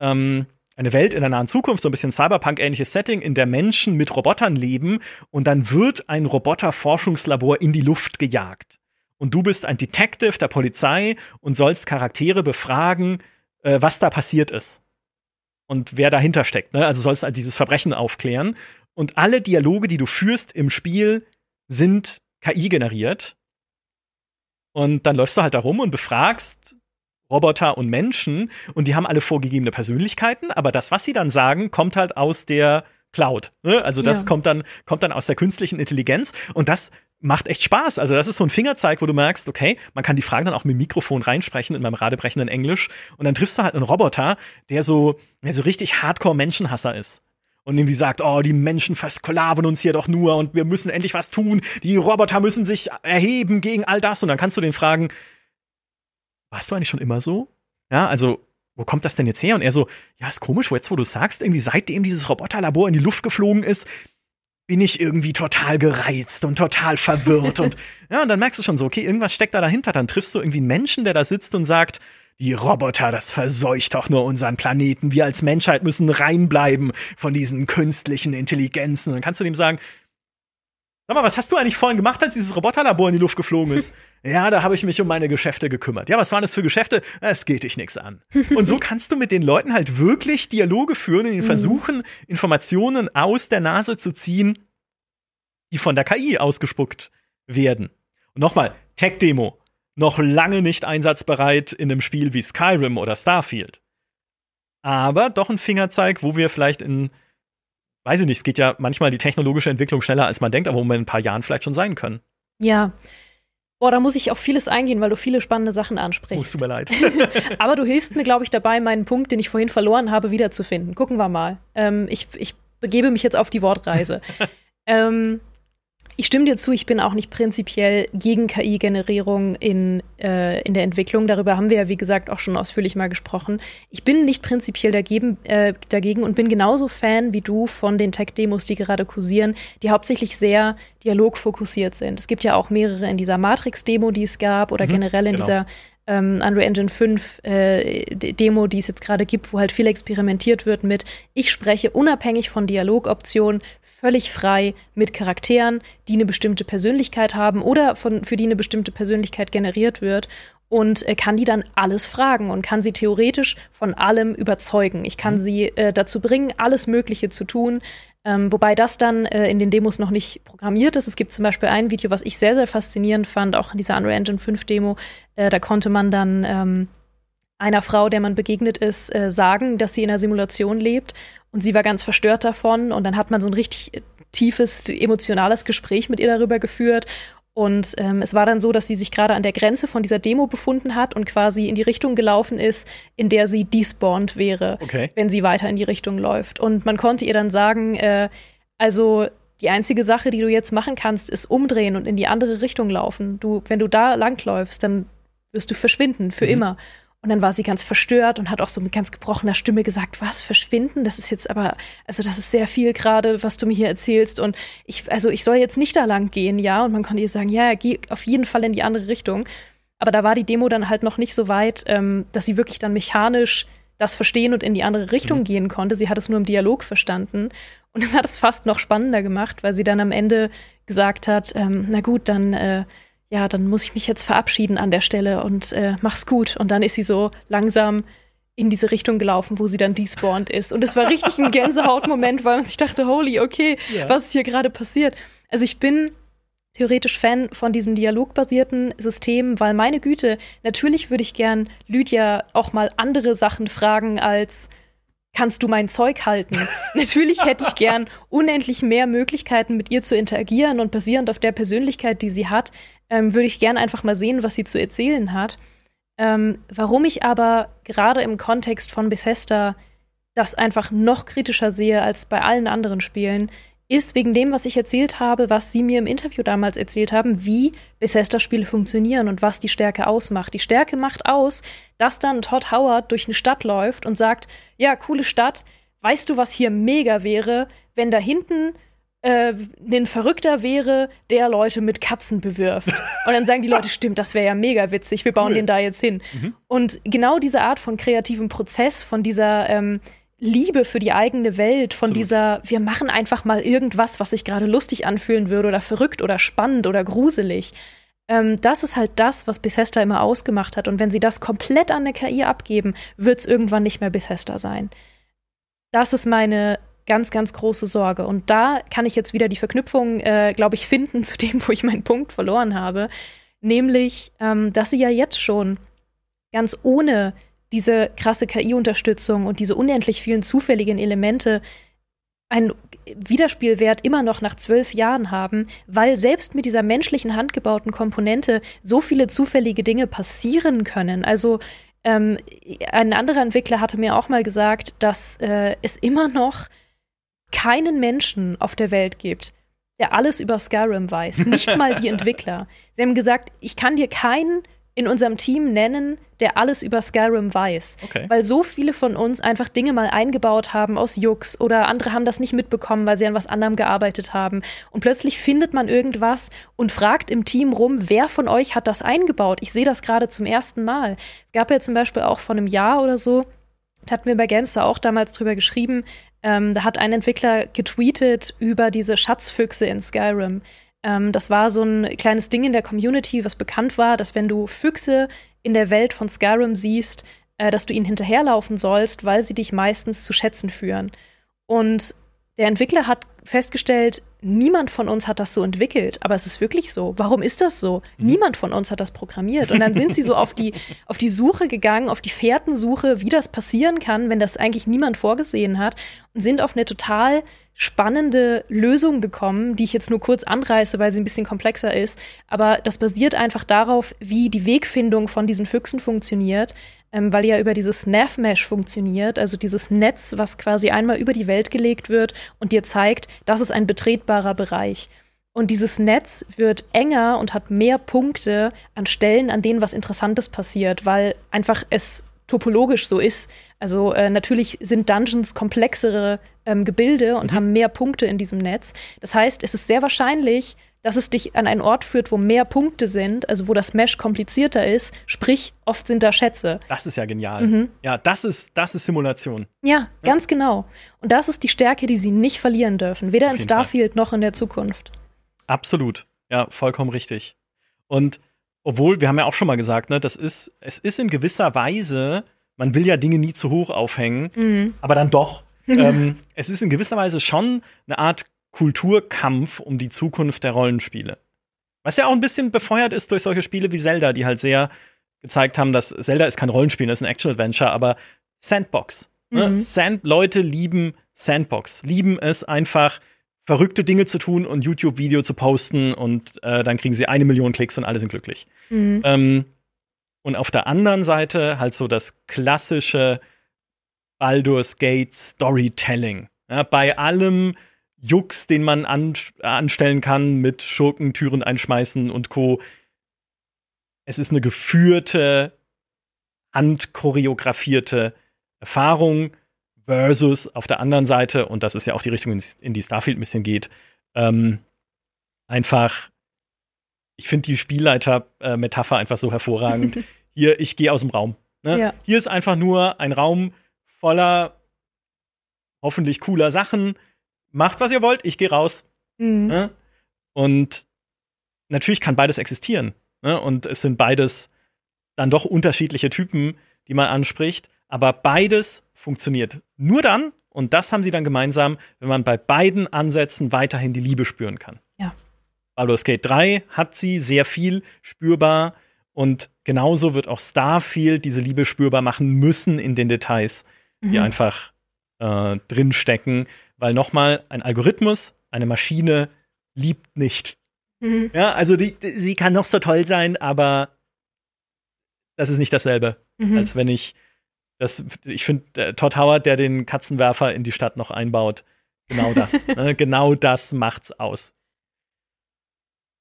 ähm, eine Welt in der nahen Zukunft, so ein bisschen Cyberpunk-ähnliches Setting, in der Menschen mit Robotern leben und dann wird ein Roboter-Forschungslabor in die Luft gejagt. Und du bist ein Detective der Polizei und sollst Charaktere befragen, äh, was da passiert ist. Und wer dahinter steckt. Ne? Also sollst halt dieses Verbrechen aufklären. Und alle Dialoge, die du führst im Spiel, sind KI generiert. Und dann läufst du halt da rum und befragst Roboter und Menschen und die haben alle vorgegebene Persönlichkeiten, aber das, was sie dann sagen, kommt halt aus der Cloud. Ne? Also das ja. kommt, dann, kommt dann aus der künstlichen Intelligenz und das macht echt Spaß. Also das ist so ein Fingerzeig, wo du merkst, okay, man kann die Fragen dann auch mit dem Mikrofon reinsprechen in meinem radebrechenden Englisch und dann triffst du halt einen Roboter, der so, der so richtig Hardcore-Menschenhasser ist und irgendwie sagt, oh, die Menschen versklaven uns hier doch nur und wir müssen endlich was tun, die Roboter müssen sich erheben gegen all das. Und dann kannst du den fragen, warst du eigentlich schon immer so? Ja, also, wo kommt das denn jetzt her? Und er so, ja, ist komisch, wo jetzt, wo du sagst, irgendwie seitdem dieses Roboterlabor in die Luft geflogen ist, bin ich irgendwie total gereizt und total verwirrt. und ja, und dann merkst du schon so, okay, irgendwas steckt da dahinter. Dann triffst du irgendwie einen Menschen, der da sitzt und sagt, die Roboter, das verseucht doch nur unseren Planeten. Wir als Menschheit müssen reinbleiben von diesen künstlichen Intelligenzen. Und dann kannst du dem sagen, sag mal, was hast du eigentlich vorhin gemacht, als dieses Roboterlabor in die Luft geflogen ist? ja, da habe ich mich um meine Geschäfte gekümmert. Ja, was waren das für Geschäfte? Es geht dich nichts an. Und so kannst du mit den Leuten halt wirklich Dialoge führen, in den mhm. versuchen, Informationen aus der Nase zu ziehen, die von der KI ausgespuckt werden. Und nochmal, Tech-Demo noch lange nicht einsatzbereit in einem Spiel wie Skyrim oder Starfield. Aber doch ein Fingerzeig, wo wir vielleicht in, weiß ich nicht, es geht ja manchmal die technologische Entwicklung schneller, als man denkt, aber wo wir in ein paar Jahren vielleicht schon sein können. Ja. Boah, da muss ich auf vieles eingehen, weil du viele spannende Sachen ansprichst. Oh, tut mir leid. aber du hilfst mir, glaube ich, dabei, meinen Punkt, den ich vorhin verloren habe, wiederzufinden. Gucken wir mal. Ähm, ich, ich begebe mich jetzt auf die Wortreise. ähm, ich stimme dir zu, ich bin auch nicht prinzipiell gegen KI-Generierung in, äh, in der Entwicklung. Darüber haben wir ja, wie gesagt, auch schon ausführlich mal gesprochen. Ich bin nicht prinzipiell dagegen, äh, dagegen und bin genauso Fan wie du von den Tech-Demos, die gerade kursieren, die hauptsächlich sehr dialogfokussiert sind. Es gibt ja auch mehrere in dieser Matrix-Demo, die es gab, oder mhm, generell in genau. dieser ähm, Unreal Engine 5 äh, Demo, die es jetzt gerade gibt, wo halt viel experimentiert wird mit, ich spreche unabhängig von Dialogoptionen völlig frei mit Charakteren, die eine bestimmte Persönlichkeit haben oder von, für die eine bestimmte Persönlichkeit generiert wird. und äh, kann die dann alles fragen und kann sie theoretisch von allem überzeugen. Ich kann mhm. sie äh, dazu bringen, alles Mögliche zu tun. Ähm, wobei das dann äh, in den Demos noch nicht programmiert ist. Es gibt zum Beispiel ein Video, was ich sehr, sehr faszinierend fand, auch in dieser Unreal Engine 5 Demo. Äh, da konnte man dann ähm, einer Frau, der man begegnet ist, äh, sagen, dass sie in einer Simulation lebt. Und sie war ganz verstört davon. Und dann hat man so ein richtig äh, tiefes, emotionales Gespräch mit ihr darüber geführt. Und ähm, es war dann so, dass sie sich gerade an der Grenze von dieser Demo befunden hat und quasi in die Richtung gelaufen ist, in der sie despawned wäre, okay. wenn sie weiter in die Richtung läuft. Und man konnte ihr dann sagen, äh, also die einzige Sache, die du jetzt machen kannst, ist umdrehen und in die andere Richtung laufen. Du, wenn du da langläufst, dann wirst du verschwinden für mhm. immer. Und dann war sie ganz verstört und hat auch so mit ganz gebrochener Stimme gesagt, was, verschwinden? Das ist jetzt aber, also das ist sehr viel gerade, was du mir hier erzählst. Und ich, also ich soll jetzt nicht da lang gehen, ja. Und man konnte ihr sagen, ja, geh auf jeden Fall in die andere Richtung. Aber da war die Demo dann halt noch nicht so weit, ähm, dass sie wirklich dann mechanisch das verstehen und in die andere Richtung mhm. gehen konnte. Sie hat es nur im Dialog verstanden. Und das hat es fast noch spannender gemacht, weil sie dann am Ende gesagt hat, ähm, na gut, dann äh, ja, dann muss ich mich jetzt verabschieden an der Stelle und äh, mach's gut. Und dann ist sie so langsam in diese Richtung gelaufen, wo sie dann despawned ist. Und es war richtig ein Gänsehautmoment, weil man sich dachte, holy, okay, ja. was ist hier gerade passiert? Also ich bin theoretisch Fan von diesen dialogbasierten Systemen, weil meine Güte, natürlich würde ich gern Lydia auch mal andere Sachen fragen als kannst du mein Zeug halten? Natürlich hätte ich gern unendlich mehr Möglichkeiten, mit ihr zu interagieren und basierend auf der Persönlichkeit, die sie hat, ähm, würde ich gern einfach mal sehen, was sie zu erzählen hat. Ähm, warum ich aber gerade im Kontext von Bethesda das einfach noch kritischer sehe als bei allen anderen Spielen, ist wegen dem, was ich erzählt habe, was Sie mir im Interview damals erzählt haben, wie Bethesda-Spiele funktionieren und was die Stärke ausmacht. Die Stärke macht aus, dass dann Todd Howard durch eine Stadt läuft und sagt, ja, coole Stadt, weißt du, was hier mega wäre, wenn da hinten äh, ein Verrückter wäre, der Leute mit Katzen bewirft. Und dann sagen die Leute, stimmt, das wäre ja mega witzig, wir bauen cool. den da jetzt hin. Mhm. Und genau diese Art von kreativem Prozess, von dieser ähm, Liebe für die eigene Welt, von Absolut. dieser, wir machen einfach mal irgendwas, was sich gerade lustig anfühlen würde oder verrückt oder spannend oder gruselig. Ähm, das ist halt das, was Bethesda immer ausgemacht hat. Und wenn sie das komplett an der KI abgeben, wird es irgendwann nicht mehr Bethesda sein. Das ist meine ganz, ganz große Sorge. Und da kann ich jetzt wieder die Verknüpfung, äh, glaube ich, finden zu dem, wo ich meinen Punkt verloren habe. Nämlich, ähm, dass sie ja jetzt schon ganz ohne diese krasse KI-Unterstützung und diese unendlich vielen zufälligen Elemente einen Wiederspielwert immer noch nach zwölf Jahren haben, weil selbst mit dieser menschlichen handgebauten Komponente so viele zufällige Dinge passieren können. Also ähm, ein anderer Entwickler hatte mir auch mal gesagt, dass äh, es immer noch keinen Menschen auf der Welt gibt, der alles über Skyrim weiß. Nicht mal die Entwickler. Sie haben gesagt, ich kann dir keinen in unserem Team nennen, der alles über Skyrim weiß. Okay. Weil so viele von uns einfach Dinge mal eingebaut haben aus Jux oder andere haben das nicht mitbekommen, weil sie an was anderem gearbeitet haben. Und plötzlich findet man irgendwas und fragt im Team rum, wer von euch hat das eingebaut? Ich sehe das gerade zum ersten Mal. Es gab ja zum Beispiel auch vor einem Jahr oder so, da hatten wir bei Gamester auch damals drüber geschrieben, ähm, da hat ein Entwickler getweetet über diese Schatzfüchse in Skyrim. Ähm, das war so ein kleines Ding in der Community, was bekannt war, dass wenn du Füchse in der Welt von Skyrim siehst, äh, dass du ihnen hinterherlaufen sollst, weil sie dich meistens zu Schätzen führen. Und der Entwickler hat festgestellt, niemand von uns hat das so entwickelt, aber es ist wirklich so. Warum ist das so? Mhm. Niemand von uns hat das programmiert. Und dann sind sie so auf die, auf die Suche gegangen, auf die Fährtensuche, wie das passieren kann, wenn das eigentlich niemand vorgesehen hat, und sind auf eine total spannende Lösung gekommen, die ich jetzt nur kurz anreiße, weil sie ein bisschen komplexer ist. Aber das basiert einfach darauf, wie die Wegfindung von diesen Füchsen funktioniert ähm, weil ja über dieses Nav-Mesh funktioniert, also dieses Netz, was quasi einmal über die Welt gelegt wird und dir zeigt, das ist ein betretbarer Bereich. Und dieses Netz wird enger und hat mehr Punkte an Stellen, an denen was Interessantes passiert, weil einfach es topologisch so ist. Also äh, natürlich sind Dungeons komplexere ähm, Gebilde und mhm. haben mehr Punkte in diesem Netz. Das heißt, es ist sehr wahrscheinlich, dass es dich an einen Ort führt, wo mehr Punkte sind, also wo das Mesh komplizierter ist, sprich, oft sind da Schätze. Das ist ja genial. Mhm. Ja, das ist, das ist Simulation. Ja, ja, ganz genau. Und das ist die Stärke, die sie nicht verlieren dürfen, weder in Starfield Fall. noch in der Zukunft. Absolut. Ja, vollkommen richtig. Und obwohl, wir haben ja auch schon mal gesagt, ne, das ist, es ist in gewisser Weise, man will ja Dinge nie zu hoch aufhängen, mhm. aber dann doch. ähm, es ist in gewisser Weise schon eine Art Kulturkampf um die Zukunft der Rollenspiele. Was ja auch ein bisschen befeuert ist durch solche Spiele wie Zelda, die halt sehr gezeigt haben, dass Zelda ist kein Rollenspiel, das ist ein Action-Adventure, aber Sandbox. Ne? Mhm. Sand Leute lieben Sandbox, lieben es einfach, verrückte Dinge zu tun und YouTube-Video zu posten und äh, dann kriegen sie eine Million Klicks und alle sind glücklich. Mhm. Ähm, und auf der anderen Seite halt so das klassische Baldur's Gate Storytelling. Ja, bei allem Jux, den man an, anstellen kann mit Schurken, Türen einschmeißen und Co. Es ist eine geführte, handchoreografierte Erfahrung versus auf der anderen Seite, und das ist ja auch die Richtung, in die Starfield ein bisschen geht, ähm, einfach, ich finde die Spielleiter-Metapher einfach so hervorragend. Hier, ich gehe aus dem Raum. Ne? Ja. Hier ist einfach nur ein Raum voller hoffentlich cooler Sachen. Macht, was ihr wollt, ich gehe raus. Mhm. Ne? Und natürlich kann beides existieren. Ne? Und es sind beides dann doch unterschiedliche Typen, die man anspricht. Aber beides funktioniert nur dann, und das haben sie dann gemeinsam, wenn man bei beiden Ansätzen weiterhin die Liebe spüren kann. Ja. Baldur's Gate 3 hat sie sehr viel spürbar und genauso wird auch Starfield diese Liebe spürbar machen müssen in den Details, die mhm. einfach äh, drinstecken, weil nochmal ein Algorithmus, eine Maschine liebt nicht. Mhm. Ja, also die, die, sie kann noch so toll sein, aber das ist nicht dasselbe, mhm. als wenn ich das, ich finde, Todd Howard, der den Katzenwerfer in die Stadt noch einbaut, genau das. ne, genau das macht's aus.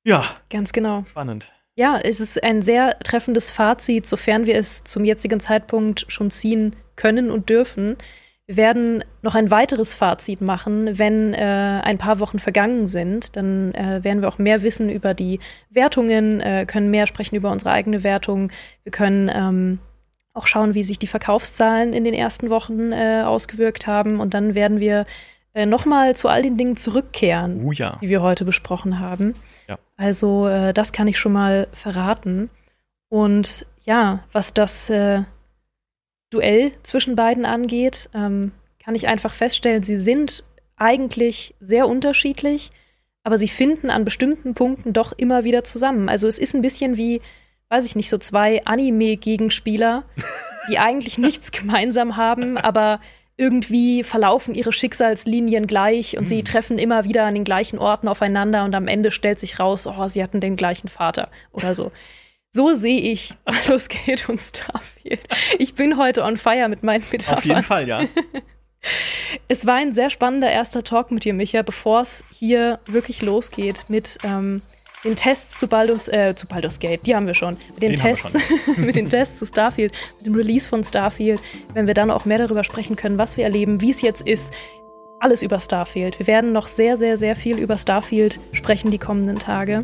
Ja. Ganz genau. Spannend. Ja, es ist ein sehr treffendes Fazit, sofern wir es zum jetzigen Zeitpunkt schon ziehen können und dürfen. Wir werden noch ein weiteres Fazit machen, wenn äh, ein paar Wochen vergangen sind. Dann äh, werden wir auch mehr wissen über die Wertungen, äh, können mehr sprechen über unsere eigene Wertung. Wir können ähm, auch schauen, wie sich die Verkaufszahlen in den ersten Wochen äh, ausgewirkt haben. Und dann werden wir äh, nochmal zu all den Dingen zurückkehren, oh ja. die wir heute besprochen haben. Ja. Also äh, das kann ich schon mal verraten. Und ja, was das Duell zwischen beiden angeht, ähm, kann ich einfach feststellen, sie sind eigentlich sehr unterschiedlich, aber sie finden an bestimmten Punkten doch immer wieder zusammen. Also es ist ein bisschen wie weiß ich nicht, so zwei Anime-Gegenspieler, die eigentlich nichts gemeinsam haben, aber irgendwie verlaufen ihre Schicksalslinien gleich und mhm. sie treffen immer wieder an den gleichen Orten aufeinander und am Ende stellt sich raus, oh, sie hatten den gleichen Vater oder so. So sehe ich Baldur's Gate und Starfield. Ich bin heute on fire mit meinen Metaphern. Auf jeden Fall, ja. Es war ein sehr spannender erster Talk mit dir, Micha, bevor es hier wirklich losgeht mit ähm, den Tests zu Baldur's, äh, zu Baldur's Gate, die haben wir schon. Mit den, den Tests, mit den Tests zu Starfield, mit dem Release von Starfield, wenn wir dann auch mehr darüber sprechen können, was wir erleben, wie es jetzt ist. Alles über Starfield. Wir werden noch sehr, sehr, sehr viel über Starfield sprechen die kommenden Tage.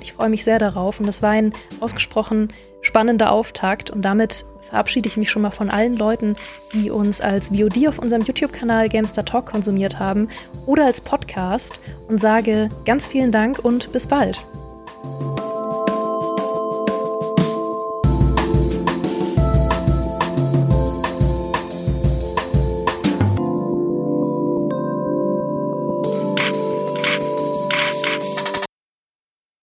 Ich freue mich sehr darauf und das war ein ausgesprochen spannender Auftakt und damit verabschiede ich mich schon mal von allen Leuten, die uns als VOD auf unserem YouTube-Kanal Gamestar Talk konsumiert haben oder als Podcast und sage ganz vielen Dank und bis bald.